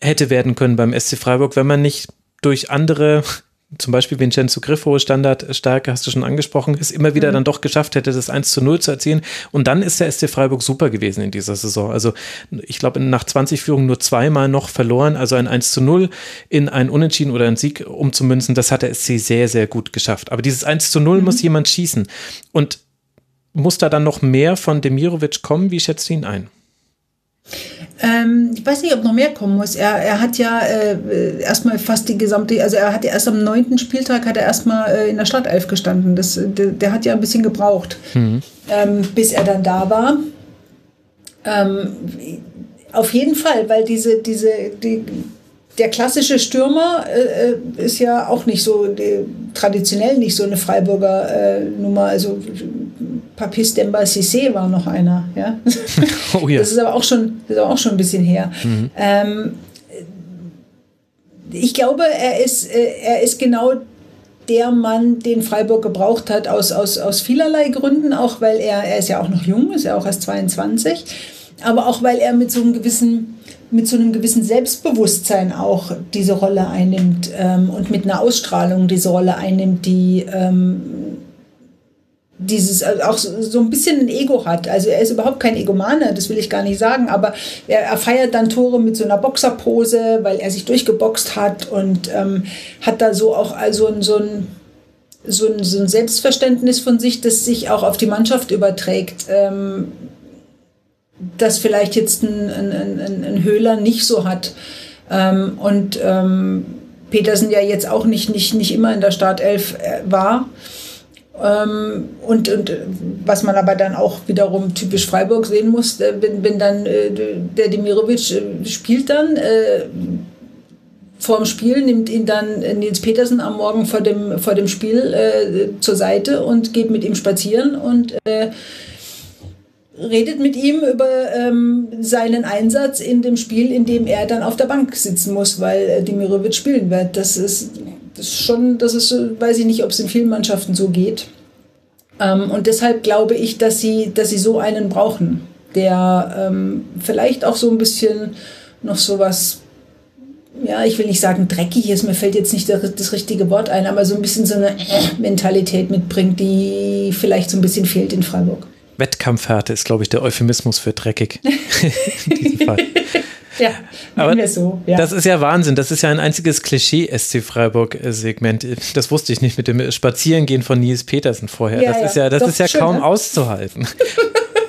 hätte werden können beim SC Freiburg, wenn man nicht durch andere zum Beispiel Vincenzo Griffo, Standardstärke, hast du schon angesprochen, es immer wieder mhm. dann doch geschafft hätte, das 1 zu 0 zu erzielen. Und dann ist der SC Freiburg super gewesen in dieser Saison. Also ich glaube, nach 20 Führungen nur zweimal noch verloren, also ein 1 zu 0 in ein Unentschieden oder einen Sieg umzumünzen, das hat der SC sehr, sehr gut geschafft. Aber dieses 1 zu 0 mhm. muss jemand schießen. Und muss da dann noch mehr von Demirovic kommen? Wie schätzt du ihn ein? Ähm, ich weiß nicht, ob noch mehr kommen muss. Er, er hat ja äh, erstmal fast die gesamte, also er hat ja erst am neunten Spieltag hat er erstmal äh, in der Startelf gestanden. Das, der, der, hat ja ein bisschen gebraucht, mhm. ähm, bis er dann da war. Ähm, auf jeden Fall, weil diese, diese, die, der klassische Stürmer äh, äh ist ja auch nicht so die, traditionell nicht so eine Freiburger äh, Nummer. Also Papis Demba Cissé war noch einer. Ja? Oh, ja. Das ist aber auch schon, das ist auch schon ein bisschen her. Mhm. Ähm, ich glaube, er ist, äh, er ist genau der Mann, den Freiburg gebraucht hat, aus, aus, aus vielerlei Gründen, auch weil er, er ist ja auch noch jung, ist ja auch erst 22, aber auch weil er mit so einem gewissen mit so einem gewissen Selbstbewusstsein auch diese Rolle einnimmt ähm, und mit einer Ausstrahlung diese Rolle einnimmt, die ähm, dieses also auch so ein bisschen ein Ego hat. Also er ist überhaupt kein Egomaner, das will ich gar nicht sagen, aber er, er feiert dann Tore mit so einer Boxerpose, weil er sich durchgeboxt hat und ähm, hat da so auch also so ein so ein, so ein Selbstverständnis von sich, das sich auch auf die Mannschaft überträgt. Ähm, das vielleicht jetzt ein, ein, ein, ein Höhler nicht so hat. Ähm, und ähm, Petersen ja jetzt auch nicht, nicht, nicht immer in der Startelf äh, war. Ähm, und, und was man aber dann auch wiederum typisch Freiburg sehen muss, äh, wenn, wenn dann äh, der Demirovic äh, spielt dann äh, vor dem Spiel, nimmt ihn dann Nils Petersen am Morgen vor dem, vor dem Spiel äh, zur Seite und geht mit ihm spazieren und äh, redet mit ihm über ähm, seinen Einsatz in dem Spiel, in dem er dann auf der Bank sitzen muss, weil äh, Demirovic spielen wird. Das ist das ist schon, das ist, weiß ich nicht, ob es in vielen Mannschaften so geht. Ähm, und deshalb glaube ich, dass sie, dass sie so einen brauchen, der ähm, vielleicht auch so ein bisschen noch so was, ja, ich will nicht sagen dreckig ist, mir fällt jetzt nicht das, das richtige Wort ein, aber so ein bisschen so eine äh Mentalität mitbringt, die vielleicht so ein bisschen fehlt in Freiburg. Wettkampfhärte ist, glaube ich, der Euphemismus für dreckig in diesem Fall. Ja, aber wir so. Ja. Das ist ja Wahnsinn. Das ist ja ein einziges Klischee-SC Freiburg-Segment. Das wusste ich nicht mit dem Spazierengehen von Nils Petersen vorher. Ja, das ja. ist ja, das Doch, ist ja schön, kaum ne? auszuhalten.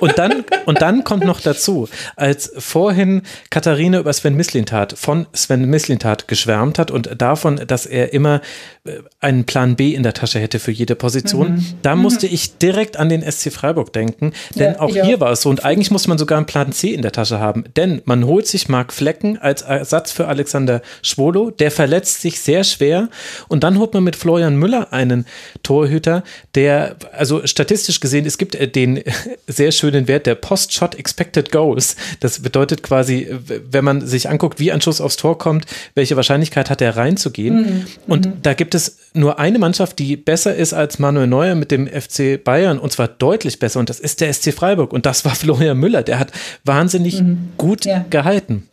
Und dann, und dann kommt noch dazu, als vorhin Katharina über Sven Mislintat von Sven Mislintat geschwärmt hat und davon, dass er immer äh, einen Plan B in der Tasche hätte für jede Position, mhm. da mhm. musste ich direkt an den SC Freiburg denken, denn ja, auch hier auch. war es so und eigentlich muss man sogar einen Plan C in der Tasche haben, denn man holt sich Marc Flecken als Ersatz für Alexander Schwolo, der verletzt sich sehr schwer und dann holt man mit Florian Müller einen Torhüter, der, also statistisch gesehen, es gibt äh, den sehr schönen den Wert der Post-Shot Expected Goals. Das bedeutet quasi, wenn man sich anguckt, wie ein Schuss aufs Tor kommt, welche Wahrscheinlichkeit hat er reinzugehen. Mhm. Und mhm. da gibt es nur eine Mannschaft, die besser ist als Manuel Neuer mit dem FC Bayern und zwar deutlich besser und das ist der SC Freiburg und das war Florian Müller. Der hat wahnsinnig mhm. gut ja. gehalten.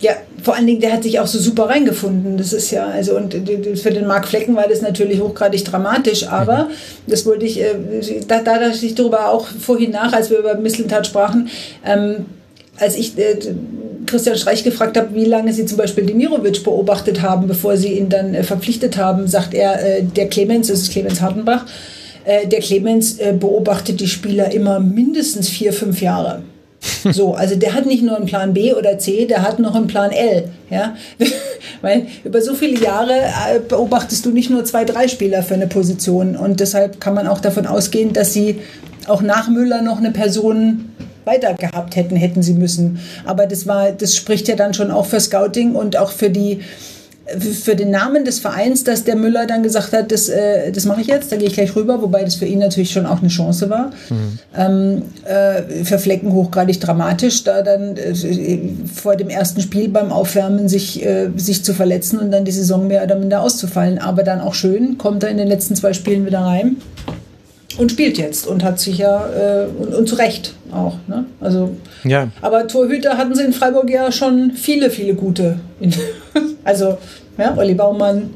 Ja, vor allen Dingen, der hat sich auch so super reingefunden. Das ist ja, also, und für den Marc Flecken war das natürlich hochgradig dramatisch, aber mhm. das wollte ich, äh, da, da dachte ich darüber auch vorhin nach, als wir über Misslintat sprachen, ähm, als ich äh, Christian Streich gefragt habe, wie lange sie zum Beispiel Demirovic beobachtet haben, bevor sie ihn dann äh, verpflichtet haben, sagt er, äh, der Clemens, das ist Clemens Hartenbach, äh, der Clemens äh, beobachtet die Spieler immer mindestens vier, fünf Jahre. So, also der hat nicht nur einen Plan B oder C, der hat noch einen Plan L. Ja? Weil über so viele Jahre äh, beobachtest du nicht nur zwei, drei Spieler für eine Position. Und deshalb kann man auch davon ausgehen, dass sie auch nach Müller noch eine Person weiter gehabt hätten, hätten sie müssen. Aber das war, das spricht ja dann schon auch für Scouting und auch für die für den Namen des Vereins, dass der Müller dann gesagt hat, das, äh, das mache ich jetzt, da gehe ich gleich rüber, wobei das für ihn natürlich schon auch eine Chance war. Mhm. Ähm, äh, für Flecken hochgradig dramatisch, da dann äh, vor dem ersten Spiel beim Aufwärmen sich, äh, sich zu verletzen und dann die Saison mehr oder minder auszufallen. Aber dann auch schön, kommt er in den letzten zwei Spielen wieder rein und spielt jetzt und hat sich ja äh, und, und zu Recht auch. Ne? Also, ja. Aber Torhüter hatten sie in Freiburg ja schon viele, viele gute. Also ja, Olli Baumann,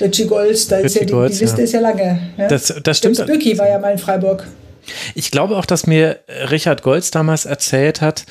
Richie Golds, da ist ja die, die Liste ja. ist ja lange. Ja? Das, das stimmt. Selbst Böcki war ja mal in Freiburg. Ich glaube auch, dass mir Richard Golds damals erzählt hat,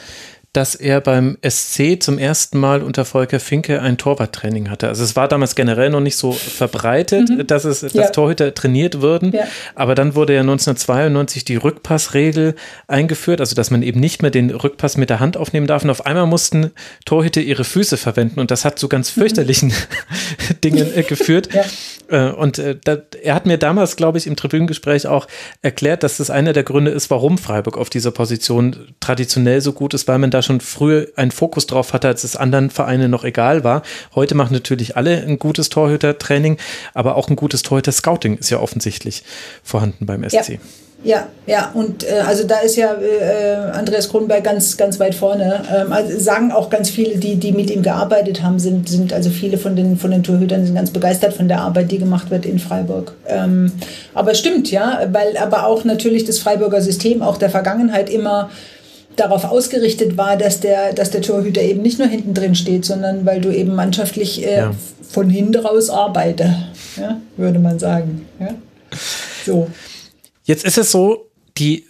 dass er beim SC zum ersten Mal unter Volker Finke ein Torwarttraining hatte. Also es war damals generell noch nicht so verbreitet, mhm. dass es dass ja. Torhüter trainiert würden, ja. aber dann wurde ja 1992 die Rückpassregel eingeführt, also dass man eben nicht mehr den Rückpass mit der Hand aufnehmen darf und auf einmal mussten Torhüter ihre Füße verwenden und das hat zu ganz mhm. fürchterlichen mhm. Dingen äh, geführt. Ja. Äh, und äh, da, er hat mir damals, glaube ich, im Tribünengespräch auch erklärt, dass das einer der Gründe ist, warum Freiburg auf dieser Position traditionell so gut ist, weil man da schon früher einen Fokus drauf hatte, als es anderen Vereinen noch egal war. Heute machen natürlich alle ein gutes Torhüter-Training, aber auch ein gutes Torhüter-Scouting ist ja offensichtlich vorhanden beim SC. Ja. Ja, ja, und äh, also da ist ja äh, Andreas Kronberg ganz, ganz weit vorne. Ähm, also sagen auch ganz viele, die, die mit ihm gearbeitet haben, sind, sind also viele von den, von den Torhütern sind ganz begeistert von der Arbeit, die gemacht wird in Freiburg. Ähm, aber stimmt, ja, weil aber auch natürlich das Freiburger System auch der Vergangenheit immer darauf ausgerichtet war, dass der, dass der Torhüter eben nicht nur hinten drin steht, sondern weil du eben mannschaftlich äh, ja. von hinten raus arbeite, ja, würde man sagen. Ja? So. Jetzt ist es so, die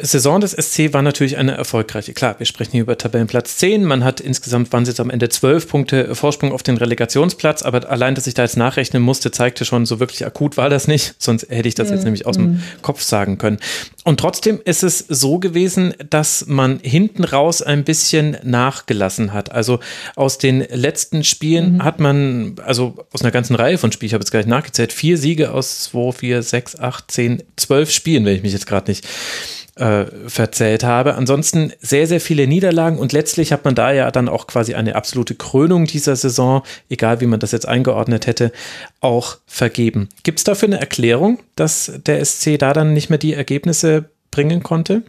Saison des SC war natürlich eine erfolgreiche. Klar, wir sprechen hier über Tabellenplatz 10. Man hat insgesamt, waren es jetzt am Ende 12 Punkte Vorsprung auf den Relegationsplatz. Aber allein, dass ich da jetzt nachrechnen musste, zeigte schon, so wirklich akut war das nicht. Sonst hätte ich das jetzt nämlich aus dem mhm. Kopf sagen können. Und trotzdem ist es so gewesen, dass man hinten raus ein bisschen nachgelassen hat. Also aus den letzten Spielen mhm. hat man, also aus einer ganzen Reihe von Spielen, ich habe jetzt gleich nachgezählt, vier Siege aus 2, 4, 6, 8, 10, 12 Spielen, wenn ich mich jetzt gerade nicht äh, verzählt habe. Ansonsten sehr, sehr viele Niederlagen und letztlich hat man da ja dann auch quasi eine absolute Krönung dieser Saison, egal wie man das jetzt eingeordnet hätte, auch vergeben. Gibt es dafür eine Erklärung, dass der SC da dann nicht mehr die Ergebnisse bringen konnte?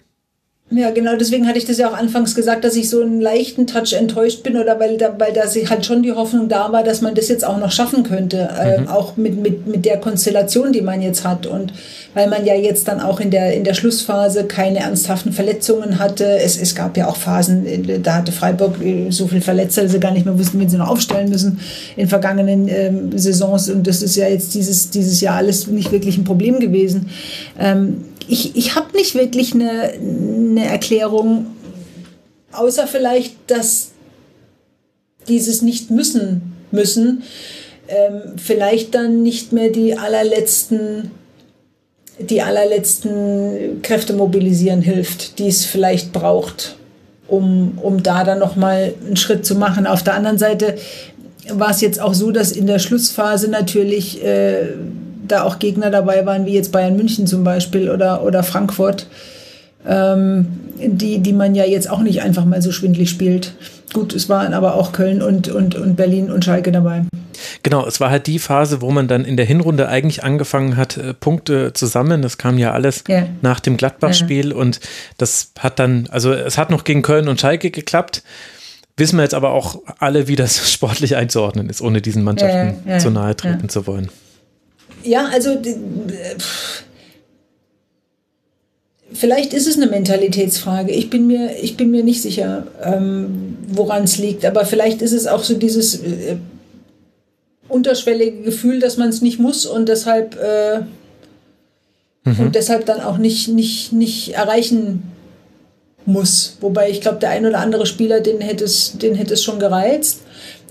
Ja, genau, deswegen hatte ich das ja auch anfangs gesagt, dass ich so einen leichten Touch enttäuscht bin oder weil da, weil da halt schon die Hoffnung da war, dass man das jetzt auch noch schaffen könnte, äh, mhm. äh, auch mit, mit, mit der Konstellation, die man jetzt hat und weil man ja jetzt dann auch in der, in der Schlussphase keine ernsthaften Verletzungen hatte. Es, es gab ja auch Phasen, da hatte Freiburg äh, so viel Verletzte, dass sie gar nicht mehr wussten, wen sie noch aufstellen müssen in vergangenen ähm, Saisons und das ist ja jetzt dieses, dieses Jahr alles nicht wirklich ein Problem gewesen. Ähm, ich, ich habe nicht wirklich eine, eine Erklärung, außer vielleicht, dass dieses nicht müssen müssen ähm, vielleicht dann nicht mehr die allerletzten die allerletzten Kräfte mobilisieren hilft, die es vielleicht braucht, um, um da dann nochmal einen Schritt zu machen. Auf der anderen Seite war es jetzt auch so, dass in der Schlussphase natürlich äh, da auch Gegner dabei waren, wie jetzt Bayern München zum Beispiel oder, oder Frankfurt, ähm, die, die man ja jetzt auch nicht einfach mal so schwindlig spielt. Gut, es waren aber auch Köln und, und, und Berlin und Schalke dabei. Genau, es war halt die Phase, wo man dann in der Hinrunde eigentlich angefangen hat, äh, Punkte zu sammeln. Das kam ja alles ja. nach dem Gladbach-Spiel ja. und das hat dann, also es hat noch gegen Köln und Schalke geklappt. Wissen wir jetzt aber auch alle, wie das sportlich einzuordnen ist, ohne diesen Mannschaften ja, zu nahe treten zu wollen. Ja, also vielleicht ist es eine Mentalitätsfrage. Ich bin mir, ich bin mir nicht sicher, ähm, woran es liegt. Aber vielleicht ist es auch so dieses äh, unterschwellige Gefühl, dass man es nicht muss und deshalb äh, mhm. und deshalb dann auch nicht, nicht, nicht erreichen muss. Wobei ich glaube, der ein oder andere Spieler, den hätte es, den hätte es schon gereizt.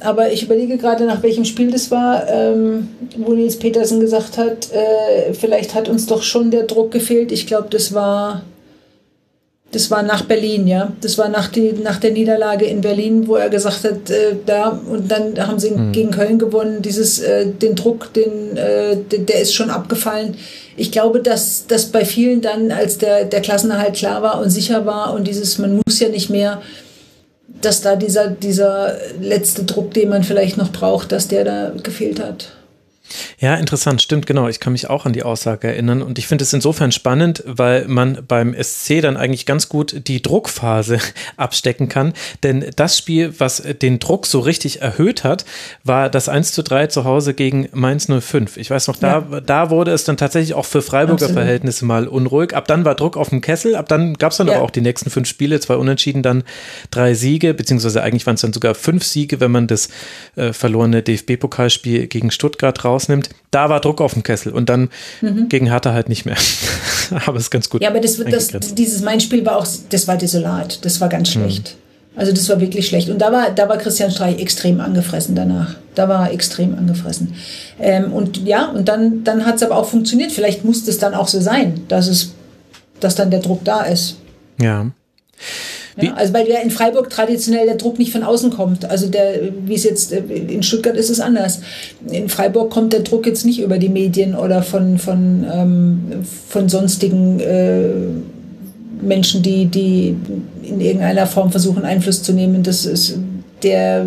Aber ich überlege gerade, nach welchem Spiel das war, ähm, wo Nils Petersen gesagt hat, äh, vielleicht hat uns doch schon der Druck gefehlt. Ich glaube, das war, das war nach Berlin, ja. Das war nach, die, nach der Niederlage in Berlin, wo er gesagt hat, äh, da und dann haben sie mhm. gegen Köln gewonnen. Dieses, äh, den Druck, den, äh, der, der ist schon abgefallen. Ich glaube, dass, dass bei vielen dann, als der, der Klassenerhalt klar war und sicher war und dieses, man muss ja nicht mehr, dass da dieser, dieser letzte Druck, den man vielleicht noch braucht, dass der da gefehlt hat. Ja, interessant, stimmt, genau. Ich kann mich auch an die Aussage erinnern. Und ich finde es insofern spannend, weil man beim SC dann eigentlich ganz gut die Druckphase abstecken kann. Denn das Spiel, was den Druck so richtig erhöht hat, war das 1 zu 3 zu Hause gegen Mainz 05. Ich weiß noch, da, ja. da wurde es dann tatsächlich auch für Freiburger Absolut. Verhältnisse mal unruhig. Ab dann war Druck auf dem Kessel. Ab dann gab es dann ja. aber auch die nächsten fünf Spiele, zwei Unentschieden, dann drei Siege, beziehungsweise eigentlich waren es dann sogar fünf Siege, wenn man das äh, verlorene DFB-Pokalspiel gegen Stuttgart raus rausnimmt, da war Druck auf dem Kessel und dann mhm. gegen Hertha halt nicht mehr. aber es ist ganz gut. Ja, aber das, das, dieses Mein-Spiel war auch, das war desolat, das war ganz mhm. schlecht. Mhm. Also das war wirklich schlecht. Und da war, da war Christian Streich extrem angefressen danach. Da war er extrem angefressen. Ähm, und ja, und dann, dann hat es aber auch funktioniert. Vielleicht muss es dann auch so sein, dass es, dass dann der Druck da ist. Ja. Ja, also weil ja in Freiburg traditionell der Druck nicht von außen kommt. Also der, wie es jetzt äh, in Stuttgart ist es anders. In Freiburg kommt der Druck jetzt nicht über die Medien oder von, von, ähm, von sonstigen äh, Menschen, die, die in irgendeiner Form versuchen, Einfluss zu nehmen. Das ist der,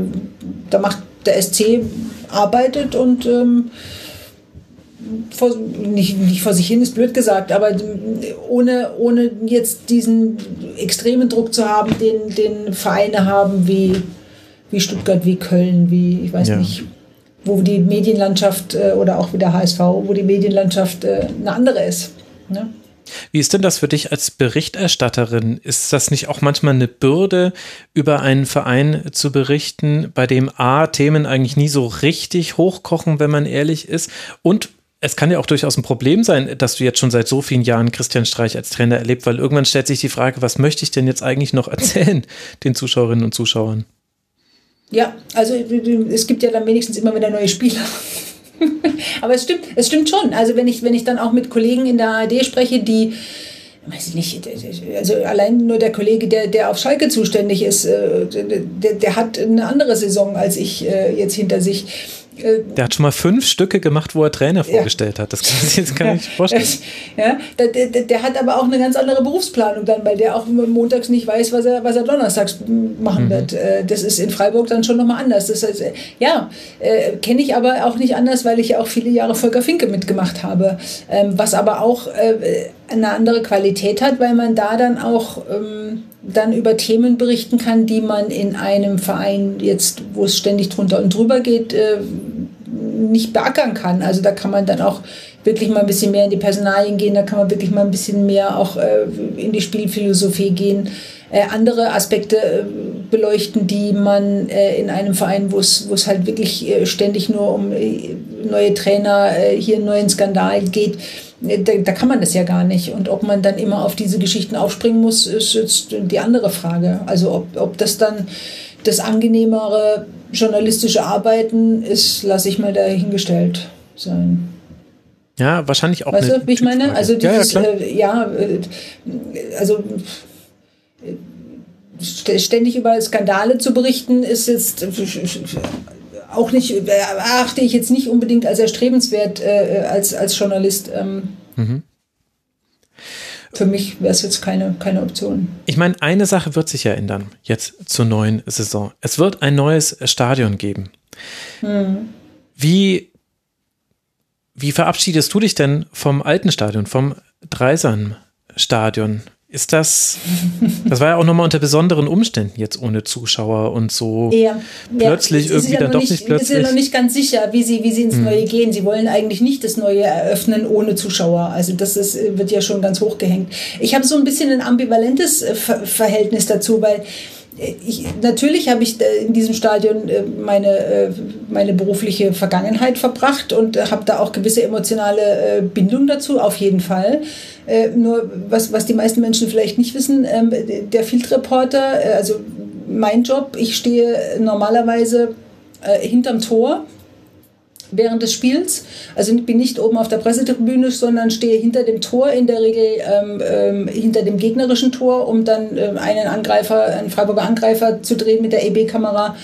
da macht der SC arbeitet und ähm, vor, nicht, nicht vor sich hin, ist blöd gesagt, aber ohne, ohne jetzt diesen extremen Druck zu haben, den, den Vereine haben wie, wie Stuttgart, wie Köln, wie, ich weiß ja. nicht, wo die Medienlandschaft äh, oder auch wie der HSV, wo die Medienlandschaft äh, eine andere ist. Ne? Wie ist denn das für dich als Berichterstatterin? Ist das nicht auch manchmal eine Bürde, über einen Verein zu berichten, bei dem A Themen eigentlich nie so richtig hochkochen, wenn man ehrlich ist, und es kann ja auch durchaus ein Problem sein, dass du jetzt schon seit so vielen Jahren Christian Streich als Trainer erlebt, weil irgendwann stellt sich die Frage, was möchte ich denn jetzt eigentlich noch erzählen den Zuschauerinnen und Zuschauern? Ja, also es gibt ja dann wenigstens immer wieder neue Spieler. Aber es stimmt, es stimmt schon. Also wenn ich, wenn ich dann auch mit Kollegen in der ARD spreche, die weiß ich nicht, also allein nur der Kollege, der, der auf Schalke zuständig ist, äh, der, der hat eine andere Saison als ich äh, jetzt hinter sich. Äh, der hat schon mal fünf Stücke gemacht, wo er Trainer vorgestellt ja. hat. Das kann, das kann ich vorstellen. Ja, der, der, der, hat aber auch eine ganz andere Berufsplanung dann, weil der auch montags nicht weiß, was er, was er donnerstags machen mhm. wird. Äh, das ist in Freiburg dann schon nochmal anders. Das heißt, ja, äh, kenne ich aber auch nicht anders, weil ich ja auch viele Jahre Volker Finke mitgemacht habe. Ähm, was aber auch eine andere Qualität hat, weil man da dann auch ähm, dann über Themen berichten kann, die man in einem Verein jetzt, wo es ständig drunter und drüber geht, äh, nicht beackern kann. Also da kann man dann auch wirklich mal ein bisschen mehr in die Personalien gehen, da kann man wirklich mal ein bisschen mehr auch äh, in die Spielphilosophie gehen, äh, andere Aspekte beleuchten, die man in einem Verein, wo es halt wirklich ständig nur um neue Trainer, hier einen neuen Skandal geht, da, da, kann man das ja gar nicht. Und ob man dann immer auf diese Geschichten aufspringen muss, ist jetzt die andere Frage. Also ob, ob das dann das angenehmere journalistische Arbeiten ist, lasse ich mal dahingestellt sein. Ja, wahrscheinlich auch. Weißt du, wie ich meine? Also dieses, ja, ja, äh, ja äh, also äh, ständig über Skandale zu berichten, ist jetzt auch nicht, erachte ich jetzt nicht unbedingt als erstrebenswert äh, als, als Journalist. Ähm, mhm. Für mich wäre es jetzt keine, keine Option. Ich meine, eine Sache wird sich ja ändern, jetzt zur neuen Saison. Es wird ein neues Stadion geben. Mhm. Wie, wie verabschiedest du dich denn vom alten Stadion, vom Dreisam-Stadion? Ist das, das war ja auch nochmal unter besonderen Umständen jetzt ohne Zuschauer und so ja, plötzlich ja, irgendwie ja dann doch nicht, nicht plötzlich. ist ja noch nicht ganz sicher, wie sie, wie sie ins hm. Neue gehen. Sie wollen eigentlich nicht das Neue eröffnen ohne Zuschauer. Also das ist, wird ja schon ganz hochgehängt. Ich habe so ein bisschen ein ambivalentes äh, Verhältnis dazu, weil ich, natürlich habe ich äh, in diesem Stadion äh, meine, meine berufliche Vergangenheit verbracht und habe da auch gewisse emotionale Bindung dazu, auf jeden Fall. Äh, nur was, was die meisten Menschen vielleicht nicht wissen, ähm, der Field Reporter, äh, also mein Job, ich stehe normalerweise äh, hinterm Tor während des Spiels. Also ich bin nicht oben auf der Pressetribüne, sondern stehe hinter dem Tor, in der Regel ähm, ähm, hinter dem gegnerischen Tor, um dann ähm, einen Angreifer, einen Freiburger Angreifer zu drehen mit der EB-Kamera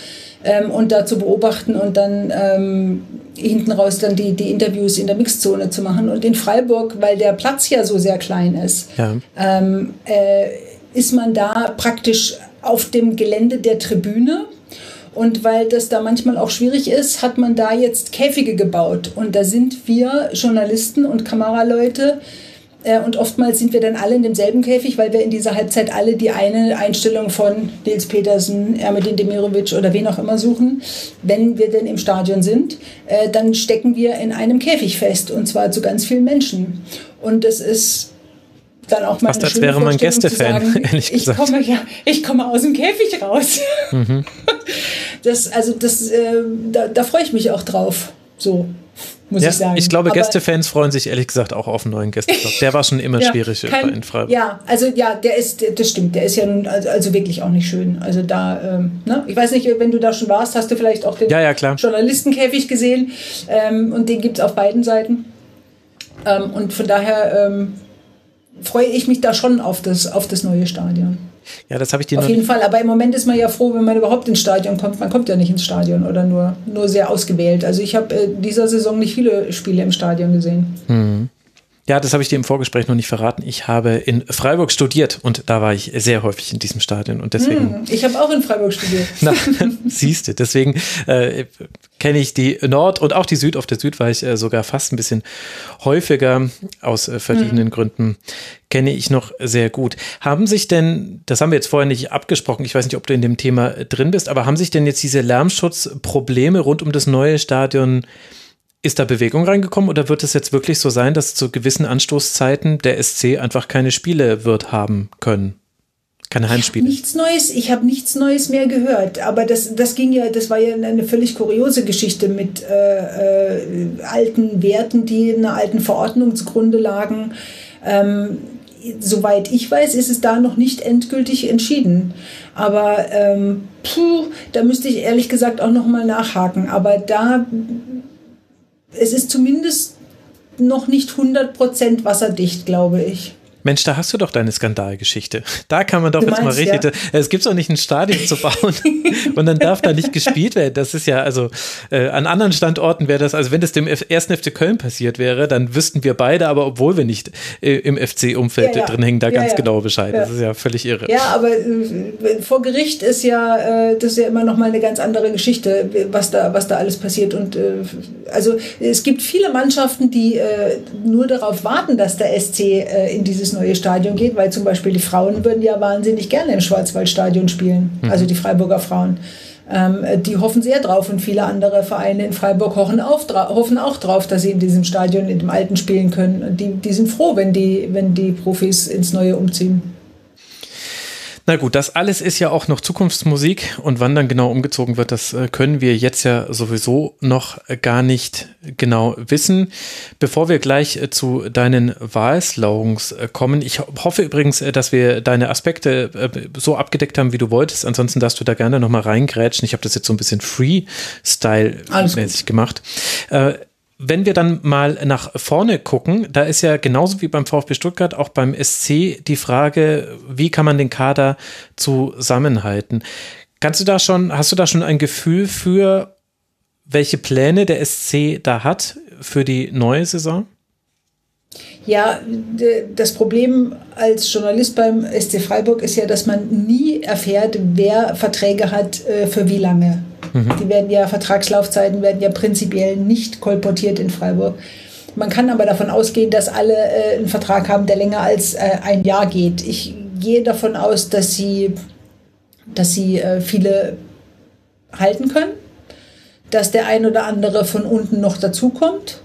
ähm, und da zu beobachten und dann ähm, hinten raus dann die, die Interviews in der Mixzone zu machen. Und in Freiburg, weil der Platz ja so sehr klein ist, ja. ähm, äh, ist man da praktisch auf dem Gelände der Tribüne. Und weil das da manchmal auch schwierig ist, hat man da jetzt Käfige gebaut. Und da sind wir Journalisten und Kameraleute äh, und oftmals sind wir dann alle in demselben Käfig, weil wir in dieser Halbzeit alle die eine Einstellung von Nils Petersen, Ermedin Demirovic oder wen auch immer suchen. Wenn wir denn im Stadion sind, äh, dann stecken wir in einem Käfig fest und zwar zu ganz vielen Menschen. Und das ist dann auch mal Fast als wäre man Gästefan, ehrlich gesagt. Ich komme, ja, ich komme aus dem Käfig raus. Mhm. Das, also das, äh, da, da freue ich mich auch drauf. So muss ja, ich sagen. Ich glaube, Gästefans freuen sich ehrlich gesagt auch auf einen neuen Gästeblock. Der war schon immer ja, schwierig kein, in Freiburg. Ja, also ja, der ist, das stimmt, der ist ja nun also, also wirklich auch nicht schön. Also da, ähm, ne? ich weiß nicht, wenn du da schon warst, hast du vielleicht auch den ja, ja, Journalistenkäfig gesehen ähm, und den gibt es auf beiden Seiten. Ähm, und von daher ähm, freue ich mich da schon auf das, auf das neue Stadion. Ja, das habe ich dir Auf jeden Fall, aber im Moment ist man ja froh, wenn man überhaupt ins Stadion kommt. Man kommt ja nicht ins Stadion oder nur, nur sehr ausgewählt. Also ich habe äh, dieser Saison nicht viele Spiele im Stadion gesehen. Mhm. Ja, das habe ich dir im Vorgespräch noch nicht verraten. Ich habe in Freiburg studiert und da war ich sehr häufig in diesem Stadion und deswegen. Hm, ich habe auch in Freiburg studiert. Na, siehst du, deswegen äh, kenne ich die Nord und auch die Süd. Auf der Süd war ich äh, sogar fast ein bisschen häufiger aus äh, verschiedenen hm. Gründen. Kenne ich noch sehr gut. Haben sich denn, das haben wir jetzt vorher nicht abgesprochen, ich weiß nicht, ob du in dem Thema drin bist, aber haben sich denn jetzt diese Lärmschutzprobleme rund um das neue Stadion ist da Bewegung reingekommen oder wird es jetzt wirklich so sein, dass zu gewissen Anstoßzeiten der SC einfach keine Spiele wird haben können? Keine Heimspiele. Nichts Neues, ich habe nichts Neues mehr gehört. Aber das, das ging ja, das war ja eine völlig kuriose Geschichte mit äh, äh, alten Werten, die in einer alten Verordnung zugrunde lagen. Ähm, soweit ich weiß, ist es da noch nicht endgültig entschieden. Aber ähm, puh, da müsste ich ehrlich gesagt auch noch mal nachhaken. Aber da, es ist zumindest noch nicht 100% wasserdicht, glaube ich. Mensch, da hast du doch deine Skandalgeschichte. Da kann man doch du jetzt meinst, mal richtig. Ja. Es gibt doch nicht ein Stadion zu bauen und dann darf da nicht gespielt werden. Das ist ja, also äh, an anderen Standorten wäre das, also wenn das dem ersten FC Köln passiert wäre, dann wüssten wir beide, aber obwohl wir nicht äh, im FC-Umfeld ja, ja. drin hängen, da ganz genau Bescheid. Das ist ja völlig irre. Ja, aber äh, vor Gericht ist ja, äh, das ist ja immer noch mal eine ganz andere Geschichte, was da, was da alles passiert. Und äh, also es gibt viele Mannschaften, die äh, nur darauf warten, dass der SC in dieses neue Stadion geht, weil zum Beispiel die Frauen würden ja wahnsinnig gerne im Schwarzwaldstadion spielen, mhm. also die Freiburger Frauen. Ähm, die hoffen sehr drauf und viele andere Vereine in Freiburg hoffen, auf, hoffen auch drauf, dass sie in diesem Stadion, in dem alten spielen können. Die, die sind froh, wenn die, wenn die Profis ins Neue umziehen. Na gut, das alles ist ja auch noch Zukunftsmusik und wann dann genau umgezogen wird, das äh, können wir jetzt ja sowieso noch gar nicht genau wissen. Bevor wir gleich äh, zu deinen Wahlslogans äh, kommen, ich hoffe übrigens, dass wir deine Aspekte so abgedeckt haben, wie du wolltest. Ansonsten darfst du da gerne nochmal reingrätschen. Ich habe das jetzt so ein bisschen Freestyle-mäßig gemacht wenn wir dann mal nach vorne gucken, da ist ja genauso wie beim VfB Stuttgart auch beim SC die Frage, wie kann man den Kader zusammenhalten? Kannst du da schon, hast du da schon ein Gefühl für, welche Pläne der SC da hat für die neue Saison? Ja, das Problem als Journalist beim SC Freiburg ist ja, dass man nie erfährt, wer Verträge hat äh, für wie lange. Mhm. Die werden ja, Vertragslaufzeiten werden ja prinzipiell nicht kolportiert in Freiburg. Man kann aber davon ausgehen, dass alle äh, einen Vertrag haben, der länger als äh, ein Jahr geht. Ich gehe davon aus, dass sie, dass sie viele halten können, dass der ein oder andere von unten noch dazukommt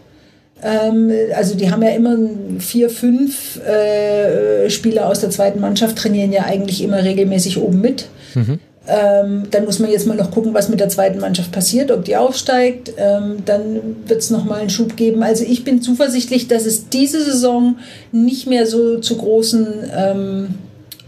also die haben ja immer vier, fünf äh, Spieler aus der zweiten Mannschaft, trainieren ja eigentlich immer regelmäßig oben mit. Mhm. Ähm, dann muss man jetzt mal noch gucken, was mit der zweiten Mannschaft passiert, ob die aufsteigt. Ähm, dann wird es nochmal einen Schub geben. Also ich bin zuversichtlich, dass es diese Saison nicht mehr so zu großen ähm,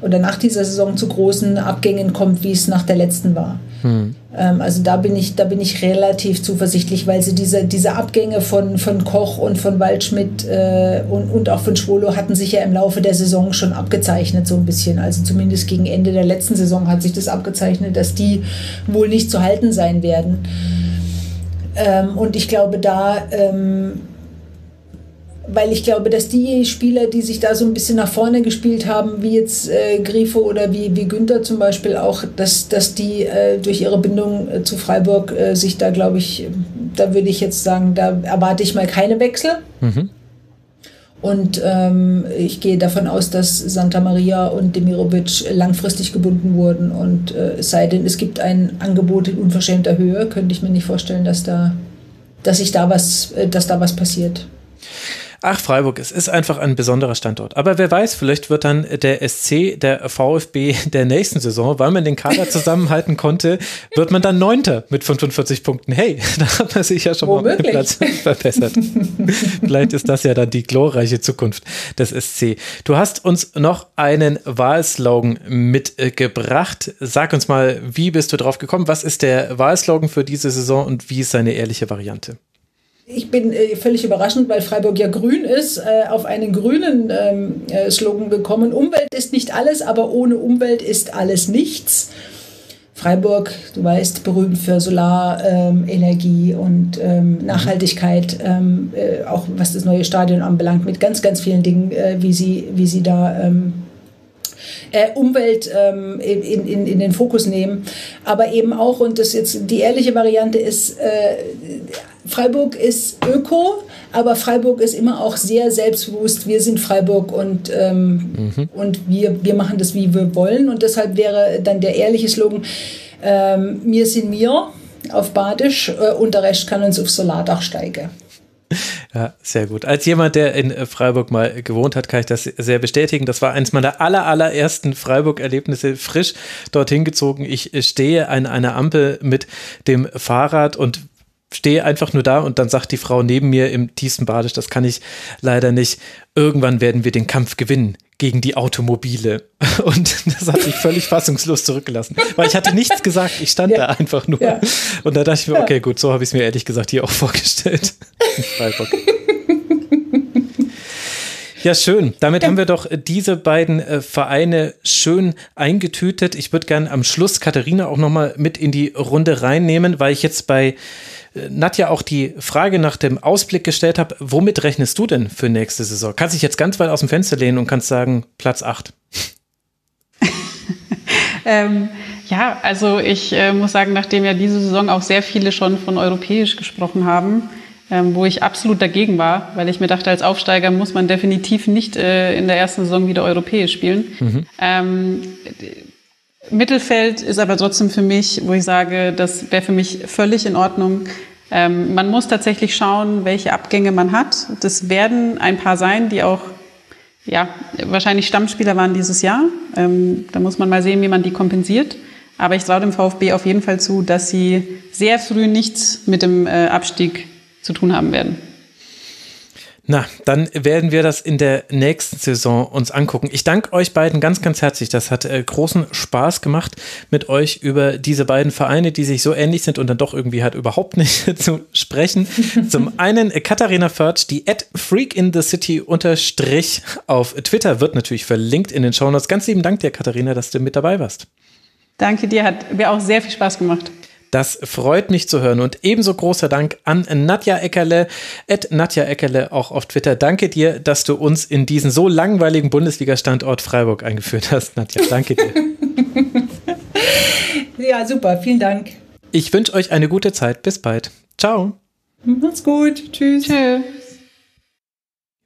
oder nach dieser Saison zu großen Abgängen kommt, wie es nach der letzten war. Hm. Ähm, also da bin ich, da bin ich relativ zuversichtlich, weil sie diese, diese Abgänge von, von Koch und von Waldschmidt äh, und, und auch von Schwolo hatten sich ja im Laufe der Saison schon abgezeichnet, so ein bisschen. Also zumindest gegen Ende der letzten Saison hat sich das abgezeichnet, dass die wohl nicht zu halten sein werden. Ähm, und ich glaube, da ähm, weil ich glaube, dass die Spieler, die sich da so ein bisschen nach vorne gespielt haben, wie jetzt äh, Grifo oder wie, wie Günther zum Beispiel auch, dass, dass die äh, durch ihre Bindung äh, zu Freiburg äh, sich da, glaube ich, da würde ich jetzt sagen, da erwarte ich mal keine Wechsel. Mhm. Und ähm, ich gehe davon aus, dass Santa Maria und Demirovic langfristig gebunden wurden. Und äh, es sei denn, es gibt ein Angebot in unverschämter Höhe, könnte ich mir nicht vorstellen, dass da, dass sich da was, äh, dass da was passiert. Ach, Freiburg, es ist einfach ein besonderer Standort. Aber wer weiß, vielleicht wird dann der SC, der VfB der nächsten Saison, weil man den Kader zusammenhalten konnte, wird man dann Neunter mit 45 Punkten. Hey, da hat man sich ja schon Womöglich. mal den Platz verbessert. vielleicht ist das ja dann die glorreiche Zukunft des SC. Du hast uns noch einen Wahlslogan mitgebracht. Sag uns mal, wie bist du drauf gekommen? Was ist der Wahlslogan für diese Saison und wie ist seine ehrliche Variante? Ich bin äh, völlig überraschend, weil Freiburg ja grün ist, äh, auf einen grünen ähm, äh, Slogan gekommen. Umwelt ist nicht alles, aber ohne Umwelt ist alles nichts. Freiburg, du weißt, berühmt für Solarenergie ähm, und ähm, Nachhaltigkeit, ähm, äh, auch was das neue Stadion anbelangt, mit ganz, ganz vielen Dingen, äh, wie, sie, wie sie da ähm, äh, Umwelt ähm, in, in, in den Fokus nehmen. Aber eben auch, und das jetzt die ehrliche Variante ist, äh, Freiburg ist Öko, aber Freiburg ist immer auch sehr selbstbewusst. Wir sind Freiburg und, ähm, mhm. und wir, wir machen das, wie wir wollen. Und deshalb wäre dann der ehrliche Slogan, ähm, mir sind mir auf Badisch äh, und der Rest kann uns auf Solardach steigen. Ja, sehr gut. Als jemand, der in Freiburg mal gewohnt hat, kann ich das sehr bestätigen. Das war eines meiner aller, allerersten Freiburg-Erlebnisse. Frisch dorthin gezogen. Ich stehe an einer Ampel mit dem Fahrrad und stehe einfach nur da und dann sagt die Frau neben mir im tiefsten Badisch, das kann ich leider nicht. Irgendwann werden wir den Kampf gewinnen gegen die Automobile. Und das hat mich völlig fassungslos zurückgelassen, weil ich hatte nichts gesagt. Ich stand ja. da einfach nur. Ja. Und da dachte ich mir, okay, gut, so habe ich es mir ehrlich gesagt hier auch vorgestellt. Ja, schön. Damit ja. haben wir doch diese beiden äh, Vereine schön eingetütet. Ich würde gerne am Schluss Katharina auch nochmal mit in die Runde reinnehmen, weil ich jetzt bei Nadja auch die Frage nach dem Ausblick gestellt habe, womit rechnest du denn für nächste Saison? Kannst dich jetzt ganz weit aus dem Fenster lehnen und kannst sagen, Platz 8. ähm, ja, also ich äh, muss sagen, nachdem ja diese Saison auch sehr viele schon von europäisch gesprochen haben, ähm, wo ich absolut dagegen war, weil ich mir dachte, als Aufsteiger muss man definitiv nicht äh, in der ersten Saison wieder europäisch spielen. Mhm. Ähm, Mittelfeld ist aber trotzdem für mich, wo ich sage, das wäre für mich völlig in Ordnung. Ähm, man muss tatsächlich schauen, welche Abgänge man hat. Das werden ein paar sein, die auch ja, wahrscheinlich Stammspieler waren dieses Jahr. Ähm, da muss man mal sehen, wie man die kompensiert. Aber ich traue dem VfB auf jeden Fall zu, dass sie sehr früh nichts mit dem äh, Abstieg zu tun haben werden. Na, dann werden wir das in der nächsten Saison uns angucken. Ich danke euch beiden ganz, ganz herzlich. Das hat äh, großen Spaß gemacht, mit euch über diese beiden Vereine, die sich so ähnlich sind und dann doch irgendwie halt überhaupt nicht zu sprechen. Zum einen äh, Katharina Förtsch, die at Freak in the City unterstrich auf Twitter wird natürlich verlinkt in den Shownotes. Ganz lieben Dank dir, Katharina, dass du mit dabei warst. Danke dir, hat mir auch sehr viel Spaß gemacht. Das freut mich zu hören. Und ebenso großer Dank an Nadja Eckerle, at Nadja Eckerle auch auf Twitter. Danke dir, dass du uns in diesen so langweiligen Bundesliga-Standort Freiburg eingeführt hast. Nadja, danke dir. ja, super. Vielen Dank. Ich wünsche euch eine gute Zeit. Bis bald. Ciao. Macht's gut. Tschüss. Tschüss.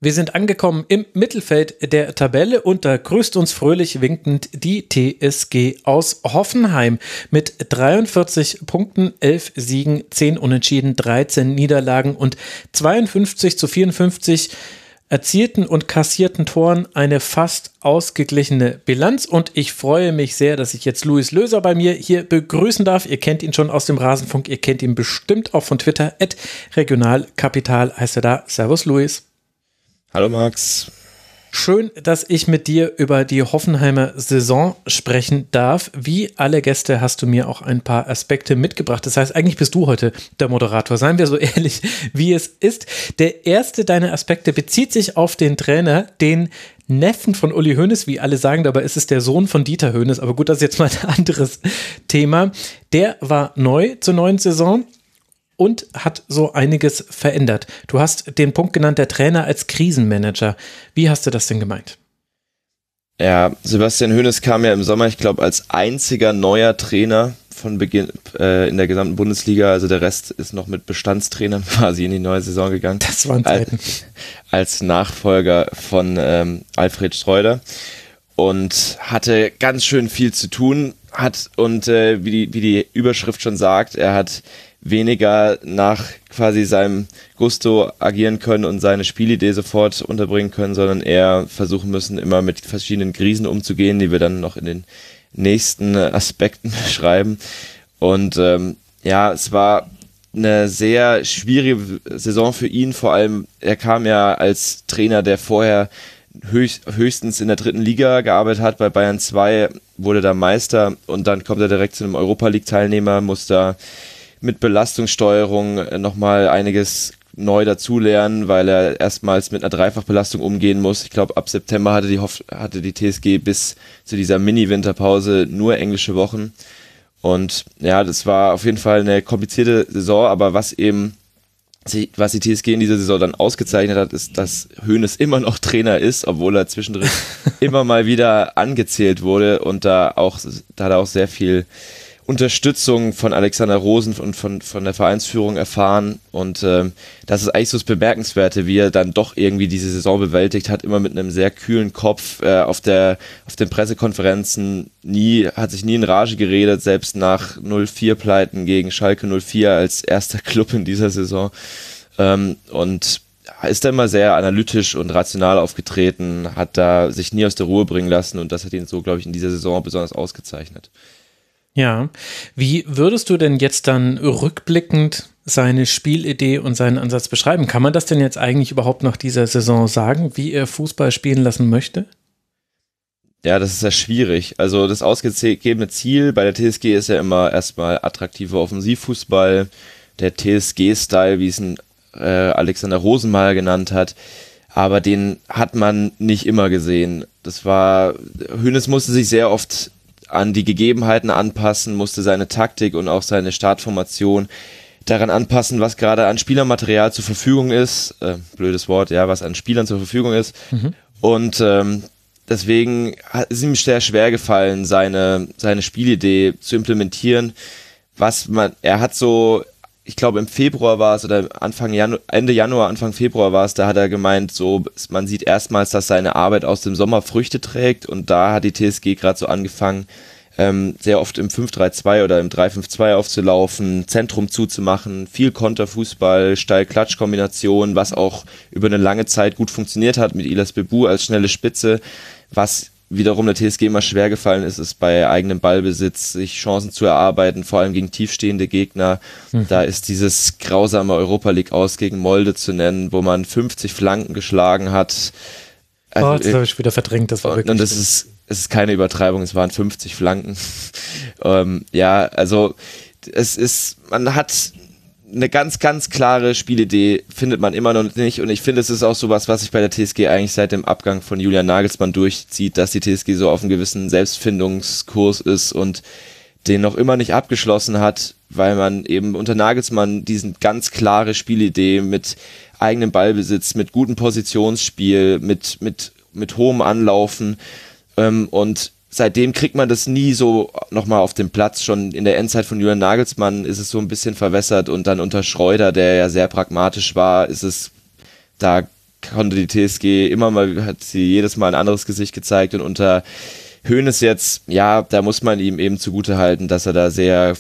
Wir sind angekommen im Mittelfeld der Tabelle und da grüßt uns fröhlich winkend die TSG aus Hoffenheim mit 43 Punkten, 11 Siegen, 10 Unentschieden, 13 Niederlagen und 52 zu 54 erzielten und kassierten Toren eine fast ausgeglichene Bilanz und ich freue mich sehr, dass ich jetzt Luis Löser bei mir hier begrüßen darf. Ihr kennt ihn schon aus dem Rasenfunk, ihr kennt ihn bestimmt auch von Twitter, at regionalkapital heißt er da. Servus Luis. Hallo Max. Schön, dass ich mit dir über die Hoffenheimer Saison sprechen darf. Wie alle Gäste hast du mir auch ein paar Aspekte mitgebracht. Das heißt, eigentlich bist du heute der Moderator. Seien wir so ehrlich, wie es ist. Der erste deiner Aspekte bezieht sich auf den Trainer, den Neffen von Uli Hoeneß, wie alle sagen, dabei ist es der Sohn von Dieter Hoeneß. Aber gut, das ist jetzt mal ein anderes Thema. Der war neu zur neuen Saison und hat so einiges verändert. Du hast den Punkt genannt, der Trainer als Krisenmanager. Wie hast du das denn gemeint? Ja, Sebastian Hoeneß kam ja im Sommer, ich glaube, als einziger neuer Trainer von Beginn äh, in der gesamten Bundesliga. Also der Rest ist noch mit Bestandstrainern quasi in die neue Saison gegangen. Das waren Zeiten. Als, als Nachfolger von ähm, Alfred Streuder und hatte ganz schön viel zu tun. Hat und äh, wie, die, wie die Überschrift schon sagt, er hat weniger nach quasi seinem Gusto agieren können und seine Spielidee sofort unterbringen können, sondern eher versuchen müssen, immer mit verschiedenen Krisen umzugehen, die wir dann noch in den nächsten Aspekten beschreiben. Und ähm, ja, es war eine sehr schwierige Saison für ihn, vor allem er kam ja als Trainer, der vorher höchst, höchstens in der dritten Liga gearbeitet hat, bei Bayern 2 wurde da Meister und dann kommt er direkt zu einem Europa League Teilnehmer, muss da mit Belastungssteuerung äh, nochmal einiges neu dazulernen, weil er erstmals mit einer Dreifachbelastung umgehen muss. Ich glaube, ab September hatte die, Hoff hatte die TSG bis zu dieser Mini-Winterpause nur englische Wochen. Und ja, das war auf jeden Fall eine komplizierte Saison, aber was eben was die TSG in dieser Saison dann ausgezeichnet hat, ist, dass Hoeneß immer noch Trainer ist, obwohl er zwischendrin immer mal wieder angezählt wurde und da auch, da hat er auch sehr viel Unterstützung von Alexander Rosen und von, von der Vereinsführung erfahren. Und ähm, das ist eigentlich so das Bemerkenswerte, wie er dann doch irgendwie diese Saison bewältigt hat, immer mit einem sehr kühlen Kopf äh, auf, der, auf den Pressekonferenzen. Nie, hat sich nie in Rage geredet, selbst nach 0-4-Pleiten gegen Schalke 04 als erster Club in dieser Saison. ähm, und ist da immer sehr analytisch und rational aufgetreten, hat da sich nie aus der Ruhe bringen lassen und das hat ihn so, glaube ich, in dieser Saison besonders ausgezeichnet. Ja, wie würdest du denn jetzt dann rückblickend seine Spielidee und seinen Ansatz beschreiben? Kann man das denn jetzt eigentlich überhaupt nach dieser Saison sagen, wie er Fußball spielen lassen möchte? Ja, das ist ja schwierig. Also das ausgegebene Ziel bei der TSG ist ja immer erstmal attraktiver Offensivfußball, der TSG-Style, wie es ein äh, Alexander Rosenmeier genannt hat. Aber den hat man nicht immer gesehen. Das war, Hönes musste sich sehr oft an die Gegebenheiten anpassen, musste seine Taktik und auch seine Startformation daran anpassen, was gerade an Spielermaterial zur Verfügung ist. Äh, blödes Wort, ja, was an Spielern zur Verfügung ist. Mhm. Und ähm, deswegen ist ihm sehr schwer gefallen, seine, seine Spielidee zu implementieren. Was man, er hat so, ich glaube im Februar war es oder Anfang Januar, Ende Januar, Anfang Februar war es, da hat er gemeint, so, man sieht erstmals, dass seine Arbeit aus dem Sommer Früchte trägt und da hat die TSG gerade so angefangen, ähm, sehr oft im 5-3-2 oder im 3-5-2 aufzulaufen, Zentrum zuzumachen, viel Konterfußball, Steil-Klatsch-Kombination, was auch über eine lange Zeit gut funktioniert hat mit Ilas Bebu als schnelle Spitze, was wiederum der TSG immer schwer gefallen ist, ist bei eigenem Ballbesitz sich Chancen zu erarbeiten, vor allem gegen tiefstehende Gegner. Mhm. Da ist dieses grausame Europa League aus gegen Molde zu nennen, wo man 50 Flanken geschlagen hat. Also, oh, das habe ich wieder verdrängt, das war wirklich. Und das ist es ist keine Übertreibung, es waren 50 Flanken. ähm, ja, also es ist, man hat eine ganz, ganz klare Spielidee, findet man immer noch nicht. Und ich finde, es ist auch sowas, was sich bei der TSG eigentlich seit dem Abgang von Julian Nagelsmann durchzieht, dass die TSG so auf einem gewissen Selbstfindungskurs ist und den noch immer nicht abgeschlossen hat, weil man eben unter Nagelsmann diesen ganz klare Spielidee mit eigenem Ballbesitz, mit gutem Positionsspiel, mit, mit, mit hohem Anlaufen ähm, und seitdem kriegt man das nie so nochmal auf den Platz. Schon in der Endzeit von Julian Nagelsmann ist es so ein bisschen verwässert und dann unter Schreuder, der ja sehr pragmatisch war, ist es, da konnte die TSG immer mal, hat sie jedes Mal ein anderes Gesicht gezeigt und unter Hoeneß jetzt, ja, da muss man ihm eben zugute halten, dass er da sehr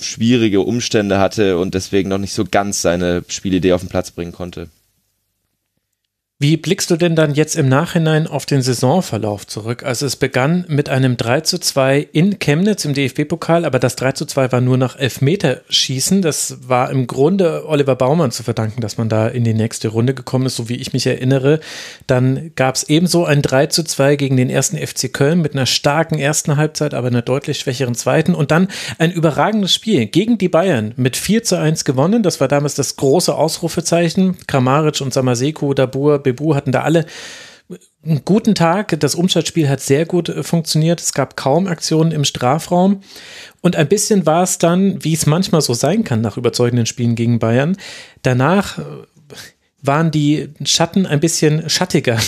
schwierige Umstände hatte und deswegen noch nicht so ganz seine Spielidee auf den Platz bringen konnte. Wie blickst du denn dann jetzt im Nachhinein auf den Saisonverlauf zurück? Also es begann mit einem 3 zu 2 in Chemnitz im DFB-Pokal, aber das 3 zu 2 war nur nach Elfmeterschießen. Das war im Grunde Oliver Baumann zu verdanken, dass man da in die nächste Runde gekommen ist, so wie ich mich erinnere. Dann gab es ebenso ein 3 zu 2 gegen den ersten FC Köln mit einer starken ersten Halbzeit, aber einer deutlich schwächeren zweiten. Und dann ein überragendes Spiel gegen die Bayern mit 4 zu 1 gewonnen. Das war damals das große Ausrufezeichen. Kramaric und Samaseku, Dabur, Bebu hatten da alle einen guten Tag. Das Umschaltspiel hat sehr gut äh, funktioniert. Es gab kaum Aktionen im Strafraum. Und ein bisschen war es dann, wie es manchmal so sein kann nach überzeugenden Spielen gegen Bayern. Danach äh, waren die Schatten ein bisschen schattiger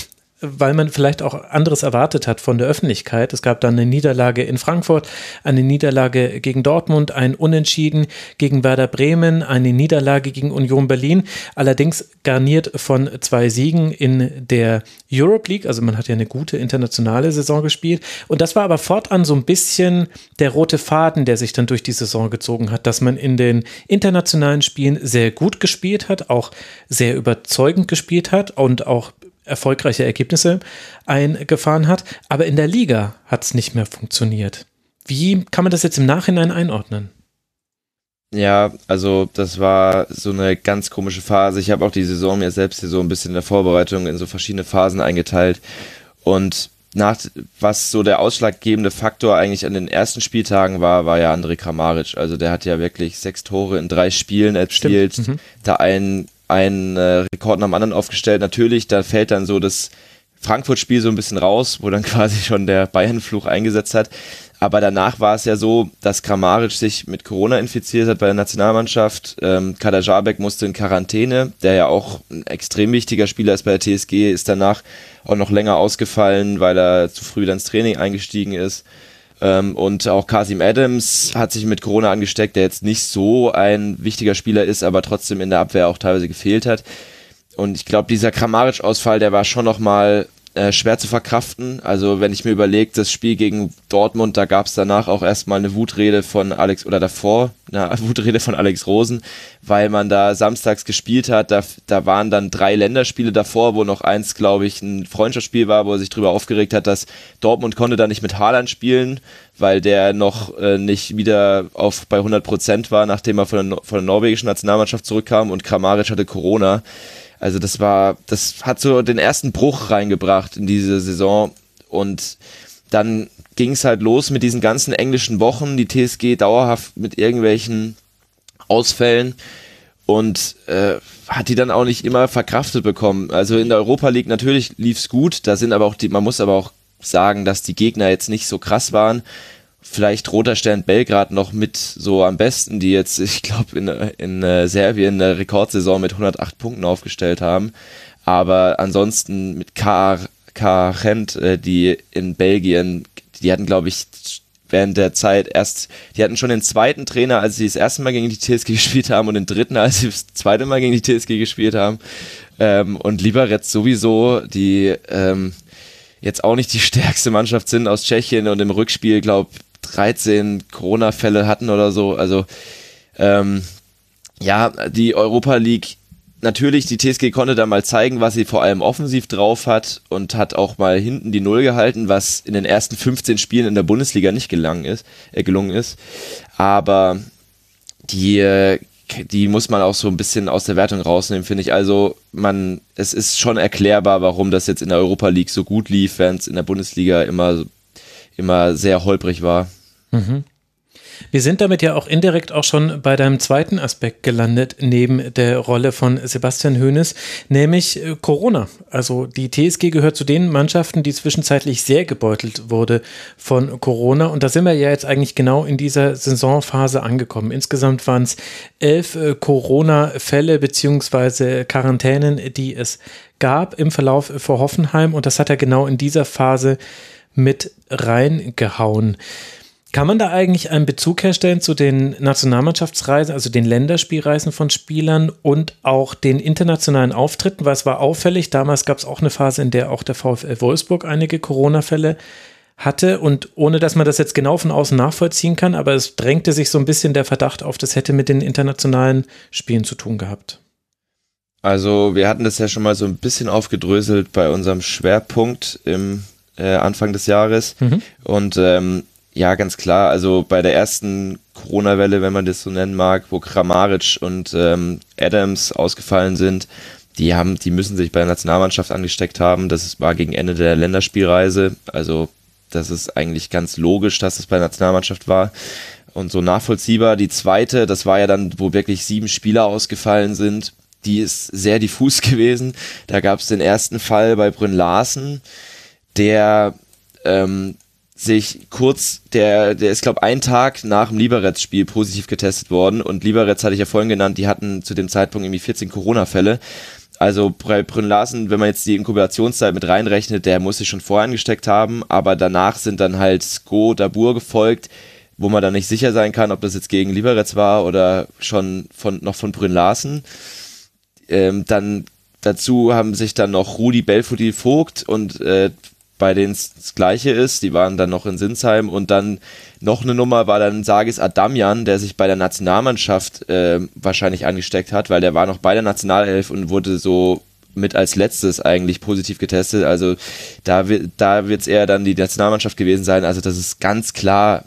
weil man vielleicht auch anderes erwartet hat von der Öffentlichkeit. Es gab dann eine Niederlage in Frankfurt, eine Niederlage gegen Dortmund, ein Unentschieden gegen Werder Bremen, eine Niederlage gegen Union Berlin, allerdings garniert von zwei Siegen in der Europe League. Also man hat ja eine gute internationale Saison gespielt. Und das war aber fortan so ein bisschen der rote Faden, der sich dann durch die Saison gezogen hat, dass man in den internationalen Spielen sehr gut gespielt hat, auch sehr überzeugend gespielt hat und auch erfolgreiche Ergebnisse eingefahren hat, aber in der Liga hat es nicht mehr funktioniert. Wie kann man das jetzt im Nachhinein einordnen? Ja, also das war so eine ganz komische Phase. Ich habe auch die Saison mir selbst hier so ein bisschen in der Vorbereitung in so verschiedene Phasen eingeteilt. Und nach, was so der ausschlaggebende Faktor eigentlich an den ersten Spieltagen war, war ja André Kramaric. Also der hat ja wirklich sechs Tore in drei Spielen erzielt, mhm. da einen einen äh, Rekord nach dem anderen aufgestellt. Natürlich, da fällt dann so das Frankfurt-Spiel so ein bisschen raus, wo dann quasi schon der Bayern-Fluch eingesetzt hat. Aber danach war es ja so, dass Kramaric sich mit Corona infiziert hat bei der Nationalmannschaft. Ähm, Kader Jabek musste in Quarantäne, der ja auch ein extrem wichtiger Spieler ist bei der TSG, ist danach auch noch länger ausgefallen, weil er zu früh wieder ins Training eingestiegen ist. Ähm, und auch Kasim Adams hat sich mit Corona angesteckt, der jetzt nicht so ein wichtiger Spieler ist, aber trotzdem in der Abwehr auch teilweise gefehlt hat. Und ich glaube, dieser Kramaric-Ausfall, der war schon nochmal äh, schwer zu verkraften. Also wenn ich mir überlege, das Spiel gegen Dortmund, da gab es danach auch erstmal eine Wutrede von Alex oder davor eine Wutrede von Alex Rosen, weil man da samstags gespielt hat. Da, da waren dann drei Länderspiele davor, wo noch eins, glaube ich, ein Freundschaftsspiel war, wo er sich darüber aufgeregt hat, dass Dortmund konnte da nicht mit Haaland spielen, weil der noch äh, nicht wieder auf bei 100 Prozent war, nachdem er von der, von der norwegischen Nationalmannschaft zurückkam und Kramaric hatte Corona. Also das war, das hat so den ersten Bruch reingebracht in diese Saison. Und dann ging es halt los mit diesen ganzen englischen Wochen, die TSG dauerhaft mit irgendwelchen Ausfällen. Und äh, hat die dann auch nicht immer verkraftet bekommen. Also in der Europa League natürlich lief's gut, da sind aber auch die, man muss aber auch sagen, dass die Gegner jetzt nicht so krass waren vielleicht Roter Stern Belgrad noch mit so am besten, die jetzt, ich glaube, in, in äh, Serbien eine Rekordsaison mit 108 Punkten aufgestellt haben. Aber ansonsten mit K. K. Gent, äh, die in Belgien, die hatten, glaube ich, während der Zeit erst, die hatten schon den zweiten Trainer, als sie das erste Mal gegen die TSG gespielt haben und den dritten, als sie das zweite Mal gegen die TSG gespielt haben. Ähm, und Liberec sowieso, die ähm, jetzt auch nicht die stärkste Mannschaft sind aus Tschechien und im Rückspiel, glaube 13 Corona-Fälle hatten oder so. Also ähm, ja, die Europa League, natürlich, die TSG konnte da mal zeigen, was sie vor allem offensiv drauf hat und hat auch mal hinten die Null gehalten, was in den ersten 15 Spielen in der Bundesliga nicht gelangen ist, äh, gelungen ist. Aber die, äh, die muss man auch so ein bisschen aus der Wertung rausnehmen, finde ich. Also man, es ist schon erklärbar, warum das jetzt in der Europa League so gut lief, während es in der Bundesliga immer immer sehr holprig war. Mhm. Wir sind damit ja auch indirekt auch schon bei deinem zweiten Aspekt gelandet, neben der Rolle von Sebastian Hoeneß, nämlich äh, Corona. Also die TSG gehört zu den Mannschaften, die zwischenzeitlich sehr gebeutelt wurde von Corona. Und da sind wir ja jetzt eigentlich genau in dieser Saisonphase angekommen. Insgesamt waren es elf äh, Corona-Fälle beziehungsweise Quarantänen, die es gab im Verlauf vor Hoffenheim. Und das hat er genau in dieser Phase mit reingehauen. Kann man da eigentlich einen Bezug herstellen zu den Nationalmannschaftsreisen, also den Länderspielreisen von Spielern und auch den internationalen Auftritten? Weil es war auffällig, damals gab es auch eine Phase, in der auch der VfL Wolfsburg einige Corona-Fälle hatte und ohne dass man das jetzt genau von außen nachvollziehen kann, aber es drängte sich so ein bisschen der Verdacht auf, das hätte mit den internationalen Spielen zu tun gehabt. Also wir hatten das ja schon mal so ein bisschen aufgedröselt bei unserem Schwerpunkt im äh, Anfang des Jahres. Mhm. Und ähm, ja, ganz klar, also bei der ersten Corona-Welle, wenn man das so nennen mag, wo Kramaric und ähm, Adams ausgefallen sind, die haben, die müssen sich bei der Nationalmannschaft angesteckt haben. Das war gegen Ende der Länderspielreise. Also das ist eigentlich ganz logisch, dass es bei der Nationalmannschaft war und so nachvollziehbar. Die zweite, das war ja dann, wo wirklich sieben Spieler ausgefallen sind. Die ist sehr diffus gewesen. Da gab es den ersten Fall bei Brünn Larsen der ähm, sich kurz, der, der ist, glaube ein Tag nach dem Liberec-Spiel positiv getestet worden und Liberec hatte ich ja vorhin genannt, die hatten zu dem Zeitpunkt irgendwie 14 Corona-Fälle. Also bei Brünn Larsen, wenn man jetzt die Inkubationszeit mit reinrechnet, der muss sich schon vorher angesteckt haben, aber danach sind dann halt Sko, Dabur gefolgt, wo man dann nicht sicher sein kann, ob das jetzt gegen Liberec war oder schon von, noch von Brünn Larsen. Ähm, dann dazu haben sich dann noch Rudi Belfodil Vogt und äh, bei denen es das gleiche ist. Die waren dann noch in Sinsheim und dann noch eine Nummer war dann Sagis Adamian, der sich bei der Nationalmannschaft äh, wahrscheinlich angesteckt hat, weil der war noch bei der Nationalelf und wurde so mit als letztes eigentlich positiv getestet. Also da, da wird es eher dann die Nationalmannschaft gewesen sein. Also das ist ganz klar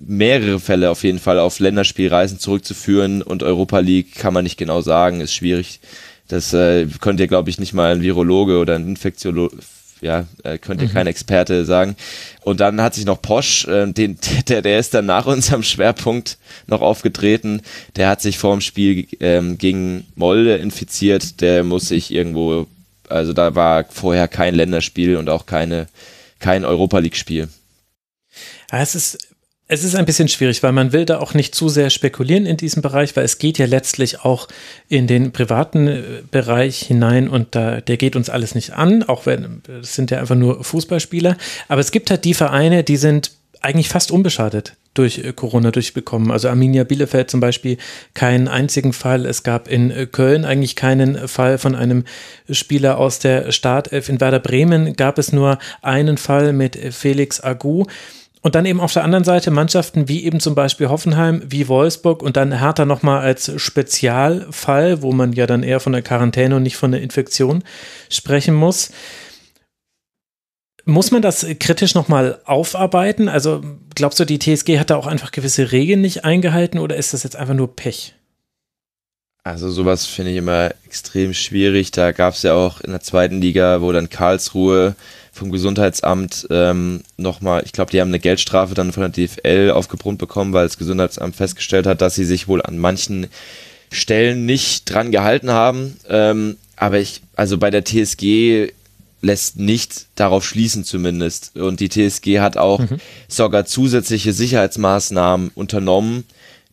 mehrere Fälle auf jeden Fall auf Länderspielreisen zurückzuführen und Europa League kann man nicht genau sagen, ist schwierig. Das äh, könnt ihr, glaube ich, nicht mal ein Virologe oder ein Infektiologe ja, äh, könnte mhm. kein Experte sagen. Und dann hat sich noch Posch, äh, den, der, der ist dann nach unserem Schwerpunkt noch aufgetreten. Der hat sich vor dem Spiel ähm, gegen Molde infiziert. Der muss sich irgendwo, also da war vorher kein Länderspiel und auch keine, kein Europa League-Spiel. Ja, es ist es ist ein bisschen schwierig, weil man will da auch nicht zu sehr spekulieren in diesem Bereich, weil es geht ja letztlich auch in den privaten äh, Bereich hinein und da, der geht uns alles nicht an, auch wenn es sind ja einfach nur Fußballspieler. Aber es gibt halt die Vereine, die sind eigentlich fast unbeschadet durch äh, Corona durchbekommen. Also Arminia Bielefeld zum Beispiel keinen einzigen Fall. Es gab in äh, Köln eigentlich keinen Fall von einem Spieler aus der Startelf. In Werder Bremen gab es nur einen Fall mit Felix Agu. Und dann eben auf der anderen Seite Mannschaften wie eben zum Beispiel Hoffenheim, wie Wolfsburg und dann Hertha nochmal als Spezialfall, wo man ja dann eher von der Quarantäne und nicht von der Infektion sprechen muss. Muss man das kritisch nochmal aufarbeiten? Also glaubst du, die TSG hat da auch einfach gewisse Regeln nicht eingehalten oder ist das jetzt einfach nur Pech? Also sowas finde ich immer extrem schwierig. Da gab es ja auch in der zweiten Liga, wo dann Karlsruhe vom Gesundheitsamt ähm, nochmal, ich glaube, die haben eine Geldstrafe dann von der DFL aufgebrummt bekommen, weil das Gesundheitsamt festgestellt hat, dass sie sich wohl an manchen Stellen nicht dran gehalten haben. Ähm, aber ich, also bei der TSG lässt nicht darauf schließen zumindest. Und die TSG hat auch mhm. sogar zusätzliche Sicherheitsmaßnahmen unternommen,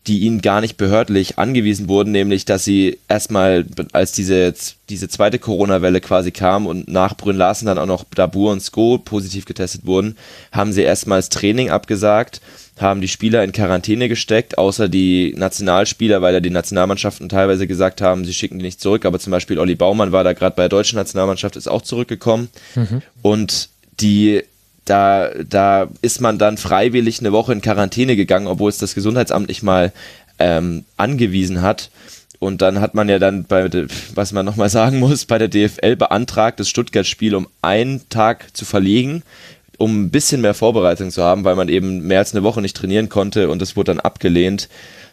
die ihnen gar nicht behördlich angewiesen wurden, nämlich dass sie erstmal, als diese, diese zweite Corona-Welle quasi kam und nach Brünn Larsen dann auch noch Dabur und Sko positiv getestet wurden, haben sie erstmal das Training abgesagt, haben die Spieler in Quarantäne gesteckt, außer die Nationalspieler, weil ja die Nationalmannschaften teilweise gesagt haben, sie schicken die nicht zurück, aber zum Beispiel Olli Baumann war da gerade bei der deutschen Nationalmannschaft, ist auch zurückgekommen mhm. und die da, da ist man dann freiwillig eine Woche in Quarantäne gegangen, obwohl es das Gesundheitsamt nicht mal ähm, angewiesen hat. Und dann hat man ja dann bei, was man nochmal sagen muss, bei der DFL beantragt, das Stuttgart-Spiel um einen Tag zu verlegen, um ein bisschen mehr Vorbereitung zu haben, weil man eben mehr als eine Woche nicht trainieren konnte und das wurde dann abgelehnt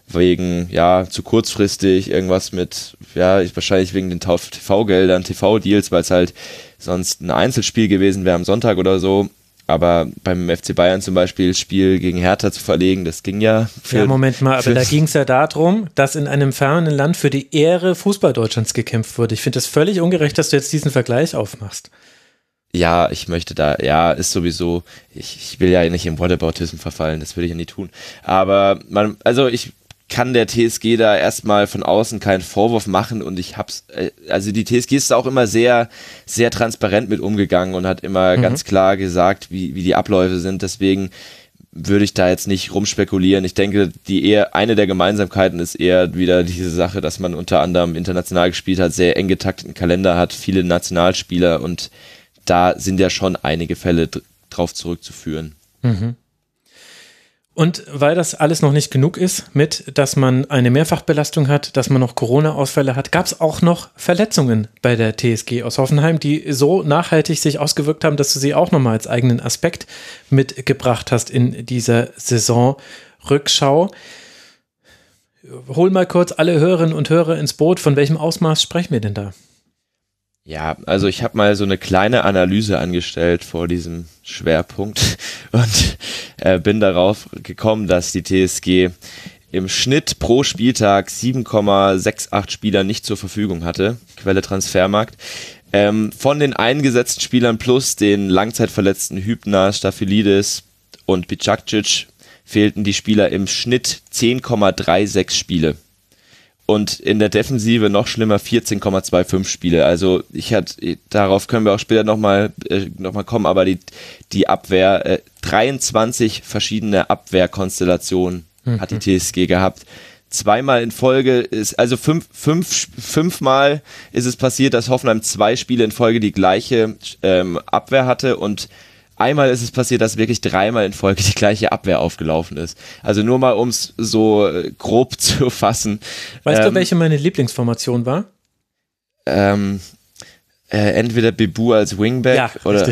wegen, ja, zu kurzfristig, irgendwas mit, ja, wahrscheinlich wegen den TV-Geldern, TV-Deals, weil es halt sonst ein Einzelspiel gewesen wäre am Sonntag oder so. Aber beim FC Bayern zum Beispiel das Spiel gegen Hertha zu verlegen, das ging ja. Für, ja, Moment mal, aber da ging es ja darum, dass in einem fernen Land für die Ehre Fußball Deutschlands gekämpft wurde. Ich finde es völlig ungerecht, dass du jetzt diesen Vergleich aufmachst. Ja, ich möchte da, ja, ist sowieso, ich, ich will ja nicht im Whataboutism verfallen, das würde ich ja nie tun. Aber man, also ich kann der TSG da erstmal von außen keinen Vorwurf machen und ich hab's, äh, also die TSG ist da auch immer sehr, sehr transparent mit umgegangen und hat immer mhm. ganz klar gesagt, wie, wie die Abläufe sind. Deswegen würde ich da jetzt nicht rumspekulieren. Ich denke, die eher, eine der Gemeinsamkeiten ist eher wieder diese Sache, dass man unter anderem international gespielt hat, sehr eng getakteten Kalender hat, viele Nationalspieler und da sind ja schon einige Fälle drauf zurückzuführen. Mhm. Und weil das alles noch nicht genug ist, mit, dass man eine Mehrfachbelastung hat, dass man noch Corona-Ausfälle hat, gab es auch noch Verletzungen bei der TSG aus Hoffenheim, die so nachhaltig sich ausgewirkt haben, dass du sie auch nochmal als eigenen Aspekt mitgebracht hast in dieser Saisonrückschau. Hol mal kurz alle Hörerinnen und Hörer ins Boot. Von welchem Ausmaß sprechen wir denn da? Ja, also ich habe mal so eine kleine Analyse angestellt vor diesem Schwerpunkt und äh, bin darauf gekommen, dass die TSG im Schnitt pro Spieltag 7,68 Spieler nicht zur Verfügung hatte. Quelle Transfermarkt. Ähm, von den eingesetzten Spielern plus den langzeitverletzten Hübner, Staphylidis und Bicakcic fehlten die Spieler im Schnitt 10,36 Spiele und in der Defensive noch schlimmer 14,25 Spiele. Also ich hatte, darauf können wir auch später nochmal äh, noch mal kommen, aber die, die Abwehr, äh, 23 verschiedene Abwehrkonstellationen mhm. hat die TSG gehabt. Zweimal in Folge ist, also fünf, fünf, fünfmal ist es passiert, dass Hoffenheim zwei Spiele in Folge die gleiche ähm, Abwehr hatte und einmal ist es passiert, dass wirklich dreimal in Folge die gleiche Abwehr aufgelaufen ist. Also nur mal, um es so äh, grob zu fassen. Weißt ähm, du, welche meine Lieblingsformation war? Ähm, äh, entweder Bibu als Wingback ja, oder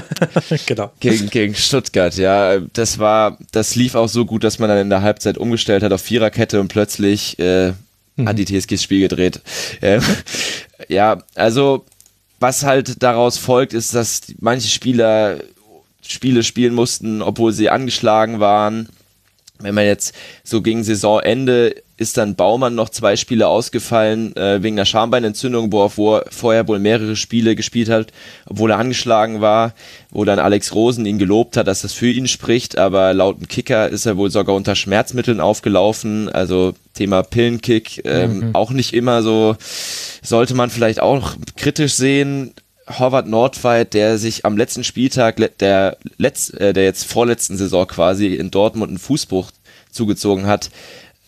genau. gegen, gegen Stuttgart, ja. Das war, das lief auch so gut, dass man dann in der Halbzeit umgestellt hat auf Viererkette und plötzlich äh, mhm. hat die TSG das Spiel gedreht. Ähm, ja, also was halt daraus folgt, ist, dass manche Spieler Spiele spielen mussten, obwohl sie angeschlagen waren. Wenn man jetzt so gegen Saisonende ist dann Baumann noch zwei Spiele ausgefallen äh, wegen einer Schambeinentzündung, wo er vor, vorher wohl mehrere Spiele gespielt hat, obwohl er angeschlagen war, wo dann Alex Rosen ihn gelobt hat, dass das für ihn spricht, aber laut dem Kicker ist er wohl sogar unter Schmerzmitteln aufgelaufen, also Thema Pillenkick, ähm, mhm. auch nicht immer so, sollte man vielleicht auch kritisch sehen, Horvath Nordweit, der sich am letzten Spieltag der, Letz-, äh, der jetzt vorletzten Saison quasi in Dortmund einen Fußbruch zugezogen hat,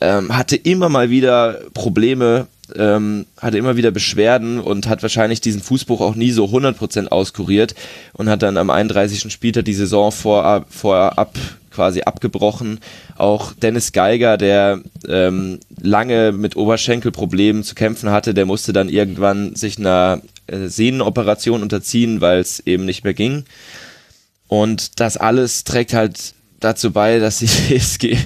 ähm, hatte immer mal wieder Probleme, ähm, hatte immer wieder Beschwerden und hat wahrscheinlich diesen Fußbruch auch nie so 100% auskuriert und hat dann am 31. Spieltag die Saison vor, vorab quasi abgebrochen. Auch Dennis Geiger, der ähm, lange mit Oberschenkelproblemen zu kämpfen hatte, der musste dann irgendwann sich einer äh, Sehnenoperation unterziehen, weil es eben nicht mehr ging. Und das alles trägt halt dazu bei, dass die TSG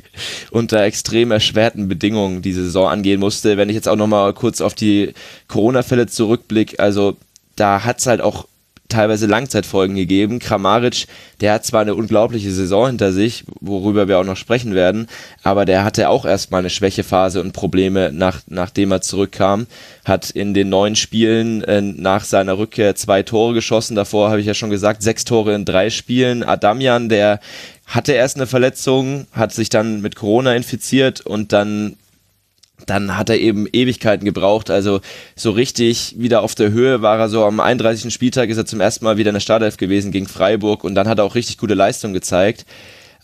unter extrem erschwerten Bedingungen die Saison angehen musste. Wenn ich jetzt auch nochmal kurz auf die Corona-Fälle zurückblicke, also da hat es halt auch teilweise Langzeitfolgen gegeben. Kramaric, der hat zwar eine unglaubliche Saison hinter sich, worüber wir auch noch sprechen werden, aber der hatte auch erstmal eine Schwächephase und Probleme, nach, nachdem er zurückkam. Hat in den neun Spielen äh, nach seiner Rückkehr zwei Tore geschossen. Davor habe ich ja schon gesagt, sechs Tore in drei Spielen. Adamian, der hatte erst eine Verletzung, hat sich dann mit Corona infiziert und dann dann hat er eben Ewigkeiten gebraucht. Also so richtig wieder auf der Höhe war er so am 31. Spieltag ist er zum ersten Mal wieder in der Startelf gewesen gegen Freiburg und dann hat er auch richtig gute Leistung gezeigt.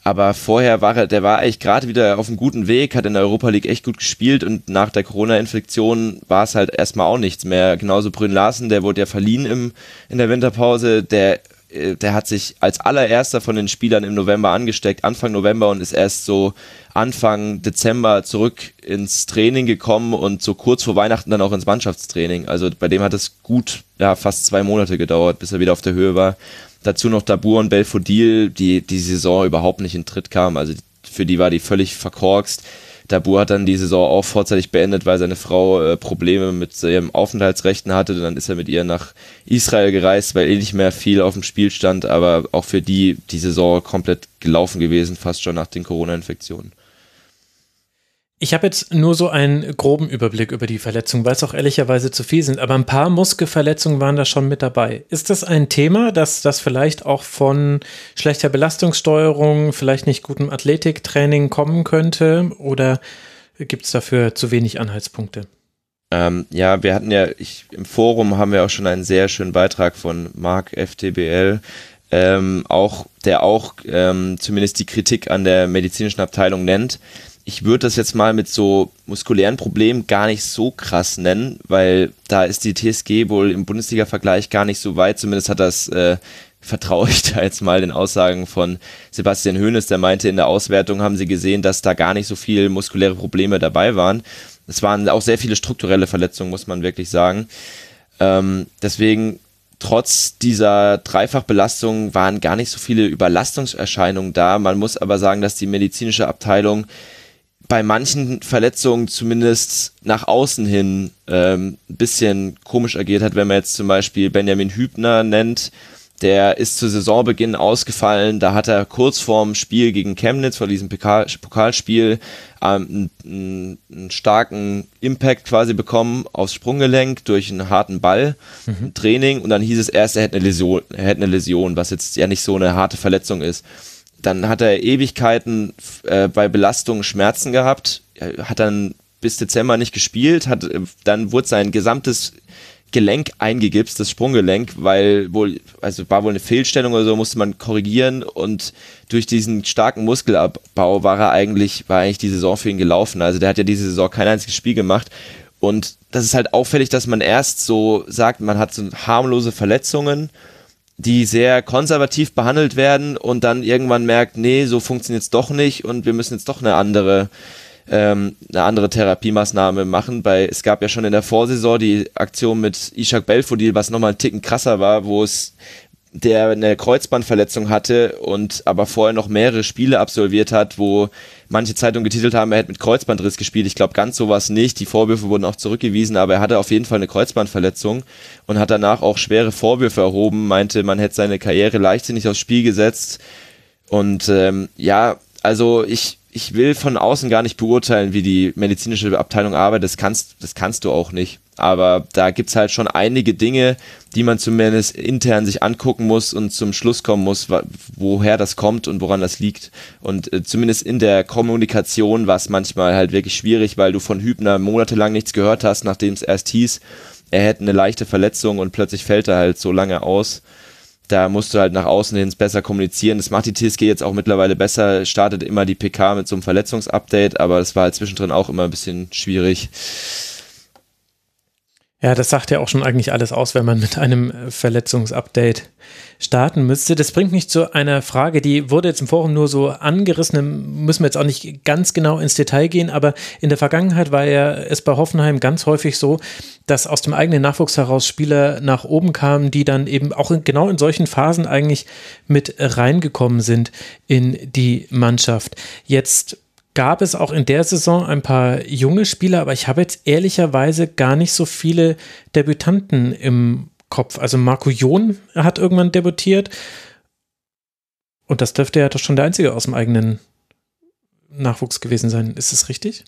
Aber vorher war er, der war eigentlich gerade wieder auf einem guten Weg, hat in der Europa League echt gut gespielt und nach der Corona-Infektion war es halt erstmal auch nichts mehr. Genauso Brünn Larsen, der wurde ja verliehen im, in der Winterpause, der der hat sich als allererster von den Spielern im November angesteckt, Anfang November und ist erst so Anfang Dezember zurück ins Training gekommen und so kurz vor Weihnachten dann auch ins Mannschaftstraining. Also bei dem hat es gut, ja, fast zwei Monate gedauert, bis er wieder auf der Höhe war. Dazu noch Dabur und Belfodil, die die Saison überhaupt nicht in Tritt kamen. Also für die war die völlig verkorkst. Dabur hat dann die Saison auch vorzeitig beendet, weil seine Frau äh, Probleme mit ihrem Aufenthaltsrechten hatte. Dann ist er mit ihr nach Israel gereist, weil eh nicht mehr viel auf dem Spiel stand. Aber auch für die die Saison komplett gelaufen gewesen, fast schon nach den Corona-Infektionen. Ich habe jetzt nur so einen groben Überblick über die Verletzungen, weil es auch ehrlicherweise zu viel sind, aber ein paar Muskelverletzungen waren da schon mit dabei. Ist das ein Thema, dass das vielleicht auch von schlechter Belastungssteuerung, vielleicht nicht gutem Athletiktraining kommen könnte oder gibt es dafür zu wenig Anhaltspunkte? Ähm, ja, wir hatten ja, ich, im Forum haben wir auch schon einen sehr schönen Beitrag von Marc FTBL, ähm, auch, der auch ähm, zumindest die Kritik an der medizinischen Abteilung nennt ich würde das jetzt mal mit so muskulären Problemen gar nicht so krass nennen, weil da ist die TSG wohl im Bundesliga-Vergleich gar nicht so weit. Zumindest hat das, äh, vertraue ich da jetzt mal den Aussagen von Sebastian Hoeneß, der meinte, in der Auswertung haben sie gesehen, dass da gar nicht so viel muskuläre Probleme dabei waren. Es waren auch sehr viele strukturelle Verletzungen, muss man wirklich sagen. Ähm, deswegen trotz dieser Dreifachbelastung waren gar nicht so viele Überlastungserscheinungen da. Man muss aber sagen, dass die medizinische Abteilung bei manchen Verletzungen zumindest nach außen hin ähm, ein bisschen komisch agiert hat, wenn man jetzt zum Beispiel Benjamin Hübner nennt, der ist zu Saisonbeginn ausgefallen. Da hat er kurz vorm Spiel gegen Chemnitz, vor diesem Pokal Pokalspiel, ähm, einen, einen, starken Impact quasi bekommen aufs Sprunggelenk durch einen harten Ball mhm. Training. Und dann hieß es erst, er hätte eine Läsion, er hätte eine Läsion, was jetzt ja nicht so eine harte Verletzung ist. Dann hat er Ewigkeiten äh, bei Belastungen Schmerzen gehabt, er hat dann bis Dezember nicht gespielt, hat, dann wurde sein gesamtes Gelenk eingegipst, das Sprunggelenk, weil wohl, also war wohl eine Fehlstellung oder so, musste man korrigieren und durch diesen starken Muskelabbau war er eigentlich, war eigentlich die Saison für ihn gelaufen. Also der hat ja diese Saison kein einziges Spiel gemacht. Und das ist halt auffällig, dass man erst so sagt, man hat so harmlose Verletzungen die sehr konservativ behandelt werden und dann irgendwann merkt, nee, so funktioniert es doch nicht und wir müssen jetzt doch eine andere ähm, eine andere Therapiemaßnahme machen. Bei, es gab ja schon in der Vorsaison die Aktion mit Ishak Belfodil, was nochmal einen Ticken krasser war, wo es der eine Kreuzbandverletzung hatte und aber vorher noch mehrere Spiele absolviert hat, wo manche Zeitungen getitelt haben, er hätte mit Kreuzbandriss gespielt. Ich glaube, ganz sowas nicht. Die Vorwürfe wurden auch zurückgewiesen, aber er hatte auf jeden Fall eine Kreuzbandverletzung und hat danach auch schwere Vorwürfe erhoben, meinte, man hätte seine Karriere leichtsinnig aufs Spiel gesetzt. Und ähm, ja, also ich, ich will von außen gar nicht beurteilen, wie die medizinische Abteilung arbeitet. Das kannst, das kannst du auch nicht. Aber da gibt's halt schon einige Dinge, die man zumindest intern sich angucken muss und zum Schluss kommen muss, woher das kommt und woran das liegt. Und äh, zumindest in der Kommunikation war es manchmal halt wirklich schwierig, weil du von Hübner monatelang nichts gehört hast, nachdem es erst hieß, er hätte eine leichte Verletzung und plötzlich fällt er halt so lange aus. Da musst du halt nach außen hin besser kommunizieren. Das macht die TSG jetzt auch mittlerweile besser, startet immer die PK mit so einem Verletzungsupdate, aber das war halt zwischendrin auch immer ein bisschen schwierig. Ja, das sagt ja auch schon eigentlich alles aus, wenn man mit einem äh, Verletzungsupdate starten müsste. Das bringt mich zu einer Frage, die wurde jetzt im Forum nur so angerissen, müssen wir jetzt auch nicht ganz genau ins Detail gehen, aber in der Vergangenheit war ja es bei Hoffenheim ganz häufig so, dass aus dem eigenen Nachwuchs heraus Spieler nach oben kamen, die dann eben auch in, genau in solchen Phasen eigentlich mit reingekommen sind in die Mannschaft. Jetzt gab es auch in der Saison ein paar junge Spieler, aber ich habe jetzt ehrlicherweise gar nicht so viele Debütanten im Kopf. Also Marco John hat irgendwann debütiert und das dürfte ja doch schon der einzige aus dem eigenen Nachwuchs gewesen sein. Ist das richtig?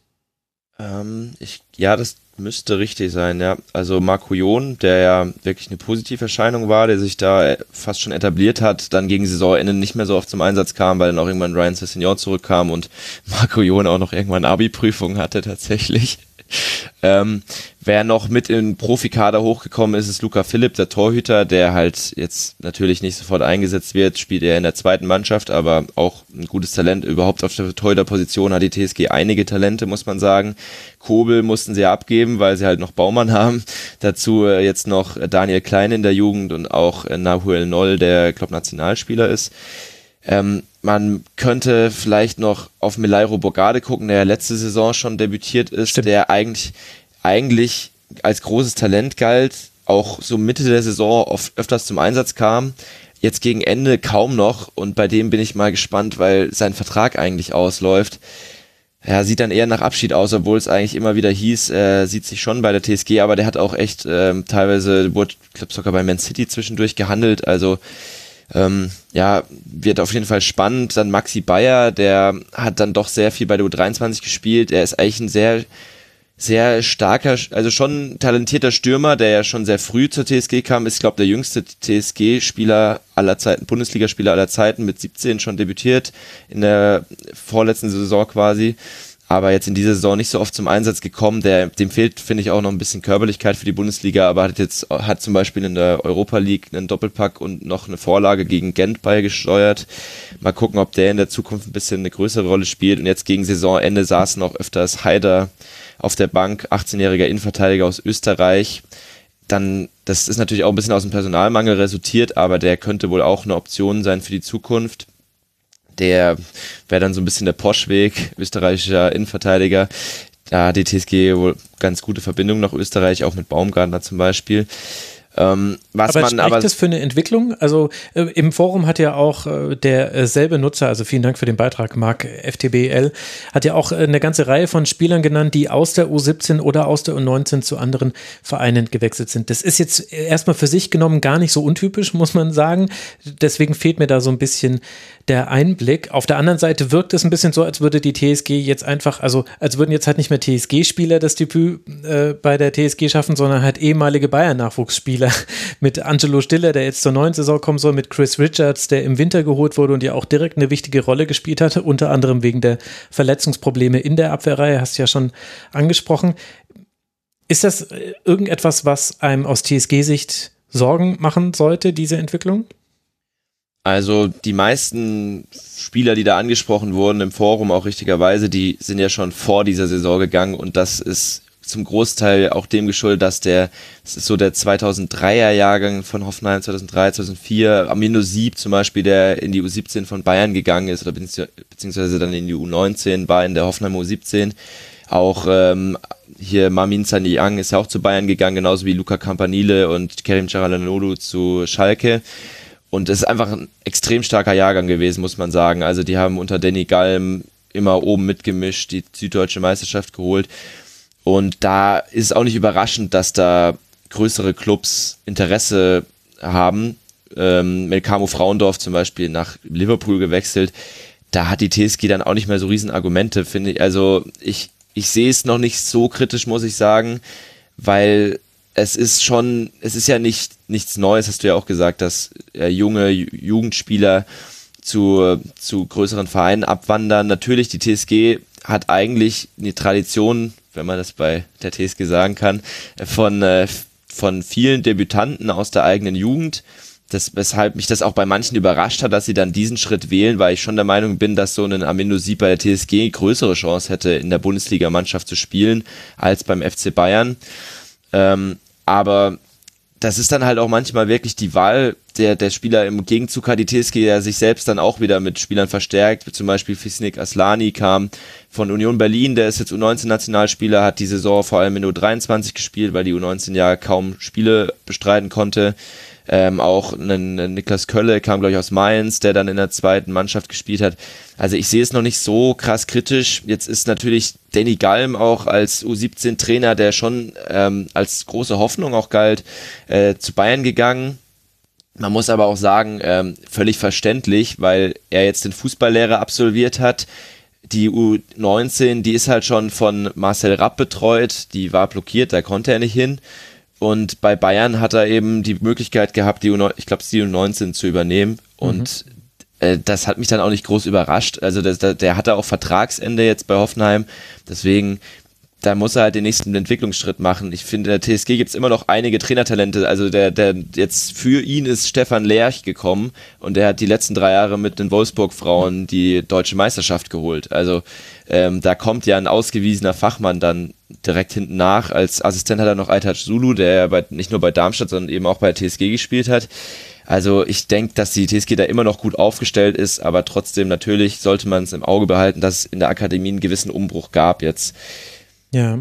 Ähm, ich, ja, das müsste richtig sein, ja. Also Marco Jon, der ja wirklich eine Positiv-Erscheinung war, der sich da äh, fast schon etabliert hat, dann gegen Saisonende nicht mehr so oft zum Einsatz kam, weil dann auch irgendwann Ryan Sessignon zurückkam und Marco Jon auch noch irgendwann Abi-Prüfungen hatte tatsächlich. Ähm, wer noch mit in Profikader hochgekommen ist, ist Luca Philipp, der Torhüter, der halt jetzt natürlich nicht sofort eingesetzt wird, spielt er in der zweiten Mannschaft, aber auch ein gutes Talent. Überhaupt auf der Torhüterposition hat die TSG einige Talente, muss man sagen. Kobel mussten sie abgeben, weil sie halt noch Baumann haben. Dazu äh, jetzt noch Daniel Klein in der Jugend und auch äh, Nahuel Noll, der, glaube Nationalspieler ist. Ähm, man könnte vielleicht noch auf Melairo Borgade gucken, der letzte Saison schon debütiert ist, Stimmt. der eigentlich, eigentlich als großes Talent galt, auch so Mitte der Saison oft, öfters zum Einsatz kam. Jetzt gegen Ende kaum noch und bei dem bin ich mal gespannt, weil sein Vertrag eigentlich ausläuft. Ja, sieht dann eher nach Abschied aus, obwohl es eigentlich immer wieder hieß, äh, sieht sich schon bei der TSG, aber der hat auch echt ähm, teilweise, wurde, ich glaube sogar bei Man City zwischendurch gehandelt, also ähm, ja, wird auf jeden Fall spannend. Dann Maxi Bayer, der hat dann doch sehr viel bei der U23 gespielt. Er ist eigentlich ein sehr, sehr starker, also schon talentierter Stürmer, der ja schon sehr früh zur TSG kam. Ist, glaube der jüngste TSG-Spieler aller Zeiten, Bundesligaspieler aller Zeiten, mit 17 schon debütiert, in der vorletzten Saison quasi aber jetzt in dieser Saison nicht so oft zum Einsatz gekommen. Der, dem fehlt, finde ich, auch noch ein bisschen Körperlichkeit für die Bundesliga, aber hat jetzt hat zum Beispiel in der Europa League einen Doppelpack und noch eine Vorlage gegen Gent beigesteuert. Mal gucken, ob der in der Zukunft ein bisschen eine größere Rolle spielt. Und jetzt gegen Saisonende saßen auch öfters Haider auf der Bank, 18-jähriger Innenverteidiger aus Österreich. Dann, das ist natürlich auch ein bisschen aus dem Personalmangel resultiert, aber der könnte wohl auch eine Option sein für die Zukunft der wäre dann so ein bisschen der Poschweg, österreichischer Innenverteidiger. Da hat die TSG wohl ganz gute Verbindungen nach Österreich, auch mit Baumgartner zum Beispiel. Ähm, was aber man aber das für eine Entwicklung? Also äh, im Forum hat ja auch äh, derselbe Nutzer, also vielen Dank für den Beitrag, Marc FTBL, hat ja auch äh, eine ganze Reihe von Spielern genannt, die aus der U17 oder aus der U19 zu anderen Vereinen gewechselt sind. Das ist jetzt erstmal für sich genommen gar nicht so untypisch, muss man sagen. Deswegen fehlt mir da so ein bisschen der Einblick. Auf der anderen Seite wirkt es ein bisschen so, als würde die TSG jetzt einfach, also als würden jetzt halt nicht mehr TSG-Spieler das Debüt äh, bei der TSG schaffen, sondern halt ehemalige Bayern-Nachwuchsspieler mit Angelo Stiller, der jetzt zur neuen Saison kommen soll, mit Chris Richards, der im Winter geholt wurde und ja auch direkt eine wichtige Rolle gespielt hatte, unter anderem wegen der Verletzungsprobleme in der Abwehrreihe, hast du ja schon angesprochen. Ist das äh, irgendetwas, was einem aus TSG-Sicht Sorgen machen sollte, diese Entwicklung? Also die meisten Spieler, die da angesprochen wurden im Forum auch richtigerweise, die sind ja schon vor dieser Saison gegangen und das ist zum Großteil auch dem geschuldet, dass der, das ist so der 2003er Jahrgang von Hoffenheim 2003, 2004, Amino Sieb zum Beispiel, der in die U17 von Bayern gegangen ist oder beziehungsweise dann in die U19 war in der Hoffenheim U17. Auch ähm, hier Mamin Sanyang ist ja auch zu Bayern gegangen, genauso wie Luca Campanile und Kerim Charalanolu zu Schalke. Und es ist einfach ein extrem starker Jahrgang gewesen, muss man sagen. Also die haben unter Danny Galm immer oben mitgemischt, die süddeutsche Meisterschaft geholt. Und da ist es auch nicht überraschend, dass da größere Clubs Interesse haben. Ähm, Melkamo Frauendorf zum Beispiel nach Liverpool gewechselt. Da hat die TSG dann auch nicht mehr so riesen Argumente, finde ich. Also ich, ich sehe es noch nicht so kritisch, muss ich sagen, weil es ist schon, es ist ja nicht nichts Neues, hast du ja auch gesagt, dass äh, junge Jugendspieler zu, zu größeren Vereinen abwandern. Natürlich, die TSG hat eigentlich eine Tradition, wenn man das bei der TSG sagen kann, von äh, von vielen Debütanten aus der eigenen Jugend. Das, weshalb mich das auch bei manchen überrascht hat, dass sie dann diesen Schritt wählen, weil ich schon der Meinung bin, dass so ein Amindo Sieb bei der TSG größere Chance hätte, in der Bundesliga-Mannschaft zu spielen, als beim FC Bayern. Ähm, aber das ist dann halt auch manchmal wirklich die Wahl der, der Spieler. Im Gegenzug TSG ja sich selbst dann auch wieder mit Spielern verstärkt. Zum Beispiel Fisnik Aslani kam von Union Berlin, der ist jetzt U19-Nationalspieler, hat die Saison vor allem in U23 gespielt, weil die U19 ja kaum Spiele bestreiten konnte. Ähm, auch ein, ein Niklas Kölle kam, glaube ich, aus Mainz, der dann in der zweiten Mannschaft gespielt hat. Also ich sehe es noch nicht so krass kritisch. Jetzt ist natürlich Danny Galm auch als U17-Trainer, der schon ähm, als große Hoffnung auch galt, äh, zu Bayern gegangen. Man muss aber auch sagen, ähm, völlig verständlich, weil er jetzt den Fußballlehrer absolviert hat. Die U19, die ist halt schon von Marcel Rapp betreut, die war blockiert, da konnte er nicht hin. Und bei Bayern hat er eben die Möglichkeit gehabt, die U9, ich glaube, die U19 zu übernehmen. Und mhm. das hat mich dann auch nicht groß überrascht. Also das, der, der hatte auch Vertragsende jetzt bei Hoffenheim. Deswegen da muss er halt den nächsten Entwicklungsschritt machen. Ich finde, in der TSG gibt es immer noch einige Trainertalente. Also der, der jetzt für ihn ist Stefan Lerch gekommen und der hat die letzten drei Jahre mit den Wolfsburg-Frauen die deutsche Meisterschaft geholt. Also ähm, da kommt ja ein ausgewiesener Fachmann dann direkt hinten nach. Als Assistent hat er noch Aitaj Zulu, der bei, nicht nur bei Darmstadt, sondern eben auch bei der TSG gespielt hat. Also ich denke, dass die TSG da immer noch gut aufgestellt ist, aber trotzdem natürlich sollte man es im Auge behalten, dass es in der Akademie einen gewissen Umbruch gab jetzt. Ja.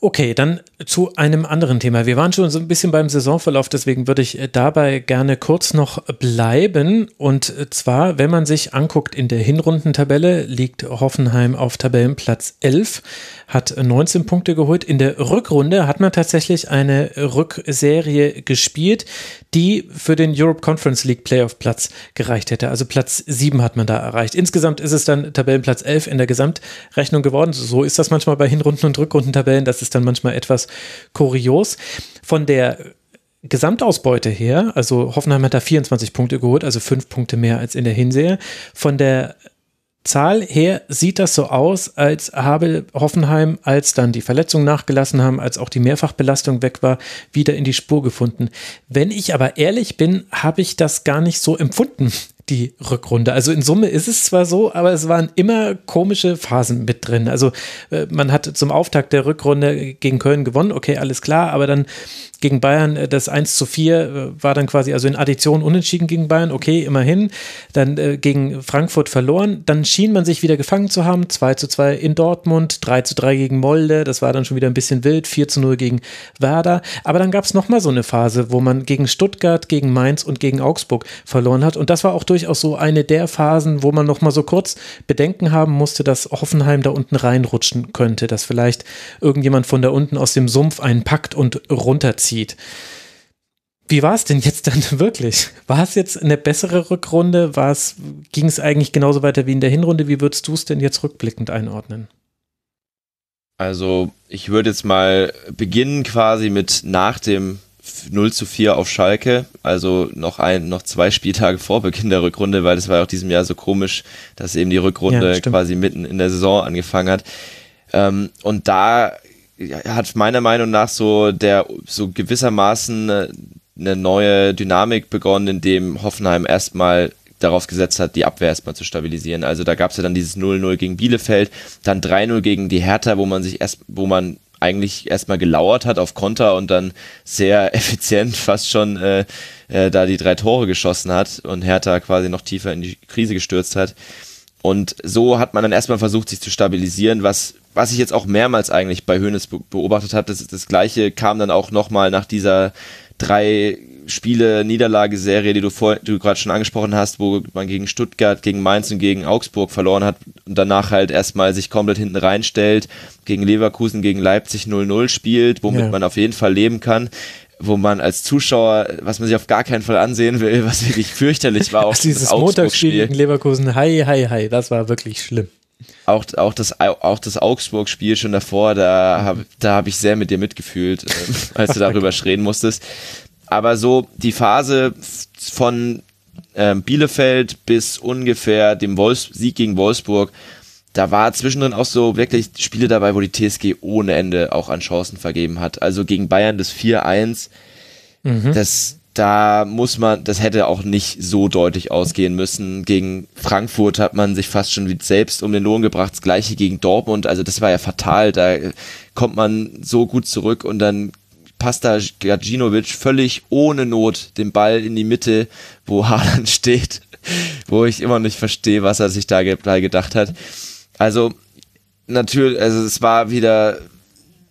Okay, dann zu einem anderen Thema. Wir waren schon so ein bisschen beim Saisonverlauf, deswegen würde ich äh, dabei gerne kurz noch bleiben. Und äh, zwar, wenn man sich anguckt in der Hinrundentabelle, liegt Hoffenheim auf Tabellenplatz 11, hat 19 Punkte geholt. In der Rückrunde hat man tatsächlich eine Rückserie gespielt, die für den Europe Conference League Playoff Platz gereicht hätte. Also Platz 7 hat man da erreicht. Insgesamt ist es dann Tabellenplatz 11 in der Gesamtrechnung geworden. So ist das manchmal bei Hinrunden- und Rückrundentabellen. Das ist dann manchmal etwas kurios. Von der Gesamtausbeute her, also Hoffenheim hat da 24 Punkte geholt, also fünf Punkte mehr als in der Hinsehe. Von der Zahl her sieht das so aus, als habe Hoffenheim, als dann die Verletzungen nachgelassen haben, als auch die Mehrfachbelastung weg war, wieder in die Spur gefunden. Wenn ich aber ehrlich bin, habe ich das gar nicht so empfunden die Rückrunde. Also in Summe ist es zwar so, aber es waren immer komische Phasen mit drin. Also äh, man hat zum Auftakt der Rückrunde gegen Köln gewonnen, okay, alles klar, aber dann gegen Bayern äh, das 1 zu 4 äh, war dann quasi also in Addition unentschieden gegen Bayern, okay, immerhin. Dann äh, gegen Frankfurt verloren. Dann schien man sich wieder gefangen zu haben. 2 zu 2 in Dortmund, 3 zu 3 gegen Molde, das war dann schon wieder ein bisschen wild, 4 zu 0 gegen Werder. Aber dann gab es nochmal so eine Phase, wo man gegen Stuttgart, gegen Mainz und gegen Augsburg verloren hat. Und das war auch durchaus so eine der Phasen, wo man nochmal so kurz Bedenken haben musste, dass Hoffenheim da unten reinrutschen könnte, dass vielleicht irgendjemand von da unten aus dem Sumpf einen packt und runterzieht zieht. Wie war es denn jetzt dann wirklich? War es jetzt eine bessere Rückrunde? ging es eigentlich genauso weiter wie in der Hinrunde? Wie würdest du es denn jetzt rückblickend einordnen? Also, ich würde jetzt mal beginnen quasi mit nach dem 0 zu 4 auf Schalke, also noch ein, noch zwei Spieltage vor Beginn der Rückrunde, weil es war auch diesem Jahr so komisch, dass eben die Rückrunde ja, quasi mitten in der Saison angefangen hat. Ähm, und da hat meiner Meinung nach so der so gewissermaßen eine, eine neue Dynamik begonnen, in dem Hoffenheim erstmal darauf gesetzt hat, die Abwehr erstmal zu stabilisieren. Also da gab es ja dann dieses 0-0 gegen Bielefeld, dann 3-0 gegen die Hertha, wo man sich erst, wo man eigentlich erstmal gelauert hat auf Konter und dann sehr effizient fast schon äh, äh, da die drei Tore geschossen hat und Hertha quasi noch tiefer in die Krise gestürzt hat. Und so hat man dann erstmal versucht, sich zu stabilisieren, was was ich jetzt auch mehrmals eigentlich bei Hönes beobachtet habe, das, das gleiche kam dann auch nochmal nach dieser drei Spiele Niederlageserie, die du vor, die du gerade schon angesprochen hast, wo man gegen Stuttgart, gegen Mainz und gegen Augsburg verloren hat und danach halt erstmal sich komplett hinten reinstellt, gegen Leverkusen, gegen Leipzig 0-0 spielt, womit ja. man auf jeden Fall leben kann wo man als Zuschauer, was man sich auf gar keinen Fall ansehen will, was wirklich fürchterlich war. Auch dieses Montagsspiel gegen Leverkusen, hi, hi, hi, das war wirklich schlimm auch, auch das, auch das Augsburg-Spiel schon davor, da habe da hab ich sehr mit dir mitgefühlt, äh, als du darüber reden musstest. Aber so die Phase von äh, Bielefeld bis ungefähr dem Wolfs Sieg gegen Wolfsburg, da war zwischendrin auch so wirklich Spiele dabei, wo die TSG ohne Ende auch an Chancen vergeben hat. Also gegen Bayern das 4-1, mhm. das da muss man, das hätte auch nicht so deutlich ausgehen müssen. Gegen Frankfurt hat man sich fast schon selbst um den Lohn gebracht. Das gleiche gegen Dortmund. Also das war ja fatal. Da kommt man so gut zurück und dann passt da Gacinovic völlig ohne Not den Ball in die Mitte, wo Haaland steht, wo ich immer nicht verstehe, was er sich da gedacht hat. Also natürlich, also es war wieder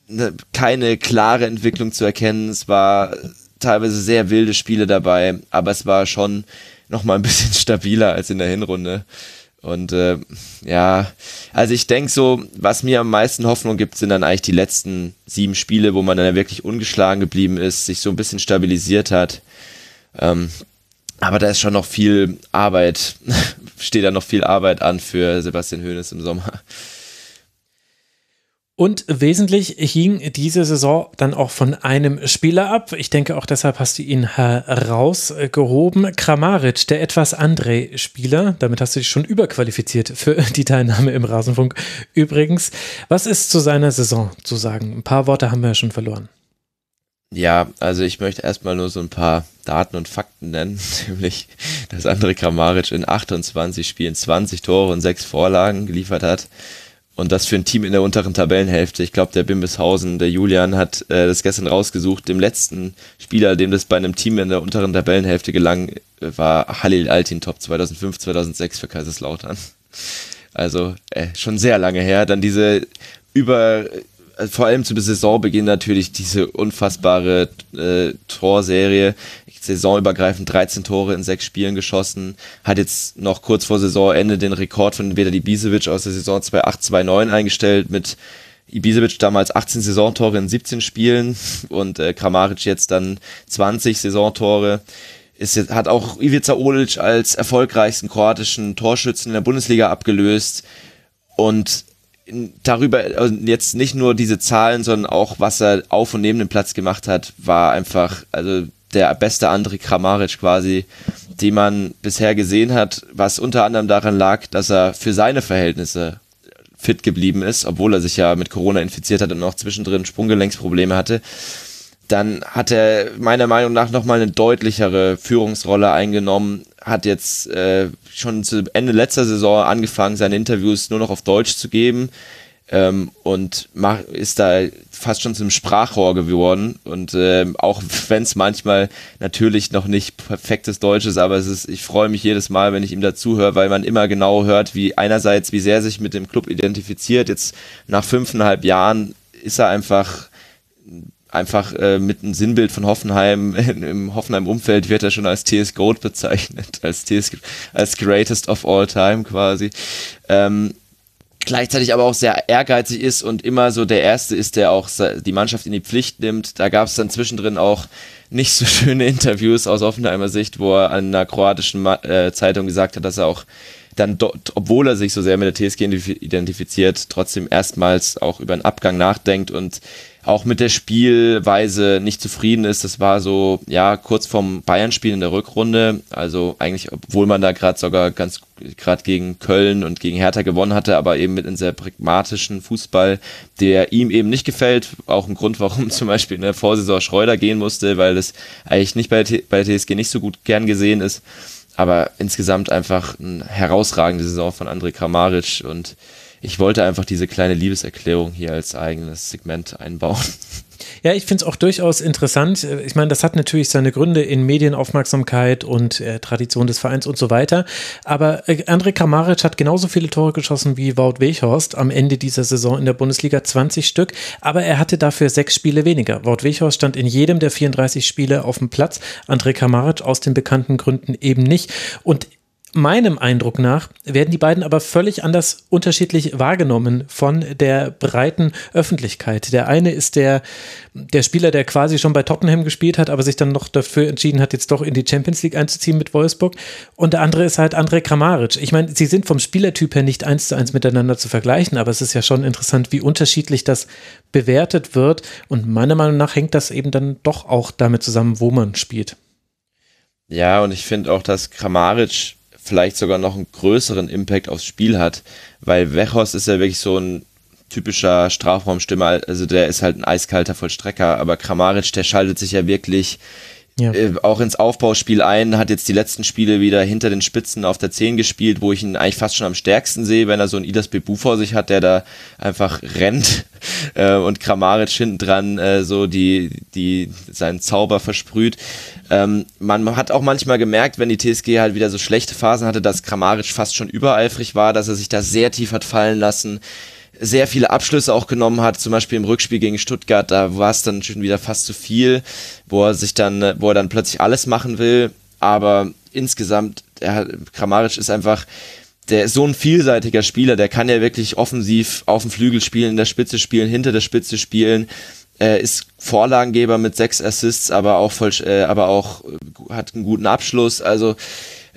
ne, keine klare Entwicklung zu erkennen. Es war teilweise sehr wilde Spiele dabei, aber es war schon noch mal ein bisschen stabiler als in der Hinrunde. Und äh, ja, also ich denke so, was mir am meisten Hoffnung gibt, sind dann eigentlich die letzten sieben Spiele, wo man dann wirklich ungeschlagen geblieben ist, sich so ein bisschen stabilisiert hat. Ähm, aber da ist schon noch viel Arbeit, steht da noch viel Arbeit an für Sebastian Hoeneß im Sommer. Und wesentlich hing diese Saison dann auch von einem Spieler ab. Ich denke, auch deshalb hast du ihn herausgehoben. Kramaric, der etwas andere Spieler. Damit hast du dich schon überqualifiziert für die Teilnahme im Rasenfunk. Übrigens, was ist zu seiner Saison zu sagen? Ein paar Worte haben wir ja schon verloren. Ja, also ich möchte erstmal nur so ein paar Daten und Fakten nennen, nämlich, dass André Kramaric in 28 Spielen 20 Tore und 6 Vorlagen geliefert hat. Und das für ein Team in der unteren Tabellenhälfte. Ich glaube, der Bimbishausen, der Julian hat äh, das gestern rausgesucht. Dem letzten Spieler, dem das bei einem Team in der unteren Tabellenhälfte gelang, war Halil Altin Top 2005, 2006 für Kaiserslautern. Also äh, schon sehr lange her. Dann diese über vor allem zu Saisonbeginn natürlich diese unfassbare äh, Torserie. Saisonübergreifend 13 Tore in sechs Spielen geschossen. Hat jetzt noch kurz vor Saisonende den Rekord von Veda Ibisevic aus der Saison 2008-2009 eingestellt mit Ibisevic damals 18 Saisontore in 17 Spielen und äh, Kramaric jetzt dann 20 Saisontore. Ist jetzt, hat auch Ivica Olic als erfolgreichsten kroatischen Torschützen in der Bundesliga abgelöst und darüber also jetzt nicht nur diese Zahlen, sondern auch was er auf und neben dem Platz gemacht hat, war einfach also der beste André Kramaric quasi, den man bisher gesehen hat, was unter anderem daran lag, dass er für seine Verhältnisse fit geblieben ist, obwohl er sich ja mit Corona infiziert hat und noch zwischendrin Sprunggelenksprobleme hatte. Dann hat er meiner Meinung nach nochmal eine deutlichere Führungsrolle eingenommen, hat jetzt äh, schon zu Ende letzter Saison angefangen, seine Interviews nur noch auf Deutsch zu geben ähm, und mach, ist da fast schon zum Sprachrohr geworden. Und ähm, auch wenn es manchmal natürlich noch nicht perfektes Deutsch ist, aber es ist, ich freue mich jedes Mal, wenn ich ihm dazuhöre, weil man immer genau hört, wie einerseits, wie sehr sich mit dem Club identifiziert. Jetzt nach fünfeinhalb Jahren ist er einfach einfach äh, mit einem Sinnbild von Hoffenheim im Hoffenheim-Umfeld wird er schon als TS Goat bezeichnet, als TS als Greatest of All Time quasi. Ähm, gleichzeitig aber auch sehr ehrgeizig ist und immer so der Erste ist, der auch die Mannschaft in die Pflicht nimmt. Da gab es dann zwischendrin auch nicht so schöne Interviews aus Offenheimer Sicht, wo er an einer kroatischen äh, Zeitung gesagt hat, dass er auch dann dort, obwohl er sich so sehr mit der TSG identifiziert, trotzdem erstmals auch über einen Abgang nachdenkt und auch mit der Spielweise nicht zufrieden ist. Das war so, ja, kurz vorm Bayern-Spiel in der Rückrunde. Also eigentlich, obwohl man da gerade sogar ganz gerade gegen Köln und gegen Hertha gewonnen hatte, aber eben mit einem sehr pragmatischen Fußball, der ihm eben nicht gefällt. Auch ein Grund, warum zum Beispiel in der Vorsaison Schreuder gehen musste, weil das eigentlich nicht bei, bei der TSG nicht so gut gern gesehen ist. Aber insgesamt einfach eine herausragende Saison von André Kramaric und ich wollte einfach diese kleine Liebeserklärung hier als eigenes Segment einbauen. Ja, ich finde es auch durchaus interessant. Ich meine, das hat natürlich seine Gründe in Medienaufmerksamkeit und äh, Tradition des Vereins und so weiter. Aber äh, André Kramaric hat genauso viele Tore geschossen wie Wout Weghorst am Ende dieser Saison in der Bundesliga, 20 Stück. Aber er hatte dafür sechs Spiele weniger. Wout Weghorst stand in jedem der 34 Spiele auf dem Platz. André Kramaric aus den bekannten Gründen eben nicht. Und meinem Eindruck nach werden die beiden aber völlig anders unterschiedlich wahrgenommen von der breiten Öffentlichkeit. Der eine ist der, der Spieler, der quasi schon bei Tottenham gespielt hat, aber sich dann noch dafür entschieden hat, jetzt doch in die Champions League einzuziehen mit Wolfsburg. Und der andere ist halt André Kramaric. Ich meine, sie sind vom Spielertyp her nicht eins zu eins miteinander zu vergleichen, aber es ist ja schon interessant, wie unterschiedlich das bewertet wird. Und meiner Meinung nach hängt das eben dann doch auch damit zusammen, wo man spielt. Ja, und ich finde auch, dass Kramaric vielleicht sogar noch einen größeren Impact aufs Spiel hat, weil Wechos ist ja wirklich so ein typischer Strafraumstimmer, also der ist halt ein eiskalter Vollstrecker, aber Kramaric, der schaltet sich ja wirklich ja. Äh, auch ins Aufbauspiel ein, hat jetzt die letzten Spiele wieder hinter den Spitzen auf der 10 gespielt, wo ich ihn eigentlich fast schon am stärksten sehe, wenn er so einen Idas Bebu vor sich hat, der da einfach rennt äh, und Kramaric hinten dran äh, so die, die seinen Zauber versprüht. Ähm, man hat auch manchmal gemerkt, wenn die TSG halt wieder so schlechte Phasen hatte, dass Kramaric fast schon übereifrig war, dass er sich da sehr tief hat fallen lassen sehr viele Abschlüsse auch genommen hat, zum Beispiel im Rückspiel gegen Stuttgart, da war es dann schon wieder fast zu viel, wo er sich dann, wo er dann plötzlich alles machen will. Aber insgesamt, er, Kramaric ist einfach, der ist so ein vielseitiger Spieler, der kann ja wirklich offensiv auf dem Flügel spielen, in der Spitze spielen, hinter der Spitze spielen. Er ist Vorlagengeber mit sechs Assists, aber auch voll, äh, aber auch hat einen guten Abschluss. Also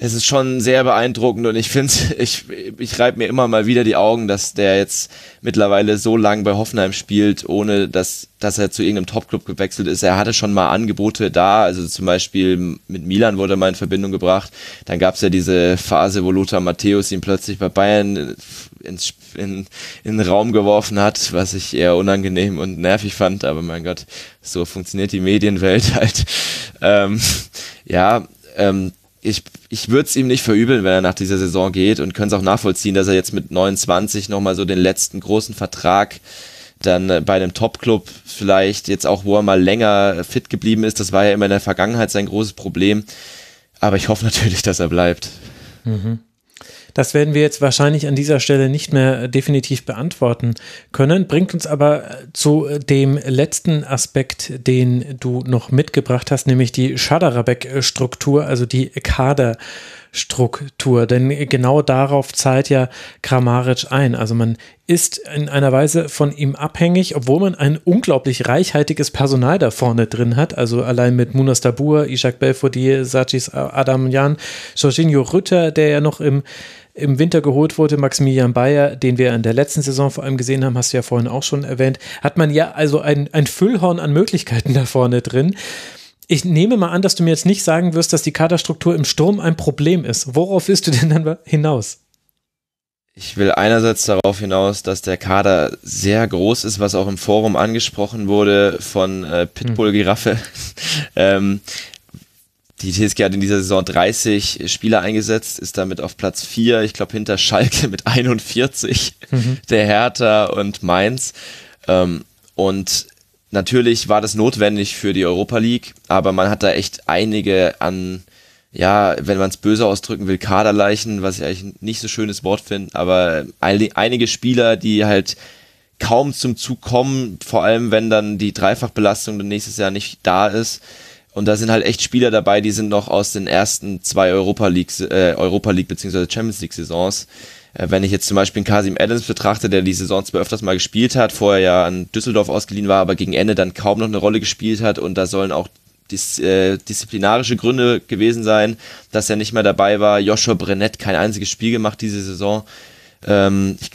es ist schon sehr beeindruckend und ich finde, ich, ich reibe mir immer mal wieder die Augen, dass der jetzt mittlerweile so lang bei Hoffenheim spielt, ohne dass, dass er zu irgendeinem Topclub gewechselt ist. Er hatte schon mal Angebote da, also zum Beispiel mit Milan wurde er mal in Verbindung gebracht. Dann gab es ja diese Phase, wo Lothar Matthäus ihn plötzlich bei Bayern ins, in, in den Raum geworfen hat, was ich eher unangenehm und nervig fand, aber mein Gott, so funktioniert die Medienwelt halt. Ähm, ja, ähm, ich, ich würde es ihm nicht verübeln, wenn er nach dieser Saison geht und können es auch nachvollziehen, dass er jetzt mit 29 nochmal so den letzten großen Vertrag dann äh, bei einem Top-Club vielleicht jetzt auch, wo er mal länger fit geblieben ist, das war ja immer in der Vergangenheit sein großes Problem. Aber ich hoffe natürlich, dass er bleibt. Mhm. Das werden wir jetzt wahrscheinlich an dieser Stelle nicht mehr definitiv beantworten können, bringt uns aber zu dem letzten Aspekt, den du noch mitgebracht hast, nämlich die Schaderabek-Struktur, also die Kader. Struktur, denn genau darauf zahlt ja Kramaric ein. Also man ist in einer Weise von ihm abhängig, obwohl man ein unglaublich reichhaltiges Personal da vorne drin hat. Also allein mit Munas Dabur, Ishak Belfodil, Sajis Adamjan, Jorginho Rütter, der ja noch im im Winter geholt wurde, Maximilian Bayer, den wir in der letzten Saison vor allem gesehen haben, hast du ja vorhin auch schon erwähnt, hat man ja also ein, ein Füllhorn an Möglichkeiten da vorne drin. Ich nehme mal an, dass du mir jetzt nicht sagen wirst, dass die Kaderstruktur im Sturm ein Problem ist. Worauf willst du denn dann hinaus? Ich will einerseits darauf hinaus, dass der Kader sehr groß ist, was auch im Forum angesprochen wurde von äh, Pitbull Giraffe. ähm, die TSG hat in dieser Saison 30 Spieler eingesetzt, ist damit auf Platz 4, ich glaube hinter Schalke mit 41, mhm. der Hertha und Mainz. Ähm, und natürlich war das notwendig für die Europa League, aber man hat da echt einige an, ja, wenn man es böse ausdrücken will, Kaderleichen, was ich eigentlich nicht so schönes Wort finde, aber einige Spieler, die halt kaum zum Zug kommen, vor allem wenn dann die Dreifachbelastung dann nächstes Jahr nicht da ist. Und da sind halt echt Spieler dabei, die sind noch aus den ersten zwei Europa League, äh, Europa League bzw. Champions League Saisons. Äh, wenn ich jetzt zum Beispiel Kasim Adams betrachte, der die Saison zwar öfters mal gespielt hat, vorher ja an Düsseldorf ausgeliehen war, aber gegen Ende dann kaum noch eine Rolle gespielt hat und da sollen auch dis, äh, disziplinarische Gründe gewesen sein, dass er nicht mehr dabei war. Joshua Brennett kein einziges Spiel gemacht diese Saison. Ähm, ich,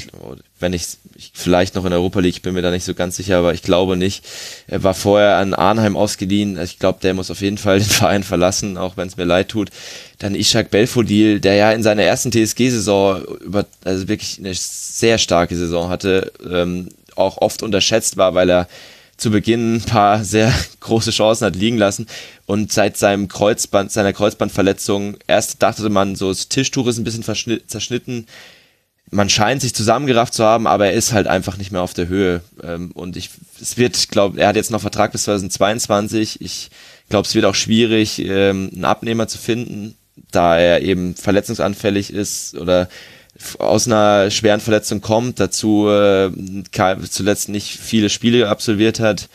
wenn ich, ich vielleicht noch in Europa League, ich bin mir da nicht so ganz sicher, aber ich glaube nicht. Er war vorher an Arnheim ausgeliehen. Ich glaube, der muss auf jeden Fall den Verein verlassen, auch wenn es mir leid tut. Dann Ishak Belfodil, der ja in seiner ersten TSG-Saison über, also wirklich eine sehr starke Saison hatte, ähm, auch oft unterschätzt war, weil er zu Beginn ein paar sehr große Chancen hat liegen lassen und seit seinem Kreuzband, seiner Kreuzbandverletzung, erst dachte man so, das Tischtuch ist ein bisschen zerschnitten, man scheint sich zusammengerafft zu haben, aber er ist halt einfach nicht mehr auf der Höhe. Ähm, und ich, es wird, glaube, er hat jetzt noch Vertrag bis 2022. Ich glaube, es wird auch schwierig, ähm, einen Abnehmer zu finden, da er eben verletzungsanfällig ist oder aus einer schweren Verletzung kommt, dazu äh, zuletzt nicht viele Spiele absolviert hat.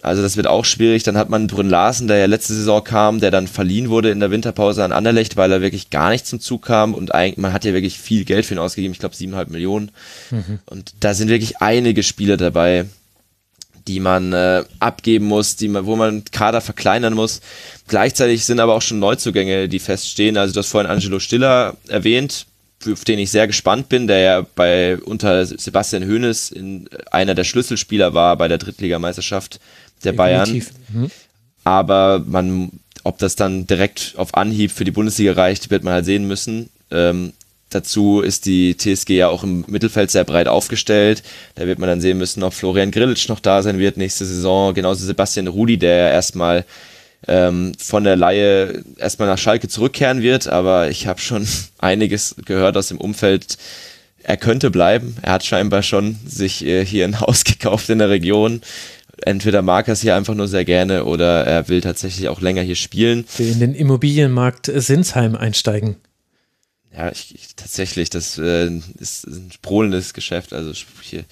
Also das wird auch schwierig. Dann hat man Brünn Larsen, der ja letzte Saison kam, der dann verliehen wurde in der Winterpause an Anderlecht, weil er wirklich gar nicht zum Zug kam und eigentlich, man hat ja wirklich viel Geld für ihn ausgegeben, ich glaube siebeneinhalb Millionen. Mhm. Und da sind wirklich einige Spieler dabei, die man äh, abgeben muss, die man, wo man Kader verkleinern muss. Gleichzeitig sind aber auch schon Neuzugänge, die feststehen. Also du hast vorhin Angelo Stiller erwähnt, auf den ich sehr gespannt bin, der ja bei unter Sebastian Hoeneß in einer der Schlüsselspieler war bei der Drittligameisterschaft der Definitiv. Bayern. Mhm. Aber man, ob das dann direkt auf Anhieb für die Bundesliga reicht, wird man halt sehen müssen. Ähm, dazu ist die TSG ja auch im Mittelfeld sehr breit aufgestellt. Da wird man dann sehen müssen, ob Florian Grillitsch noch da sein wird nächste Saison. Genauso Sebastian Rudi, der ja erstmal ähm, von der Laie erstmal nach Schalke zurückkehren wird. Aber ich habe schon einiges gehört aus dem Umfeld. Er könnte bleiben. Er hat scheinbar schon sich äh, hier ein Haus gekauft in der Region entweder mag er es hier einfach nur sehr gerne oder er will tatsächlich auch länger hier spielen. Will in den Immobilienmarkt Sinsheim einsteigen. Ja, ich, ich, tatsächlich, das äh, ist ein sprudelndes Geschäft. Also hier.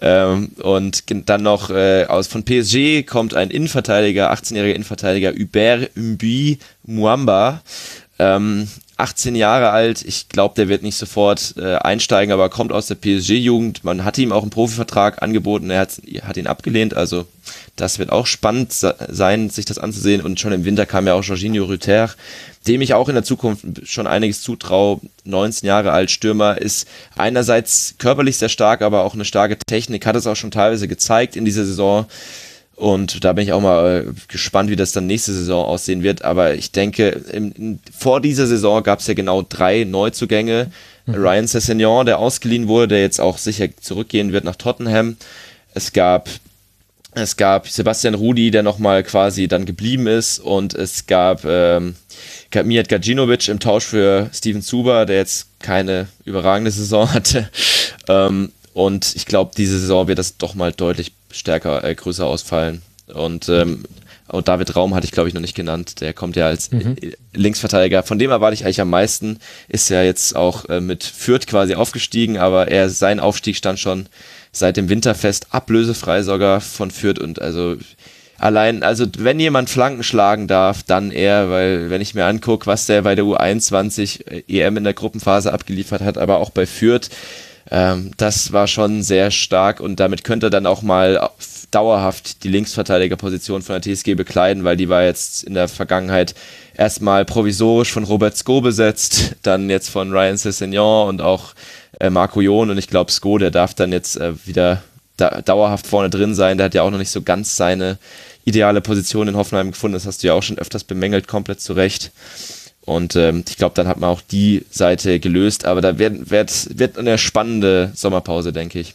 Ähm, und dann noch äh, aus von PSG kommt ein Innenverteidiger, 18-jähriger Innenverteidiger, Hubert Mbi Muamba. Ähm, 18 Jahre alt. Ich glaube, der wird nicht sofort äh, einsteigen, aber kommt aus der PSG-Jugend. Man hat ihm auch einen Profivertrag angeboten. Er hat, hat ihn abgelehnt. Also das wird auch spannend sein, sich das anzusehen. Und schon im Winter kam ja auch Jorginho Rüther, dem ich auch in der Zukunft schon einiges zutraue. 19 Jahre alt, Stürmer, ist einerseits körperlich sehr stark, aber auch eine starke Technik. Hat es auch schon teilweise gezeigt in dieser Saison. Und da bin ich auch mal äh, gespannt, wie das dann nächste Saison aussehen wird. Aber ich denke, im, in, vor dieser Saison gab es ja genau drei Neuzugänge. Mhm. Ryan Sessegnon, der ausgeliehen wurde, der jetzt auch sicher zurückgehen wird nach Tottenham. Es gab es gab Sebastian Rudi, der nochmal quasi dann geblieben ist. Und es gab ähm, Mijat Gajinovic im Tausch für Steven Zuber, der jetzt keine überragende Saison hatte. Ähm, und ich glaube, diese Saison wird das doch mal deutlich stärker, äh, größer ausfallen. Und, ähm, und David Raum hatte ich, glaube ich, noch nicht genannt. Der kommt ja als mhm. Linksverteidiger. Von dem erwarte ich eigentlich am meisten. Ist ja jetzt auch äh, mit Fürth quasi aufgestiegen, aber er, sein Aufstieg stand schon seit dem Winterfest ablösefrei sogar von Fürth und also allein, also wenn jemand Flanken schlagen darf, dann er, weil wenn ich mir angucke, was der bei der U21 EM in der Gruppenphase abgeliefert hat, aber auch bei Fürth, ähm, das war schon sehr stark und damit könnte er dann auch mal dauerhaft die Linksverteidigerposition von der TSG bekleiden, weil die war jetzt in der Vergangenheit erstmal provisorisch von Robert Sko besetzt, dann jetzt von Ryan Sessegnon und auch äh, Marco Jon und ich glaube Sko, der darf dann jetzt äh, wieder da, dauerhaft vorne drin sein. Der hat ja auch noch nicht so ganz seine ideale Position in Hoffenheim gefunden. Das hast du ja auch schon öfters bemängelt, komplett zu Recht. Und ähm, ich glaube, dann hat man auch die Seite gelöst. Aber da wird, wird, wird eine spannende Sommerpause, denke ich.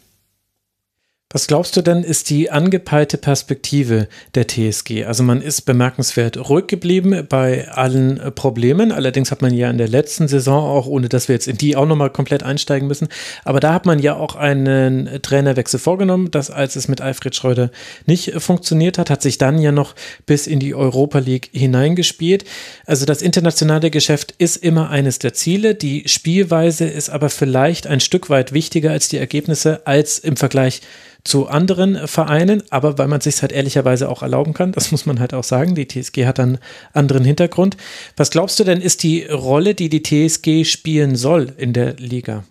Was glaubst du denn, ist die angepeilte Perspektive der TSG? Also man ist bemerkenswert ruhig geblieben bei allen Problemen. Allerdings hat man ja in der letzten Saison auch, ohne dass wir jetzt in die auch nochmal komplett einsteigen müssen, aber da hat man ja auch einen Trainerwechsel vorgenommen, dass als es mit Alfred Schreuder nicht funktioniert hat, hat sich dann ja noch bis in die Europa League hineingespielt. Also das internationale Geschäft ist immer eines der Ziele. Die Spielweise ist aber vielleicht ein Stück weit wichtiger als die Ergebnisse als im Vergleich zu anderen Vereinen, aber weil man sich halt ehrlicherweise auch erlauben kann, das muss man halt auch sagen, die TSG hat einen anderen Hintergrund. Was glaubst du denn, ist die Rolle, die die TSG spielen soll in der Liga?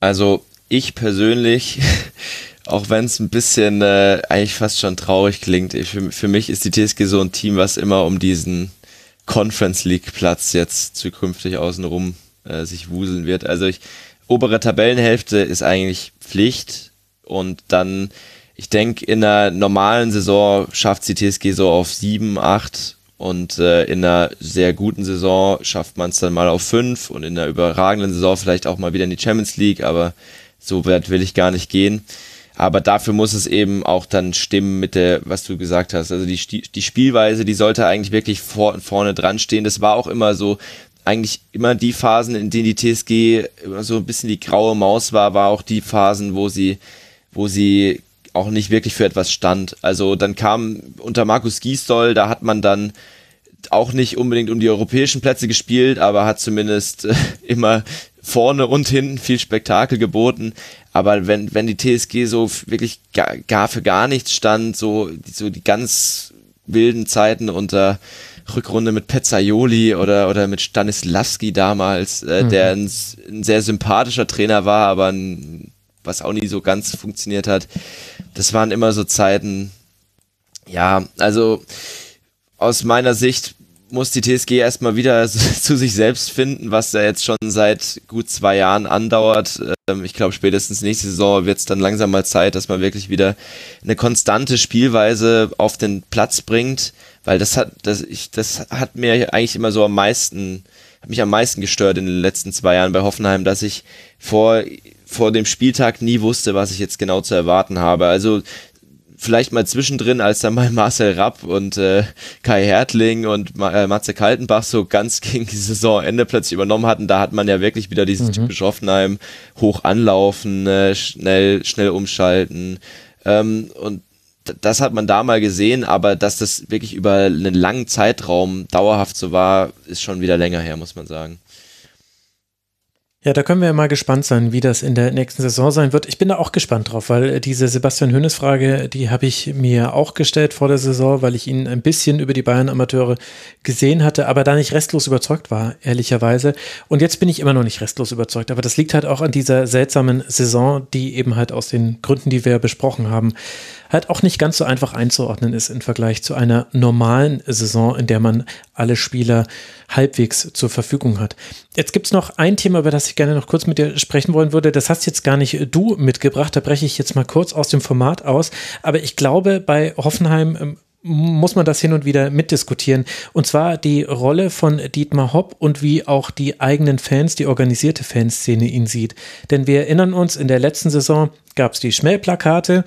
Also ich persönlich, auch wenn es ein bisschen äh, eigentlich fast schon traurig klingt, ich, für, für mich ist die TSG so ein Team, was immer um diesen Conference League Platz jetzt zukünftig außenrum äh, sich wuseln wird. Also ich obere Tabellenhälfte ist eigentlich Pflicht und dann, ich denke, in einer normalen Saison schafft die TSG so auf sieben, acht und äh, in einer sehr guten Saison schafft man es dann mal auf fünf und in einer überragenden Saison vielleicht auch mal wieder in die Champions League, aber so weit will ich gar nicht gehen. Aber dafür muss es eben auch dann stimmen mit der, was du gesagt hast. Also die, die Spielweise, die sollte eigentlich wirklich vor, vorne dran stehen. Das war auch immer so, eigentlich immer die Phasen, in denen die TSG immer so ein bisschen die graue Maus war, war auch die Phasen, wo sie wo sie auch nicht wirklich für etwas stand. Also dann kam unter Markus Gisdol, da hat man dann auch nicht unbedingt um die europäischen Plätze gespielt, aber hat zumindest äh, immer vorne und hinten viel Spektakel geboten. Aber wenn, wenn die TSG so wirklich gar, gar für gar nichts stand, so, so die ganz wilden Zeiten unter Rückrunde mit Pezzaioli oder, oder mit Stanislavski damals, äh, mhm. der ein, ein, sehr sympathischer Trainer war, aber ein was auch nie so ganz funktioniert hat. Das waren immer so Zeiten, ja, also aus meiner Sicht muss die TSG erstmal wieder zu sich selbst finden, was ja jetzt schon seit gut zwei Jahren andauert. Ähm, ich glaube, spätestens nächste Saison wird es dann langsam mal Zeit, dass man wirklich wieder eine konstante Spielweise auf den Platz bringt, weil das hat, das, ich, das hat mir eigentlich immer so am meisten hat mich am meisten gestört in den letzten zwei Jahren bei Hoffenheim, dass ich vor, vor dem Spieltag nie wusste, was ich jetzt genau zu erwarten habe. Also vielleicht mal zwischendrin, als dann mal Marcel Rapp und äh, Kai Hertling und äh, Matze Kaltenbach so ganz gegen die Saisonende plötzlich übernommen hatten, da hat man ja wirklich wieder dieses mhm. typische Hoffenheim hoch anlaufen, äh, schnell, schnell umschalten. Ähm, und das hat man da mal gesehen, aber dass das wirklich über einen langen Zeitraum dauerhaft so war, ist schon wieder länger her, muss man sagen. Ja, da können wir mal gespannt sein, wie das in der nächsten Saison sein wird. Ich bin da auch gespannt drauf, weil diese Sebastian Hönes Frage, die habe ich mir auch gestellt vor der Saison, weil ich ihn ein bisschen über die Bayern Amateure gesehen hatte, aber da nicht restlos überzeugt war, ehrlicherweise. Und jetzt bin ich immer noch nicht restlos überzeugt, aber das liegt halt auch an dieser seltsamen Saison, die eben halt aus den Gründen, die wir besprochen haben, halt auch nicht ganz so einfach einzuordnen ist im Vergleich zu einer normalen Saison, in der man alle Spieler halbwegs zur Verfügung hat. Jetzt gibt es noch ein Thema, über das ich gerne noch kurz mit dir sprechen wollen würde. Das hast jetzt gar nicht du mitgebracht. Da breche ich jetzt mal kurz aus dem Format aus. Aber ich glaube, bei Hoffenheim ähm, muss man das hin und wieder mitdiskutieren. Und zwar die Rolle von Dietmar Hopp und wie auch die eigenen Fans, die organisierte Fanszene ihn sieht. Denn wir erinnern uns, in der letzten Saison gab es die Schmähplakate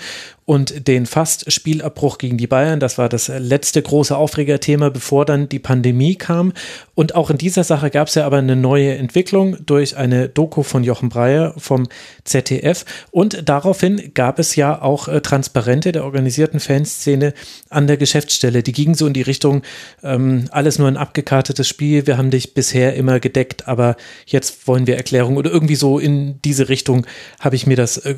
und den Fast-Spielabbruch gegen die Bayern. Das war das letzte große Aufregerthema, bevor dann die Pandemie kam. Und auch in dieser Sache gab es ja aber eine neue Entwicklung durch eine Doku von Jochen Breyer vom ZDF. Und daraufhin gab es ja auch äh, Transparente der organisierten Fanszene an der Geschäftsstelle. Die gingen so in die Richtung, ähm, alles nur ein abgekartetes Spiel. Wir haben dich bisher immer gedeckt, aber jetzt wollen wir Erklärung oder irgendwie so in diese Richtung habe ich mir das äh,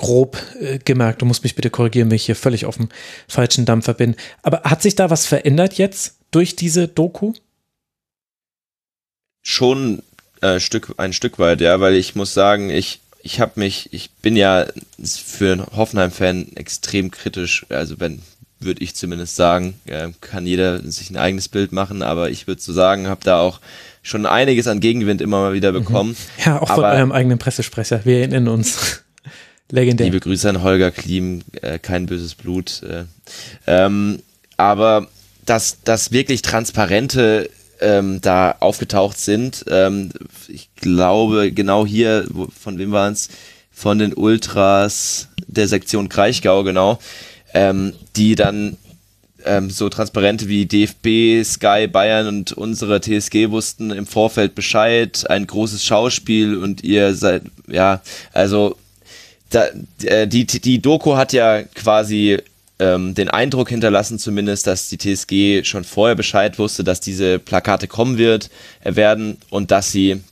grob äh, gemerkt. Du musst mich bitte korrigieren, wenn ich hier völlig auf dem falschen Dampfer bin. Aber hat sich da was verändert jetzt durch diese Doku? Schon äh, Stück, ein Stück weit, ja, weil ich muss sagen, ich, ich habe mich, ich bin ja für einen Hoffenheim-Fan extrem kritisch, also wenn, würde ich zumindest sagen, äh, kann jeder sich ein eigenes Bild machen, aber ich würde so sagen, habe da auch schon einiges an Gegenwind immer mal wieder mhm. bekommen. Ja, auch aber, von eurem eigenen Pressesprecher. Wir erinnern uns. Legendär. Liebe Grüße an Holger Klim, äh, kein böses Blut. Äh, ähm, aber dass das wirklich transparente ähm, da aufgetaucht sind, ähm, ich glaube genau hier, wo, von wem waren es? Von den Ultras der Sektion Kraichgau, genau, ähm, die dann ähm, so Transparente wie DFB, Sky, Bayern und unsere TSG wussten im Vorfeld Bescheid, ein großes Schauspiel und ihr seid, ja, also da, äh, die, die Doku hat ja quasi ähm, den Eindruck hinterlassen, zumindest, dass die TSG schon vorher Bescheid wusste, dass diese Plakate kommen wird, äh, werden und dass sie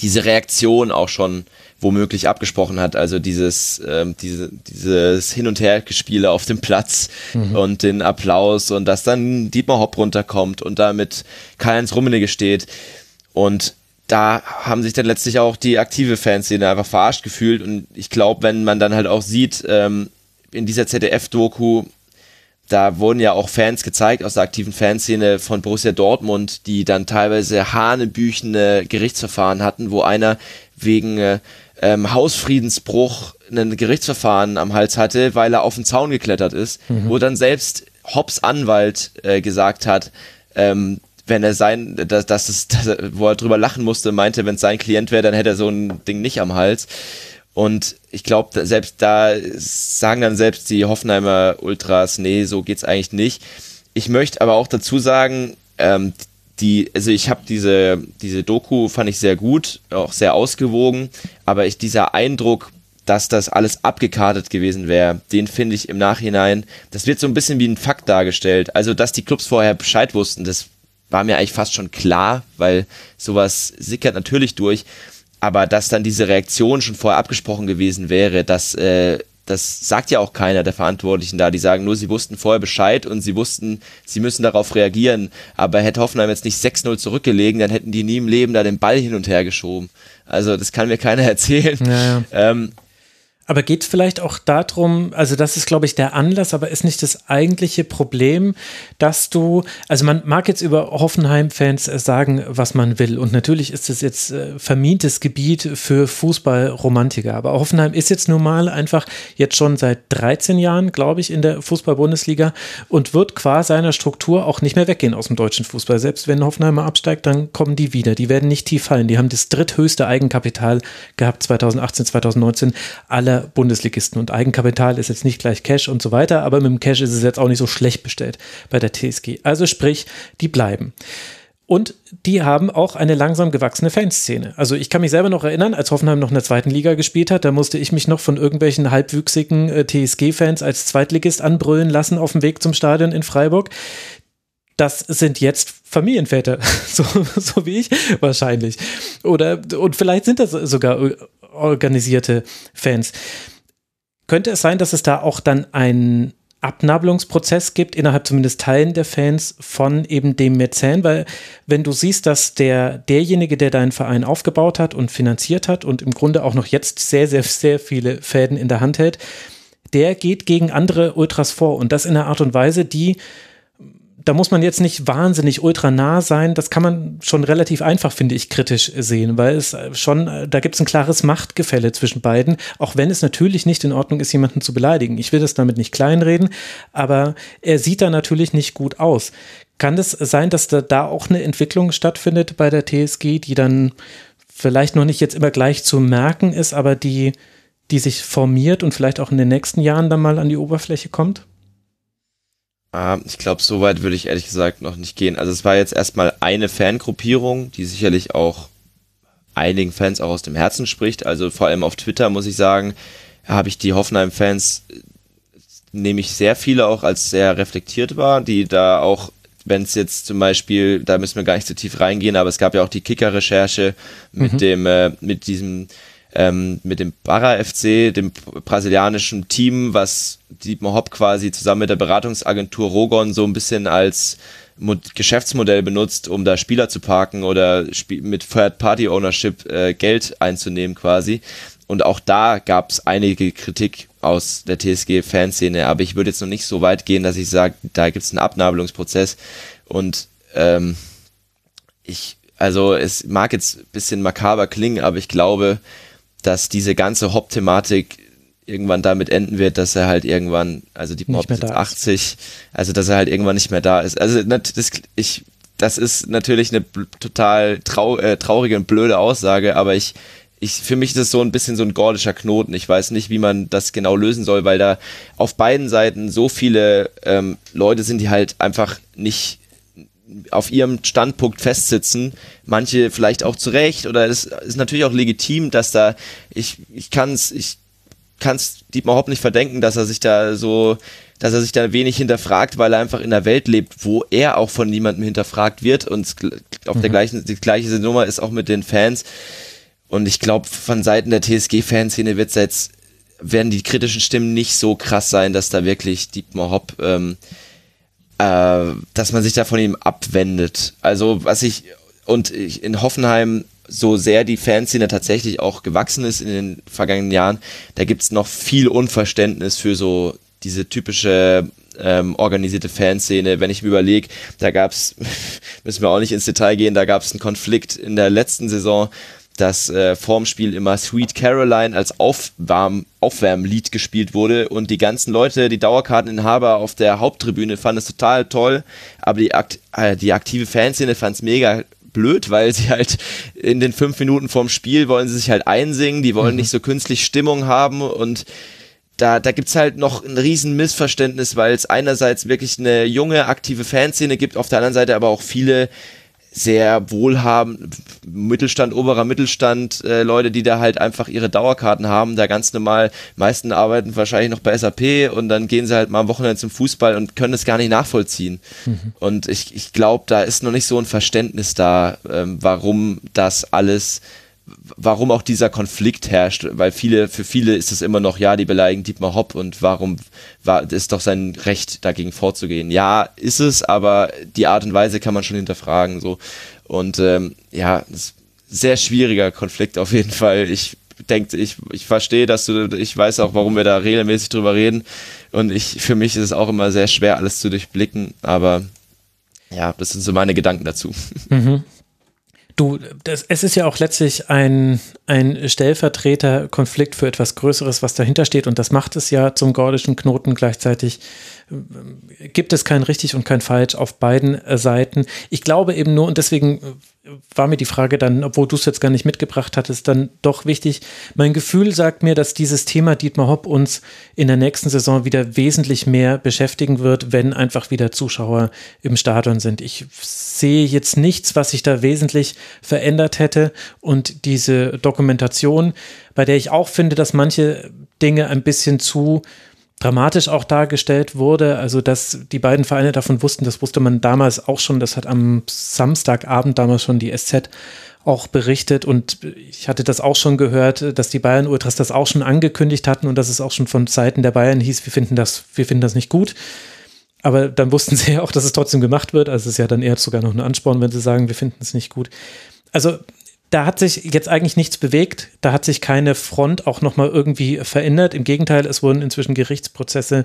diese Reaktion auch schon womöglich abgesprochen hat, also dieses, ähm, diese, dieses Hin- und Hergespiele auf dem Platz mhm. und den Applaus und dass dann Dietmar Hopp runterkommt und da mit Karl-Heinz Rummenigge steht und da haben sich dann letztlich auch die aktive Fanszene einfach verarscht gefühlt. Und ich glaube, wenn man dann halt auch sieht, ähm, in dieser ZDF-Doku, da wurden ja auch Fans gezeigt aus der aktiven Fanszene von Borussia Dortmund, die dann teilweise hanebüchene Gerichtsverfahren hatten, wo einer wegen äh, ähm, Hausfriedensbruch ein Gerichtsverfahren am Hals hatte, weil er auf den Zaun geklettert ist, mhm. wo dann selbst Hobbs Anwalt äh, gesagt hat, ähm, wenn er sein, dass, dass es, dass, wo er drüber lachen musste, meinte, wenn es sein Klient wäre, dann hätte er so ein Ding nicht am Hals. Und ich glaube, selbst da sagen dann selbst die Hoffenheimer Ultras, nee, so geht's eigentlich nicht. Ich möchte aber auch dazu sagen, ähm, die, also ich habe diese, diese Doku fand ich sehr gut, auch sehr ausgewogen, aber ich, dieser Eindruck, dass das alles abgekartet gewesen wäre, den finde ich im Nachhinein, das wird so ein bisschen wie ein Fakt dargestellt. Also, dass die Clubs vorher Bescheid wussten, das war mir eigentlich fast schon klar, weil sowas sickert natürlich durch. Aber dass dann diese Reaktion schon vorher abgesprochen gewesen wäre, dass äh, das sagt ja auch keiner der Verantwortlichen da. Die sagen nur, sie wussten vorher Bescheid und sie wussten, sie müssen darauf reagieren. Aber hätte Hoffenheim jetzt nicht 6-0 zurückgelegen, dann hätten die nie im Leben da den Ball hin und her geschoben. Also das kann mir keiner erzählen. Ja, ja. Ähm, Aber geht es vielleicht auch darum, also das ist, glaube ich, der Anlass, aber ist nicht das eigentliche Problem, dass du, also man mag jetzt über Hoffenheim-Fans sagen, was man will. Und natürlich ist es jetzt äh, vermintes Gebiet für Fußballromantiker. Aber Hoffenheim ist jetzt nun mal einfach jetzt schon seit 13 Jahren, glaube ich, in der Fußball-Bundesliga und wird qua seiner Struktur auch nicht mehr weggehen aus dem deutschen Fußball. Selbst wenn Hoffenheim mal absteigt, dann kommen die wieder. Die werden nicht tief fallen. Die haben das dritthöchste Eigenkapital gehabt 2018, 2019 aller Bundesligisten. Und Eigenkapital ist jetzt nicht gleich Cash und so weiter, aber mit dem Cash ist es jetzt auch nicht so schlecht bestellt bei der TSG. Also sprich, die bleiben. Und die haben auch eine langsam gewachsene Fanszene. Also ich kann mich selber noch erinnern, als Hoffenheim noch in der zweiten Liga gespielt hat, da musste ich mich noch von irgendwelchen halbwüchsigen äh, TSG-Fans als Zweitligist anbrüllen lassen auf dem Weg zum Stadion in Freiburg. Das sind jetzt Familienväter, so, so wie ich wahrscheinlich. Oder und vielleicht sind das sogar organisierte Fans. Könnte es sein, dass es da auch dann ein Abnabelungsprozess gibt, innerhalb zumindest Teilen der Fans von eben dem Mäzen, weil wenn du siehst, dass der, derjenige, der deinen Verein aufgebaut hat und finanziert hat und im Grunde auch noch jetzt sehr, sehr, sehr viele Fäden in der Hand hält, der geht gegen andere Ultras vor und das in einer Art und Weise, die da muss man jetzt nicht wahnsinnig ultra nah sein. Das kann man schon relativ einfach, finde ich, kritisch sehen, weil es schon, da gibt es ein klares Machtgefälle zwischen beiden, auch wenn es natürlich nicht in Ordnung ist, jemanden zu beleidigen. Ich will das damit nicht kleinreden, aber er sieht da natürlich nicht gut aus. Kann es das sein, dass da, da auch eine Entwicklung stattfindet bei der TSG, die dann vielleicht noch nicht jetzt immer gleich zu merken ist, aber die, die sich formiert und vielleicht auch in den nächsten Jahren dann mal an die Oberfläche kommt? Uh, ich glaube, so weit würde ich ehrlich gesagt noch nicht gehen. Also es war jetzt erstmal eine Fangruppierung, die sicherlich auch einigen Fans auch aus dem Herzen spricht. Also vor allem auf Twitter muss ich sagen, habe ich die Hoffenheim-Fans, nehme ich sehr viele auch als sehr reflektiert war, die da auch wenn es jetzt zum Beispiel, da müssen wir gar nicht so tief reingehen, aber es gab ja auch die Kicker-Recherche mit mhm. dem, äh, mit diesem ähm, mit dem Barra FC, dem brasilianischen Team, was Dietmar Hopp quasi zusammen mit der Beratungsagentur Rogon so ein bisschen als Geschäftsmodell benutzt, um da Spieler zu parken oder mit Third-Party-Ownership äh, Geld einzunehmen quasi. Und auch da gab es einige Kritik aus der TSG-Fanszene, aber ich würde jetzt noch nicht so weit gehen, dass ich sage, da gibt es einen Abnabelungsprozess. Und ähm, ich, also es mag jetzt ein bisschen makaber klingen, aber ich glaube, dass diese ganze Hop-Thematik irgendwann damit enden wird, dass er halt irgendwann, also die Mob ist 80, also dass er halt irgendwann nicht mehr da ist. Also das, ich, das ist natürlich eine total trau, äh, traurige und blöde Aussage, aber ich, ich, für mich ist es so ein bisschen so ein gordischer Knoten. Ich weiß nicht, wie man das genau lösen soll, weil da auf beiden Seiten so viele ähm, Leute sind, die halt einfach nicht auf ihrem Standpunkt festsitzen, manche vielleicht auch zu Recht oder es ist natürlich auch legitim, dass da ich ich kann es ich kann es Dietmar Hopp nicht verdenken, dass er sich da so dass er sich da wenig hinterfragt, weil er einfach in einer Welt lebt, wo er auch von niemandem hinterfragt wird und auf mhm. der gleichen die gleiche Nummer ist auch mit den Fans und ich glaube von Seiten der TSG Fanszene wird jetzt werden die kritischen Stimmen nicht so krass sein, dass da wirklich Dietmar Hopp ähm, äh, dass man sich da von ihm abwendet. Also was ich und ich, in Hoffenheim so sehr die Fanszene tatsächlich auch gewachsen ist in den vergangenen Jahren, da gibt es noch viel Unverständnis für so diese typische ähm, organisierte Fanszene. Wenn ich mir überlege, da gab es, müssen wir auch nicht ins Detail gehen, da gab es einen Konflikt in der letzten Saison dass äh, vorm Spiel immer Sweet Caroline als Aufwärm Aufwärmlied gespielt wurde und die ganzen Leute, die Dauerkarteninhaber auf der Haupttribüne fanden es total toll, aber die, Akt äh, die aktive Fanszene fand es mega blöd, weil sie halt in den fünf Minuten vorm Spiel wollen sie sich halt einsingen, die wollen mhm. nicht so künstlich Stimmung haben und da, da gibt's halt noch ein riesen Missverständnis, weil es einerseits wirklich eine junge, aktive Fanszene gibt, auf der anderen Seite aber auch viele sehr wohlhabend, Mittelstand, oberer Mittelstand, äh, Leute, die da halt einfach ihre Dauerkarten haben, da ganz normal, meisten arbeiten wahrscheinlich noch bei SAP und dann gehen sie halt mal am Wochenende zum Fußball und können es gar nicht nachvollziehen. Mhm. Und ich, ich glaube, da ist noch nicht so ein Verständnis da, ähm, warum das alles warum auch dieser Konflikt herrscht, weil viele, für viele ist es immer noch, ja, die beleidigen Dietmar Hopp und warum war, ist doch sein Recht, dagegen vorzugehen. Ja, ist es, aber die Art und Weise kann man schon hinterfragen, so. Und, ähm, ja, sehr schwieriger Konflikt auf jeden Fall. Ich denke, ich, ich verstehe, dass du, ich weiß auch, warum wir da regelmäßig drüber reden. Und ich, für mich ist es auch immer sehr schwer, alles zu durchblicken. Aber ja, das sind so meine Gedanken dazu. Mhm. Du, das, es ist ja auch letztlich ein, ein Stellvertreterkonflikt für etwas Größeres, was dahinter steht. Und das macht es ja zum gordischen Knoten gleichzeitig. Gibt es kein richtig und kein falsch auf beiden Seiten. Ich glaube eben nur, und deswegen war mir die Frage dann, obwohl du es jetzt gar nicht mitgebracht hattest, dann doch wichtig. Mein Gefühl sagt mir, dass dieses Thema Dietmar Hopp uns in der nächsten Saison wieder wesentlich mehr beschäftigen wird, wenn einfach wieder Zuschauer im Stadion sind. Ich sehe jetzt nichts, was sich da wesentlich verändert hätte und diese Dokumentation, bei der ich auch finde, dass manche Dinge ein bisschen zu dramatisch auch dargestellt wurde. Also, dass die beiden Vereine davon wussten, das wusste man damals auch schon. Das hat am Samstagabend damals schon die SZ auch berichtet und ich hatte das auch schon gehört, dass die Bayern Ultras das auch schon angekündigt hatten und dass es auch schon von Seiten der Bayern hieß, wir finden das, wir finden das nicht gut. Aber dann wussten sie ja auch, dass es trotzdem gemacht wird. Also es ist ja dann eher sogar noch ein Ansporn, wenn sie sagen, wir finden es nicht gut. Also da hat sich jetzt eigentlich nichts bewegt. Da hat sich keine Front auch nochmal irgendwie verändert. Im Gegenteil, es wurden inzwischen Gerichtsprozesse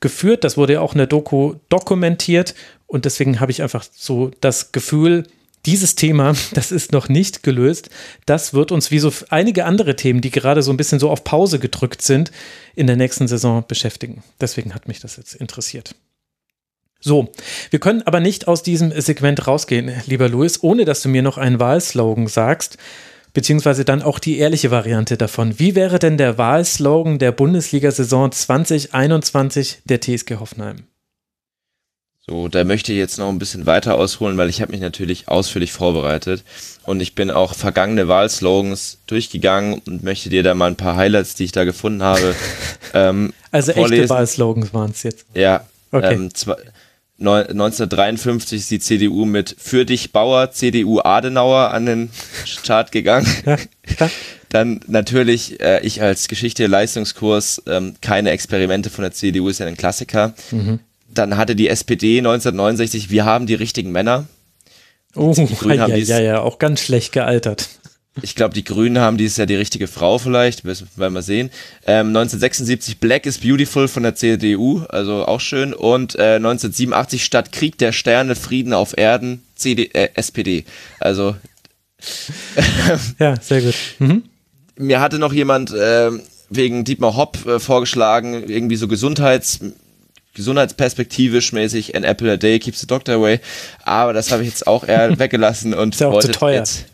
geführt. Das wurde ja auch in der Doku dokumentiert. Und deswegen habe ich einfach so das Gefühl, dieses Thema, das ist noch nicht gelöst. Das wird uns wie so einige andere Themen, die gerade so ein bisschen so auf Pause gedrückt sind, in der nächsten Saison beschäftigen. Deswegen hat mich das jetzt interessiert. So, wir können aber nicht aus diesem Segment rausgehen, lieber Louis, ohne dass du mir noch einen Wahlslogan sagst, beziehungsweise dann auch die ehrliche Variante davon. Wie wäre denn der Wahlslogan der Bundesliga-Saison 2021 der TSG Hoffenheim? So, da möchte ich jetzt noch ein bisschen weiter ausholen, weil ich habe mich natürlich ausführlich vorbereitet und ich bin auch vergangene Wahlslogans durchgegangen und möchte dir da mal ein paar Highlights, die ich da gefunden habe, ähm, Also vorlesen. echte Wahlslogans waren es jetzt. Ja, okay. ähm, 1953 ist die CDU mit Für dich Bauer, CDU Adenauer an den Start gegangen. Dann natürlich, äh, ich als Geschichte Leistungskurs, ähm, keine Experimente von der CDU ist ja ein Klassiker. Mhm. Dann hatte die SPD 1969, wir haben die richtigen Männer. Oh, ja, ja, ja, auch ganz schlecht gealtert. Ich glaube, die Grünen haben dieses Jahr die richtige Frau vielleicht, werden wir mal sehen. Ähm, 1976 Black is Beautiful von der CDU, also auch schön. Und äh, 1987 Statt Krieg der Sterne, Frieden auf Erden, CD, äh, SPD. Also. ja, sehr gut. Mhm. Mir hatte noch jemand äh, wegen Dietmar Hopp äh, vorgeschlagen, irgendwie so Gesundheits gesundheitsperspektivisch mäßig an Apple a Day keeps the doctor away, aber das habe ich jetzt auch eher weggelassen und ist ja auch zu teuer. Jetzt,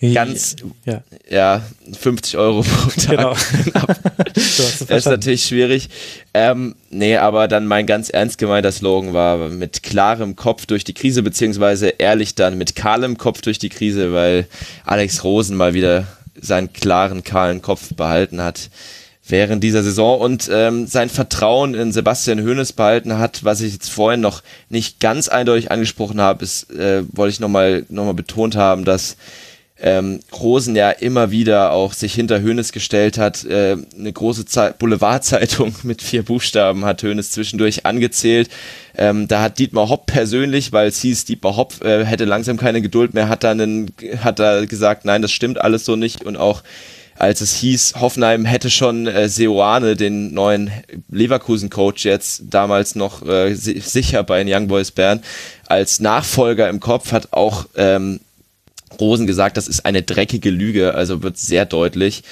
ganz, ja. ja, 50 Euro pro Tag. Genau. das ist natürlich schwierig. Ähm, nee, aber dann mein ganz ernst gemeinter Slogan war mit klarem Kopf durch die Krise, beziehungsweise ehrlich dann mit kahlem Kopf durch die Krise, weil Alex Rosen mal wieder seinen klaren, kahlen Kopf behalten hat während dieser Saison und ähm, sein Vertrauen in Sebastian Hoeneß behalten hat, was ich jetzt vorhin noch nicht ganz eindeutig angesprochen habe, ist, äh, wollte ich nochmal noch mal betont haben, dass ähm, Rosen ja immer wieder auch sich hinter Hönes gestellt hat. Äh, eine große Zeit, Boulevardzeitung mit vier Buchstaben hat Hönes zwischendurch angezählt. Ähm, da hat Dietmar Hopp persönlich, weil es hieß, Dietmar Hopp äh, hätte langsam keine Geduld mehr, hat dann hat da gesagt, nein, das stimmt alles so nicht und auch als es hieß, Hoffenheim hätte schon äh, Seoane, den neuen Leverkusen-Coach, jetzt damals noch äh, sicher bei den Young Boys Bern, als Nachfolger im Kopf, hat auch ähm, Rosen gesagt, das ist eine dreckige Lüge, also wird sehr deutlich.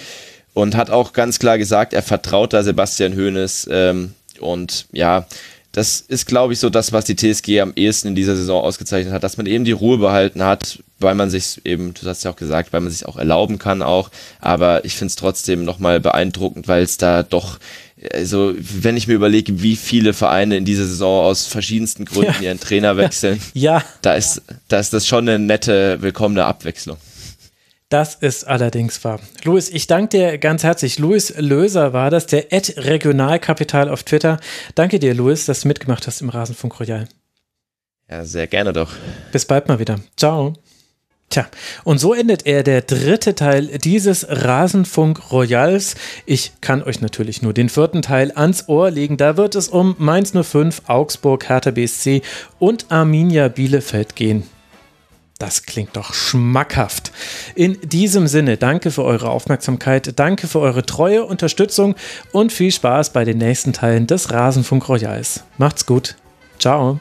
Und hat auch ganz klar gesagt, er vertraut da Sebastian Hoeneß. Ähm, und ja, das ist, glaube ich, so das, was die TSG am ehesten in dieser Saison ausgezeichnet hat, dass man eben die Ruhe behalten hat, weil man sich eben, du hast ja auch gesagt, weil man sich auch erlauben kann auch. Aber ich finde es trotzdem nochmal beeindruckend, weil es da doch also wenn ich mir überlege, wie viele Vereine in dieser Saison aus verschiedensten Gründen ja. ihren Trainer wechseln, ja. da ist, da ist das schon eine nette, willkommene Abwechslung. Das ist allerdings wahr. Luis, ich danke dir ganz herzlich. Luis Löser war das, der Ad Regionalkapital auf Twitter. Danke dir, Luis, dass du mitgemacht hast im Rasenfunk Royal. Ja, sehr gerne doch. Bis bald mal wieder. Ciao. Tja, und so endet er der dritte Teil dieses Rasenfunk Royals. Ich kann euch natürlich nur den vierten Teil ans Ohr legen. Da wird es um Mainz 05, Augsburg, Hertha BSC und Arminia Bielefeld gehen. Das klingt doch schmackhaft. In diesem Sinne, danke für eure Aufmerksamkeit, danke für eure Treue, Unterstützung und viel Spaß bei den nächsten Teilen des Rasenfunk Royals. Macht's gut. Ciao.